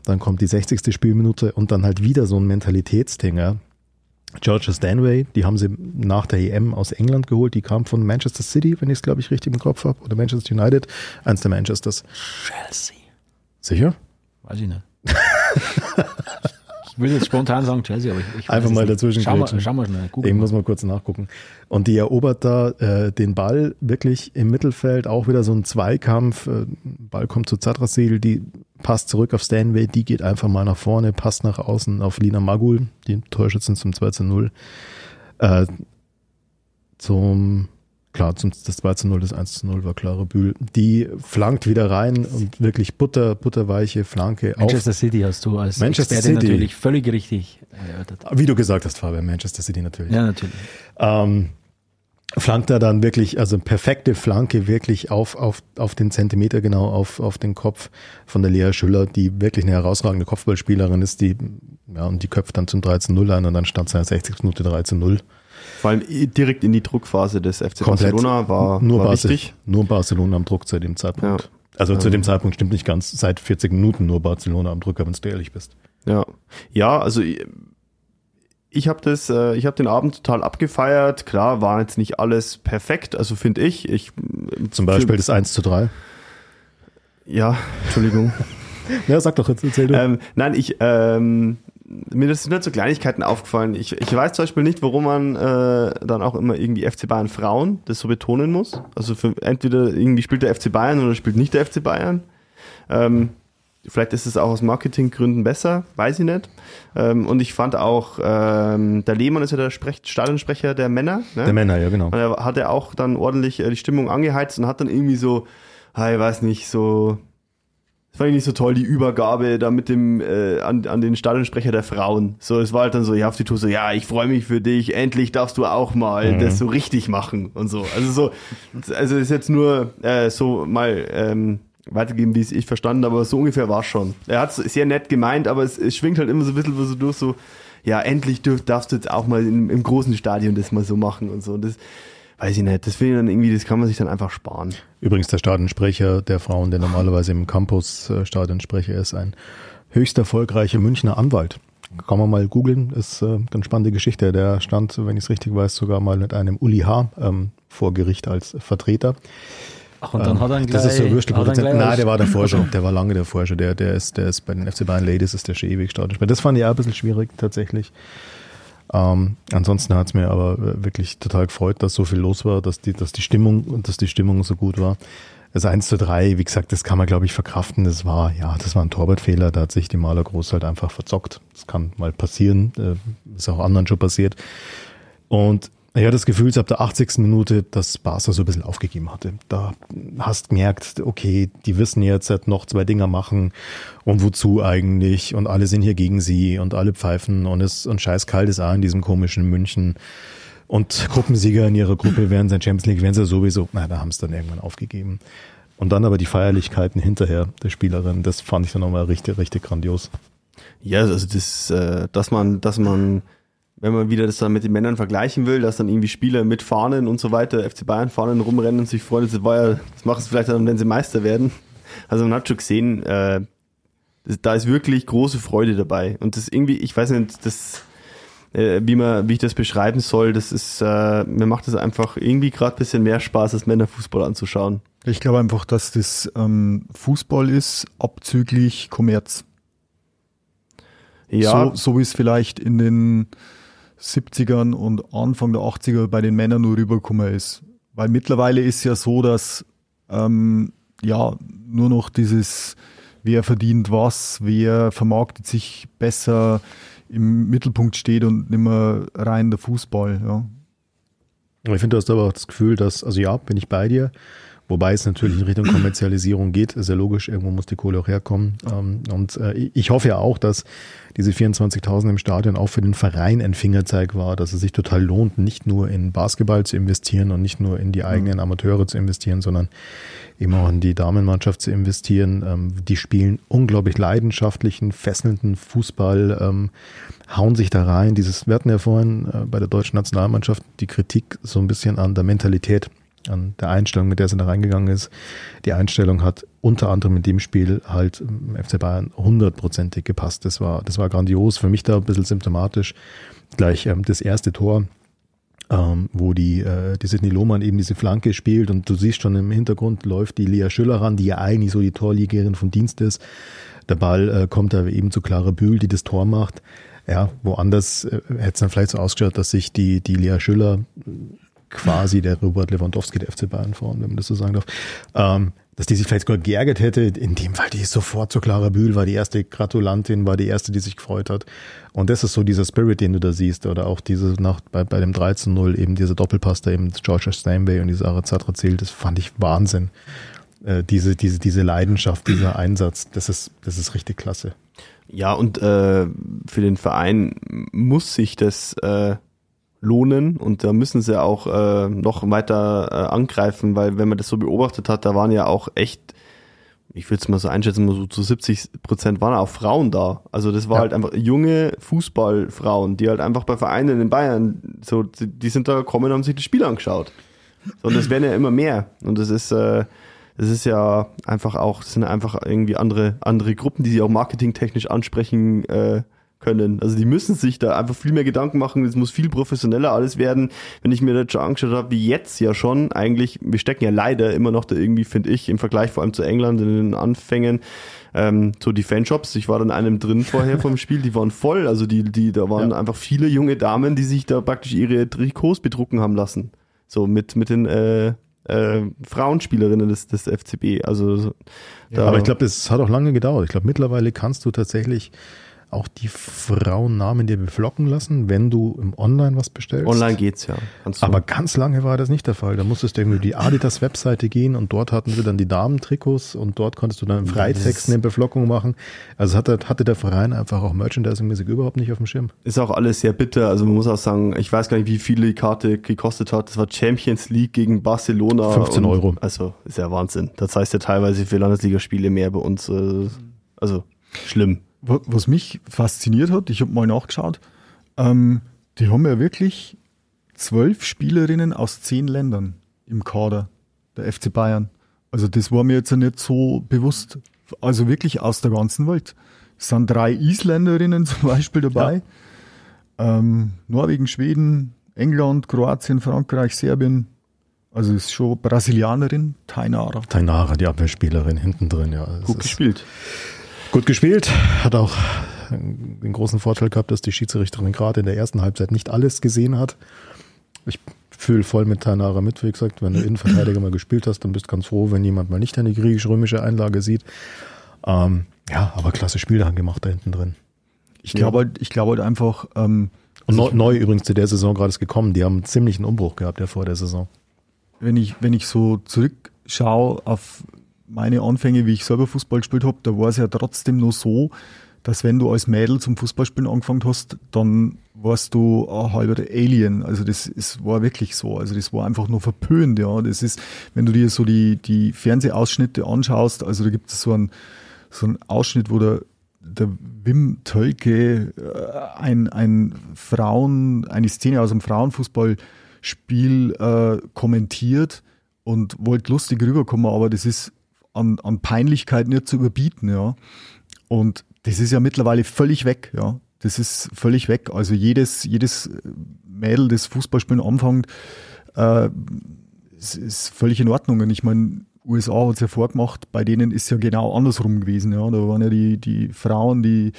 Dann kommt die 60. Spielminute und dann halt wieder so ein Mentalitätsding. Georgia Stanway, die haben sie nach der EM aus England geholt. Die kam von Manchester City, wenn ich es, glaube ich, richtig im Kopf habe. Oder Manchester United, eins der Manchesters. Chelsea. Sicher? Weiß ich nicht. ich würde jetzt spontan sagen Chelsea, aber ich, ich Einfach mal dazwischen Schau mal, schau mal schnell. Google Ich mal. muss mal kurz nachgucken. Und die erobert da äh, den Ball wirklich im Mittelfeld, auch wieder so ein Zweikampf. Äh, Ball kommt zu Zadrasil, die passt zurück auf Stanway, die geht einfach mal nach vorne, passt nach außen auf Lina Magul, die Torschützen zum 2 zu 0. Äh, zum, klar, zum, das 2 zu 0, das 1 zu 0 war Clara Bühl. Die flankt wieder rein und wirklich butter, butterweiche Flanke auf Manchester City hast du als Manchester Experte City. natürlich völlig richtig erörtert. Wie du gesagt hast, Fabian, Manchester City natürlich. Ja, natürlich. ähm, flankt er dann wirklich, also perfekte Flanke wirklich auf, auf, auf den Zentimeter genau, auf, auf den Kopf von der Lea Schüller, die wirklich eine herausragende Kopfballspielerin ist, die, ja, und die köpft dann zum 13-0 ein und dann stand es in der 60. Minute 13-0. Vor allem direkt in die Druckphase des FC Komplett. Barcelona war, nur, war Barce wichtig. nur Barcelona am Druck zu dem Zeitpunkt. Ja. Also zu Ähm. dem Zeitpunkt stimmt nicht ganz, seit 40 Minuten nur Barcelona am Druck, wenn du ehrlich bist. Ja, ja, also ich, ich habe das, äh, ich habe den Abend total abgefeiert. Klar, war jetzt nicht alles perfekt, also finde ich. Ich Zum Beispiel das 1 zu 3. ja, Entschuldigung. Ja, sag doch jetzt, erzähl du. ähm, nein, ich, ähm, mir sind nicht so Kleinigkeiten aufgefallen. Ich, ich weiß zum Beispiel nicht, warum man äh, dann auch immer irgendwie FC Bayern Frauen das so betonen muss. Also für, entweder irgendwie spielt der FC Bayern oder spielt nicht der FC Bayern. Ähm, vielleicht ist es auch aus Marketinggründen besser, weiß ich nicht. Ähm, und ich fand auch, ähm, der Lehmann ist ja der Sprech Stadionsprecher der Männer. Ne? Der Männer, ja genau. Und er hat er auch dann ordentlich äh, die Stimmung angeheizt und hat dann irgendwie so, ah, ich weiß nicht, so das fand ich nicht so toll, die Übergabe da mit dem äh, an, an den Stadionsprecher der Frauen. So, es war halt dann so, ja, auf die Tour so, ja, ich freue mich für dich, endlich darfst du auch mal Mhm. das so richtig machen und so. Also so, also ist jetzt nur äh, so mal ähm, weitergeben, wie es ich verstanden, aber so ungefähr war schon. Er hat es sehr nett gemeint, aber es, es schwingt halt immer so ein bisschen so durch, so, ja, endlich dürf, darfst du jetzt auch mal im, im großen Stadion das mal so machen und so. Und das weiß ich nicht, das finde ich dann irgendwie, das kann man sich dann einfach sparen. Übrigens der Stadionsprecher der Frauen, der normalerweise im Campus äh, Stadionsprecher ist, ein höchst erfolgreicher Münchner Anwalt. Kann man mal googeln, ist äh, ganz spannende Geschichte. Der stand, wenn ich es richtig weiß, sogar mal mit einem Uli H. Ähm, vor Gericht als Vertreter. Ach, und dann hat er einen das ist so gleich- Würstelproduzent. gleich Nein, der war davor schon. Der war lange davor schon. Der, der ist, der ist bei den FC Bayern Ladies ist der schon ewig Stadionsprecher. Das fand ich auch ein bisschen schwierig tatsächlich. Ähm, ansonsten hat es mir aber äh, wirklich total gefreut, dass so viel los war, dass die, dass die Stimmung, dass die Stimmung so gut war. Das 1 zu 3, wie gesagt, das kann man, glaube ich, verkraften. Das war, ja, das war ein Torwartfehler, da hat sich die Maler Groß halt einfach verzockt. Das kann mal passieren, äh, ist auch anderen schon passiert. Und ich hatte das Gefühl, ab der 80. Minute, dass Barca so ein bisschen aufgegeben hatte. Da hast gemerkt, okay, die wissen jetzt noch zwei Dinger machen und wozu eigentlich und alle sind hier gegen sie und alle pfeifen und es und scheiß kalt ist auch in diesem komischen München. Und Gruppensieger in ihrer Gruppe wären sie in der Champions League, wären sie sowieso, na, da haben sie dann irgendwann aufgegeben. Und dann aber die Feierlichkeiten hinterher der Spielerin, das fand ich dann nochmal richtig, richtig grandios. Ja, also das, äh, dass man, dass man, wenn man wieder das dann mit den Männern vergleichen will, dass dann irgendwie Spieler mit Fahnen und so weiter, FC Bayern Fahnen rumrennen und sich freuen, das war ja, das machen sie vielleicht dann, wenn sie Meister werden. Also man hat schon gesehen, äh, das, da ist wirklich große Freude dabei. Und das irgendwie, ich weiß nicht, das, äh, wie man, wie ich das beschreiben soll, das ist, äh, mir macht das einfach irgendwie gerade ein bisschen mehr Spaß, als Männerfußball anzuschauen. Ich glaube einfach, dass das ähm, Fußball ist, abzüglich Kommerz. Ja, So, so wie es vielleicht in den 70ern und Anfang der 80er bei den Männern nur rübergekommen ist. Weil mittlerweile ist ja so, dass ähm, ja nur noch dieses, wer verdient was, wer vermarktet sich besser im Mittelpunkt steht und nicht mehr rein der Fußball. Ja. Ich finde, du hast aber auch das Gefühl, dass, also ja, bin ich bei dir, wobei es natürlich in Richtung Kommerzialisierung geht, ist ja logisch, irgendwo muss die Kohle auch herkommen. Ähm, Und äh, ich hoffe ja auch, dass diese 24.000 im Stadion auch für den Verein ein Fingerzeig war, dass es sich total lohnt, nicht nur in Basketball zu investieren und nicht nur in die eigenen Amateure zu investieren, sondern eben auch in die Damenmannschaft zu investieren. Ähm, Die spielen unglaublich leidenschaftlichen, fesselnden Fußball, ähm, hauen sich da rein. Dieses, wir hatten ja vorhin äh, bei der deutschen Nationalmannschaft die Kritik so ein bisschen an der Mentalität, an der Einstellung, mit der sie da reingegangen ist. Die Einstellung hat unter anderem in dem Spiel halt im FC Bayern hundertprozentig gepasst. Das war, das war grandios. Für mich da ein bisschen symptomatisch. Gleich ähm, das erste Tor ähm, wo die, äh, die Sidney Lohmann eben diese Flanke spielt und du siehst schon im Hintergrund läuft die Lea Schüller ran, die ja eigentlich so die Torliegerin vom Dienst ist. Der Ball äh, kommt da eben zu Clara Bühl, die das Tor macht. Ja, woanders äh, hätte es dann vielleicht so ausgeschaut, dass sich die, die Lea Schüller quasi der Robert Lewandowski der FC Bayern vorn, wenn man das so sagen darf, ähm, dass die sich vielleicht sogar geärgert hätte. In dem Fall, die ist sofort zu Clara Bühl, war die erste Gratulantin, war die erste, die sich gefreut hat. Und das ist so dieser Spirit, den du da siehst. Oder auch diese nach, bei, bei dem 13-0 eben dieser Doppelpass, da eben Georgia Steinway und diese Arazatra zählt, das fand ich Wahnsinn. Äh, diese, diese, diese Leidenschaft, dieser Einsatz, das ist, das ist richtig klasse. Ja, und äh, für den Verein muss sich das äh, lohnen und da müssen sie auch äh, noch weiter äh, angreifen, weil wenn man das so beobachtet hat, da waren ja auch echt, ich würde es mal so einschätzen, mal so zu 70 Prozent waren auch Frauen da. Also das war Ja. halt einfach junge Fußballfrauen, die halt einfach bei Vereinen in Bayern, so die, die sind da gekommen und haben sich das Spiel angeschaut. Und das werden ja immer mehr. Und das ist, äh, das ist ja einfach auch, das sind einfach irgendwie andere, andere Gruppen, die sie auch marketingtechnisch ansprechen äh, können. Also die müssen sich da einfach viel mehr Gedanken machen, es muss viel professioneller alles werden. Wenn ich mir das schon angeschaut habe, wie jetzt ja schon, eigentlich, wir stecken ja leider immer noch da irgendwie, finde ich, im Vergleich vor allem zu England in den Anfängen, ähm, so die Fanshops, ich war dann einem drin vorher vom Spiel, die waren voll, also die, die, da waren ja. einfach viele junge Damen, die sich da praktisch ihre Trikots bedrucken haben lassen. So mit, mit den äh, äh, Frauenspielerinnen des, des FCB. Also ja, aber ich glaube, das hat auch lange gedauert. Ich glaube, mittlerweile kannst du tatsächlich auch die Frauennamen dir beflocken lassen, wenn du im Online was bestellst? Online geht's ja. Aber ganz lange war das nicht der Fall. Da musstest du irgendwie die Adidas Webseite gehen und dort hatten sie dann die Damentrikots und dort konntest du dann im Freitext eine Beflockung machen. Also hatte, hatte der Verein einfach auch merchandisingmäßig überhaupt nicht auf dem Schirm. Ist auch alles sehr bitter. Also man muss auch sagen, ich weiß gar nicht, wie viel die Karte gekostet hat. Das war Champions League gegen Barcelona. 15 und, Euro. Also ist ja Wahnsinn. Das heißt ja teilweise für Landesligaspiele mehr bei uns. Äh, also schlimm was mich fasziniert hat, ich habe mal nachgeschaut, ähm, die haben ja wirklich zwölf Spielerinnen aus zehn Ländern im Kader der FC Bayern. Also das war mir jetzt ja nicht so bewusst. Also wirklich aus der ganzen Welt. Es sind drei Isländerinnen zum Beispiel dabei. Ja. Ähm, Norwegen, Schweden, England, Kroatien, Frankreich, Serbien. Also ist schon Brasilianerin, Tainara. Tainara, die Abwehrspielerin hinten drin, ja. Gut gespielt. Gut gespielt, hat auch den großen Vorteil gehabt, dass die Schiedsrichterin gerade in der ersten Halbzeit nicht alles gesehen hat. Ich fühle voll mit Tanara mit, wie gesagt, wenn du Innenverteidiger mal gespielt hast, dann bist du ganz froh, wenn jemand mal nicht eine griechisch-römische Einlage sieht. Ähm, ja, aber klasse Spiel dann gemacht da hinten drin. Ich glaube halt, ich glaube halt einfach. Ähm, Und neu, neu übrigens zu der Saison gerade ist gekommen. Die haben einen ziemlichen Umbruch gehabt ja vor der Saison. Wenn ich, wenn ich so zurückschaue auf meine Anfänge, wie ich selber Fußball gespielt habe, da war es ja trotzdem nur so, dass wenn du als Mädel zum Fußballspielen angefangen hast, dann warst du ein halber Alien. Also das ist, war wirklich so. Also das war einfach nur verpönt, ja. Das ist, wenn du dir so die, die Fernsehausschnitte anschaust, also da gibt es so einen, so einen Ausschnitt, wo der, der Wim Tölke äh, ein, ein Frauen, eine Szene aus einem Frauenfußballspiel äh, kommentiert und wollte lustig rüberkommen, aber das ist an, an Peinlichkeit nicht zu überbieten, ja. Und das ist ja mittlerweile völlig weg, ja. Das ist völlig weg. Also jedes, jedes Mädel, das Fußballspielen anfängt, äh, ist, ist völlig in Ordnung. Und ich meine, USA hat es ja vorgemacht, bei denen ist ja genau andersrum gewesen. Ja. Da waren ja die, die Frauen, die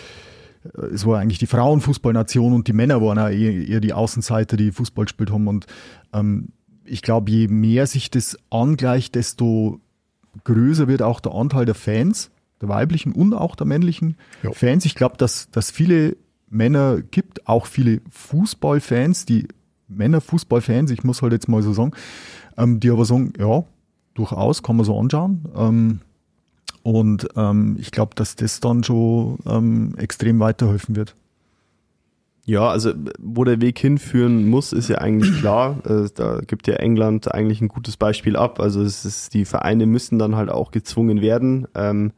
äh, es war eigentlich die Frauenfußballnation und die Männer waren ja eher, eher die Außenseiter, die Fußball gespielt haben. Und ähm, ich glaube, je mehr sich das angleicht, desto größer wird auch der Anteil der Fans, der weiblichen und auch der männlichen ja. Fans. Ich glaube, dass, dass viele Männer gibt, auch viele Fußballfans, die Männerfußballfans, ich muss halt jetzt mal so sagen, ähm, die aber sagen, ja, durchaus, kann man so anschauen. Ähm, und ähm, ich glaube, dass das dann schon ähm, extrem weiterhelfen wird. Ja, also wo der Weg hinführen muss, ist ja eigentlich klar. Äh, da gibt ja England eigentlich ein gutes Beispiel ab. Also es ist, die Vereine müssen dann halt auch gezwungen werden, ähm,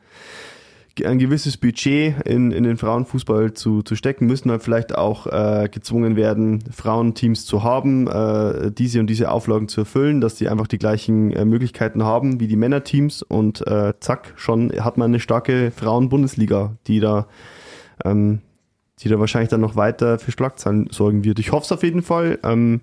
ein gewisses Budget in, in den Frauenfußball zu, zu stecken, müssen halt vielleicht auch äh, gezwungen werden, Frauenteams zu haben, äh, diese und diese Auflagen zu erfüllen, dass die einfach die gleichen äh, Möglichkeiten haben wie die Männerteams und äh, zack, schon hat man eine starke Frauenbundesliga, die da ähm, die da wahrscheinlich dann noch weiter für Schlagzeilen sorgen wird. Ich hoffe es auf jeden Fall. Ähm,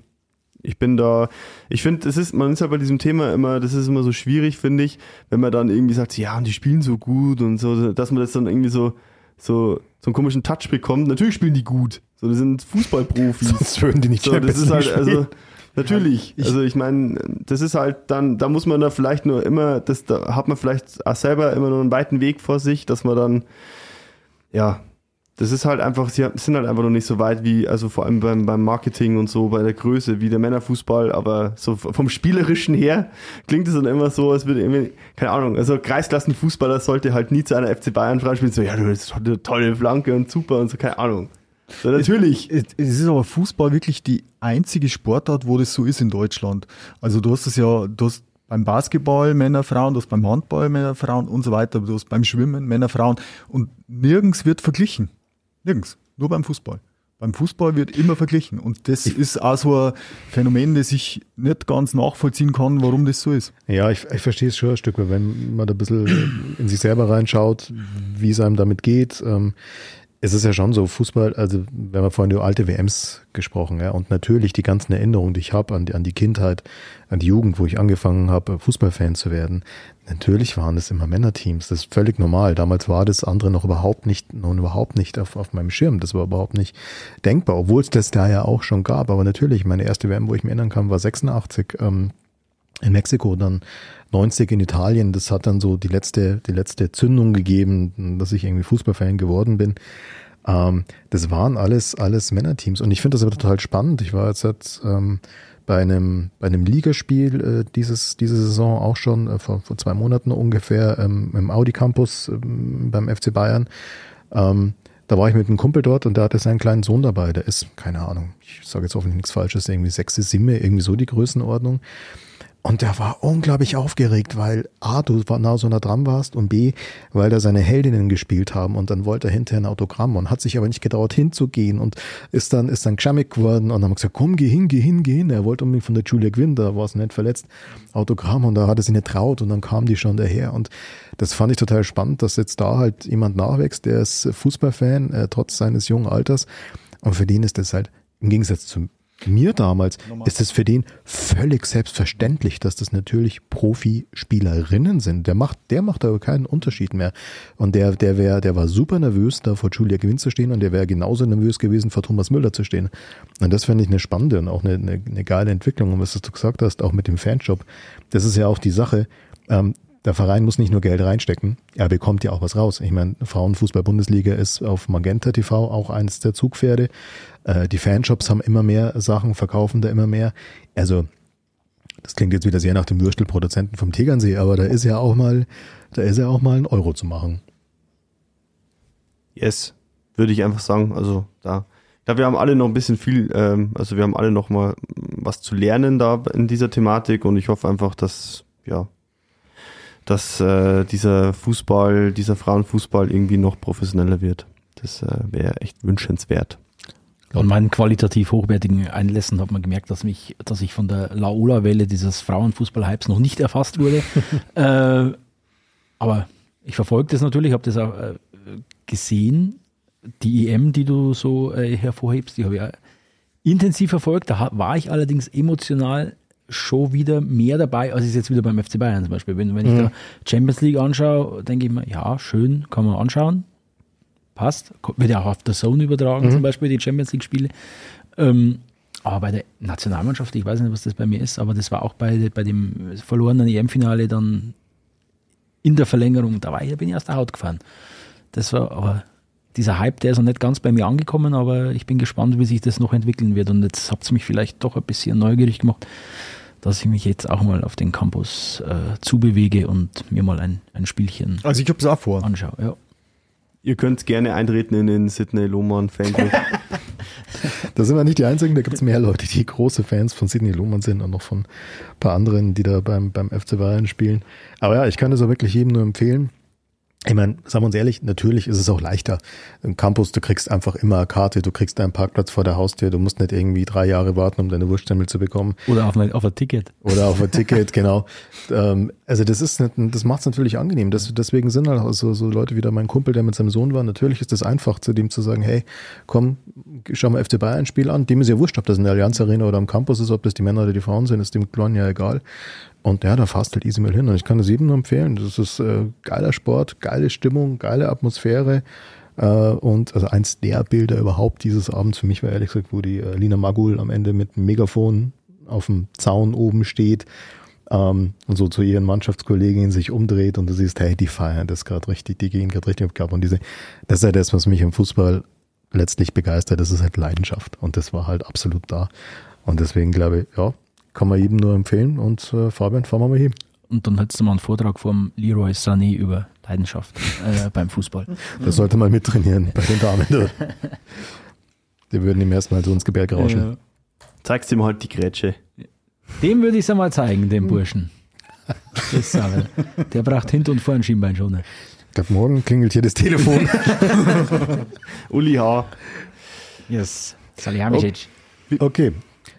ich bin da, ich finde, es ist, man ist ja bei diesem Thema immer, das ist immer so schwierig, finde ich, wenn man dann irgendwie sagt, ja, und die spielen so gut und so, dass man das dann irgendwie so, so, so einen komischen Touch bekommt. Natürlich spielen die gut. So, das sind Fußballprofis. Sonst würden die nicht so, das ist halt, also, Natürlich. Ich, also ich meine, das ist halt dann, da muss man da vielleicht nur immer, das, da hat man vielleicht auch selber immer nur einen weiten Weg vor sich, dass man dann, ja, das ist halt einfach, sie sind halt einfach noch nicht so weit wie, also vor allem beim, beim Marketing und so, bei der Größe, wie der Männerfußball, aber so vom Spielerischen her klingt es dann immer so, als würde irgendwie, keine Ahnung, also Kreisklassenfußballer sollte halt nie zu einer FC Bayern Frau spielen, so, ja, du hast eine tolle Flanke und super und so, keine Ahnung. So, natürlich. Es, es ist aber Fußball wirklich die einzige Sportart, wo das so ist in Deutschland. Also du hast es ja, du hast beim Basketball Männer, Frauen, du hast beim Handball Männer, Frauen und so weiter, du hast beim Schwimmen Männer, Frauen und nirgends wird verglichen. Nirgends. Nur beim Fußball. Beim Fußball wird immer verglichen. Und das ich ist auch so ein Phänomen, das ich nicht ganz nachvollziehen kann, warum das so ist. Ja, ich, ich verstehe es schon ein Stück, wenn man da ein bisschen in sich selber reinschaut, wie es einem damit geht. Es ist ja schon so, Fußball, also wir haben vorhin über alte WMs gesprochen, ja, und natürlich die ganzen Erinnerungen, die ich habe an die, an die Kindheit, an die Jugend, wo ich angefangen habe, Fußballfan zu werden. Natürlich waren es immer Männerteams, das ist völlig normal. Damals war das andere noch überhaupt nicht, noch überhaupt nicht auf, auf meinem Schirm. Das war überhaupt nicht denkbar, obwohl es das da ja auch schon gab. Aber natürlich, meine erste WM, wo ich mir erinnern kann, war 86 ähm, in Mexiko, dann 90 in Italien. Das hat dann so die letzte, die letzte Zündung gegeben, dass ich irgendwie Fußballfan geworden bin. Ähm, das waren alles, alles Männerteams. Und ich finde das aber total spannend. Ich war jetzt, jetzt ähm, bei einem, bei einem Ligaspiel äh, dieses, diese Saison auch schon äh, vor, vor zwei Monaten ungefähr ähm, im Audi Campus ähm, beim FC Bayern. Ähm, da war ich mit einem Kumpel dort und der hatte seinen kleinen Sohn dabei. Der ist, keine Ahnung, ich sage jetzt hoffentlich nichts Falsches, irgendwie sechste Simme, irgendwie so die Größenordnung. Und der war unglaublich aufgeregt, weil A, du nah so nah dran warst und B, weil da seine Heldinnen gespielt haben und dann wollte er hinterher ein Autogramm und hat sich aber nicht getraut hinzugehen und ist dann, ist dann geschammig geworden und haben gesagt, komm, geh hin, geh hin, geh hin. Er wollte unbedingt von der Julia Gwynn, da war es nicht verletzt, Autogramm und da hat er sich nicht traut und dann kam die schon daher und das fand ich total spannend, dass jetzt da halt jemand nachwächst, der ist Fußballfan, äh, trotz seines jungen Alters und für den ist das halt im Gegensatz zu mir damals ist es für den völlig selbstverständlich, dass das natürlich Profispielerinnen sind. Der macht, der macht aber keinen Unterschied mehr. Und der, der wäre, der war super nervös, da vor Julia Gewinn zu stehen und der wäre genauso nervös gewesen, vor Thomas Müller zu stehen. Und das finde ich eine spannende und auch eine, eine, eine geile Entwicklung. Und was du gesagt hast, auch mit dem Fanshop, das ist ja auch die Sache. Ähm, der Verein muss nicht nur Geld reinstecken, er bekommt ja auch was raus. Ich meine, Frauenfußball-Bundesliga ist auf Magenta TV auch eines der Zugpferde. Äh, die Fanshops haben immer mehr Sachen, verkaufen da immer mehr. Also, das klingt jetzt wieder sehr nach dem Würstelproduzenten vom Tegernsee, aber da ist ja auch mal, da ist ja auch mal ein Euro zu machen. Yes, würde ich einfach sagen. Also da, da wir haben alle noch ein bisschen viel, ähm, also wir haben alle noch mal was zu lernen da in dieser Thematik und ich hoffe einfach, dass ja dass äh, dieser Fußball, dieser Frauenfußball irgendwie noch professioneller wird. Das äh, wäre echt wünschenswert. An meinen qualitativ hochwertigen Einlässen hat man gemerkt, dass mich, dass ich von der Laola-Welle dieses Frauenfußball-Hypes noch nicht erfasst wurde. äh, aber ich verfolge das natürlich, habe das auch äh, gesehen. Die EM, die du so äh, hervorhebst, die habe ich auch intensiv verfolgt. Da war ich allerdings emotional schon wieder mehr dabei, als ich jetzt wieder beim FC Bayern zum Beispiel bin. Wenn ich mhm. da Champions League anschaue, denke ich mir, ja, schön, kann man anschauen. Passt. Wird ja auch auf der Zone übertragen, mhm. zum Beispiel, die Champions League-Spiele. Ähm, aber bei der Nationalmannschaft, ich weiß nicht, was das bei mir ist, aber das war auch bei, bei dem verlorenen EM-Finale dann in der Verlängerung, da war ich, bin ich aus der Haut gefahren. Das war aber dieser Hype, der ist noch nicht ganz bei mir angekommen, aber ich bin gespannt, wie sich das noch entwickeln wird. Und jetzt habt ihr mich vielleicht doch ein bisschen neugierig gemacht dass ich mich jetzt auch mal auf den Campus äh, zubewege und mir mal ein, ein Spielchen also ich hab's auch vor. anschaue. Ja. Ihr könnt gerne eintreten in den Sydney Lohmann Fanclub. da sind wir nicht die Einzigen, da gibt es mehr Leute, die große Fans von Sidney Lohmann sind und noch von ein paar anderen, die da beim, beim FC Bayern spielen. Aber ja, ich kann das auch wirklich jedem nur empfehlen. Ich meine, sagen wir uns ehrlich, natürlich ist es auch leichter. Im Campus, du kriegst einfach immer eine Karte, du kriegst deinen Parkplatz vor der Haustür, du musst nicht irgendwie drei Jahre warten, um deine Wurststemmel zu bekommen. Oder auf ein, auf ein Ticket. Oder auf ein Ticket, genau. Ähm, also das ist nicht, das macht es natürlich angenehm. Das, deswegen sind halt auch so, so Leute wie da mein Kumpel, der mit seinem Sohn war. Natürlich ist es einfach, zu dem zu sagen, hey, komm, schau mal FC Bayern Spiel an. Dem ist ja wurscht, ob das in der Allianz Arena oder am Campus ist, ob das die Männer oder die Frauen sind, ist dem Kleinen ja egal. Und ja, da fasst halt easy mal hin. Und ich kann das jedem empfehlen. Das ist äh, geiler Sport, geile Stimmung, geile Atmosphäre. Äh, und also eins der Bilder überhaupt dieses Abends für mich war ehrlich gesagt, wo die äh, Lina Magul am Ende mit dem Megafon auf dem Zaun oben steht ähm, und so zu ihren Mannschaftskolleginnen sich umdreht und du siehst, hey, die feiern das gerade richtig, die gehen gerade richtig auf Und diese, das ist ja das, was mich im Fußball letztlich begeistert, das ist halt Leidenschaft. Und das war halt absolut da. Und deswegen glaube ich, ja, kann man jedem nur empfehlen. Und äh, Fabian, fahren wir mal hin. Und dann hättest du mal einen Vortrag vom Leroy Sané über Leidenschaft äh, beim Fußball. Das sollte man mittrainieren bei den Damen. Die würden ihm erstmal so ins Gebirge rauschen. Ja. Zeigst ihm halt die Grätsche. Dem würde ich es einmal zeigen, dem Burschen. Das Der braucht hinten und vorne Schienbein schon. Ich glaube, morgen klingelt hier das Telefon. Uli H. Yes. Salihamidzic. Okay.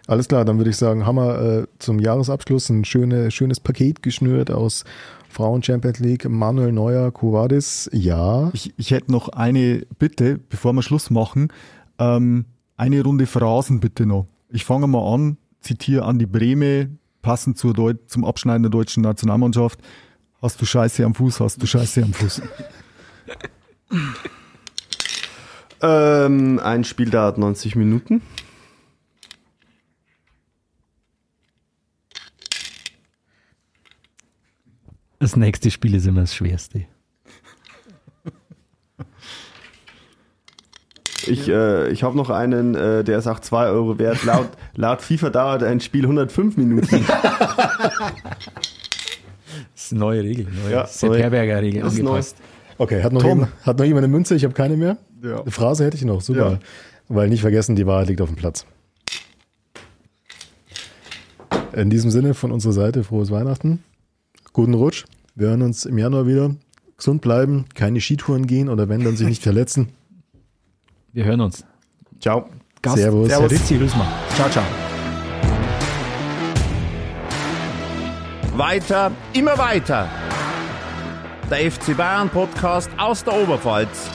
Alles klar, dann würde ich sagen, haben wir äh, zum Jahresabschluss ein schöne, schönes Paket geschnürt aus Frauen Champions League, Manuel Neuer, Covadis, ja. Ich, ich hätte noch eine Bitte, bevor wir Schluss machen. Ähm, eine Runde Phrasen bitte noch. Ich fange mal an, zitiere Andi Breme, passend zur Deut zum Abschneiden der deutschen Nationalmannschaft. Hast du Scheiße am Fuß, hast du Scheiße am Fuß. Ähm, ein Spiel dauert 90 Minuten. Das nächste Spiel ist immer das schwerste. Ich, äh, ich habe noch einen, äh, der ist auch 2 Euro wert. Laut, laut FIFA dauert ein Spiel 105 Minuten. Das ist eine neue Regel. Neue Ja, Sepp neu. Herberger Regel Das ist neu. angepasst. Okay, hat noch, Tom. jemand, hat noch jemand eine Münze? Ich habe keine mehr. Ja. Eine Phrase hätte ich noch, super. Ja. Weil nicht vergessen, die Wahrheit liegt auf dem Platz. In diesem Sinne von unserer Seite frohes Weihnachten. Guten Rutsch. Wir hören uns im Januar wieder. Gesund bleiben, keine Skitouren gehen oder wenn, dann sich nicht verletzen. Wir hören uns. Ciao. Gast, Servus. Servus. Rizzi Rüssmann. Ciao, ciao. Weiter, immer weiter. Der FC Bayern Podcast aus der Oberpfalz.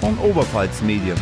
Von Oberpfalz Medien.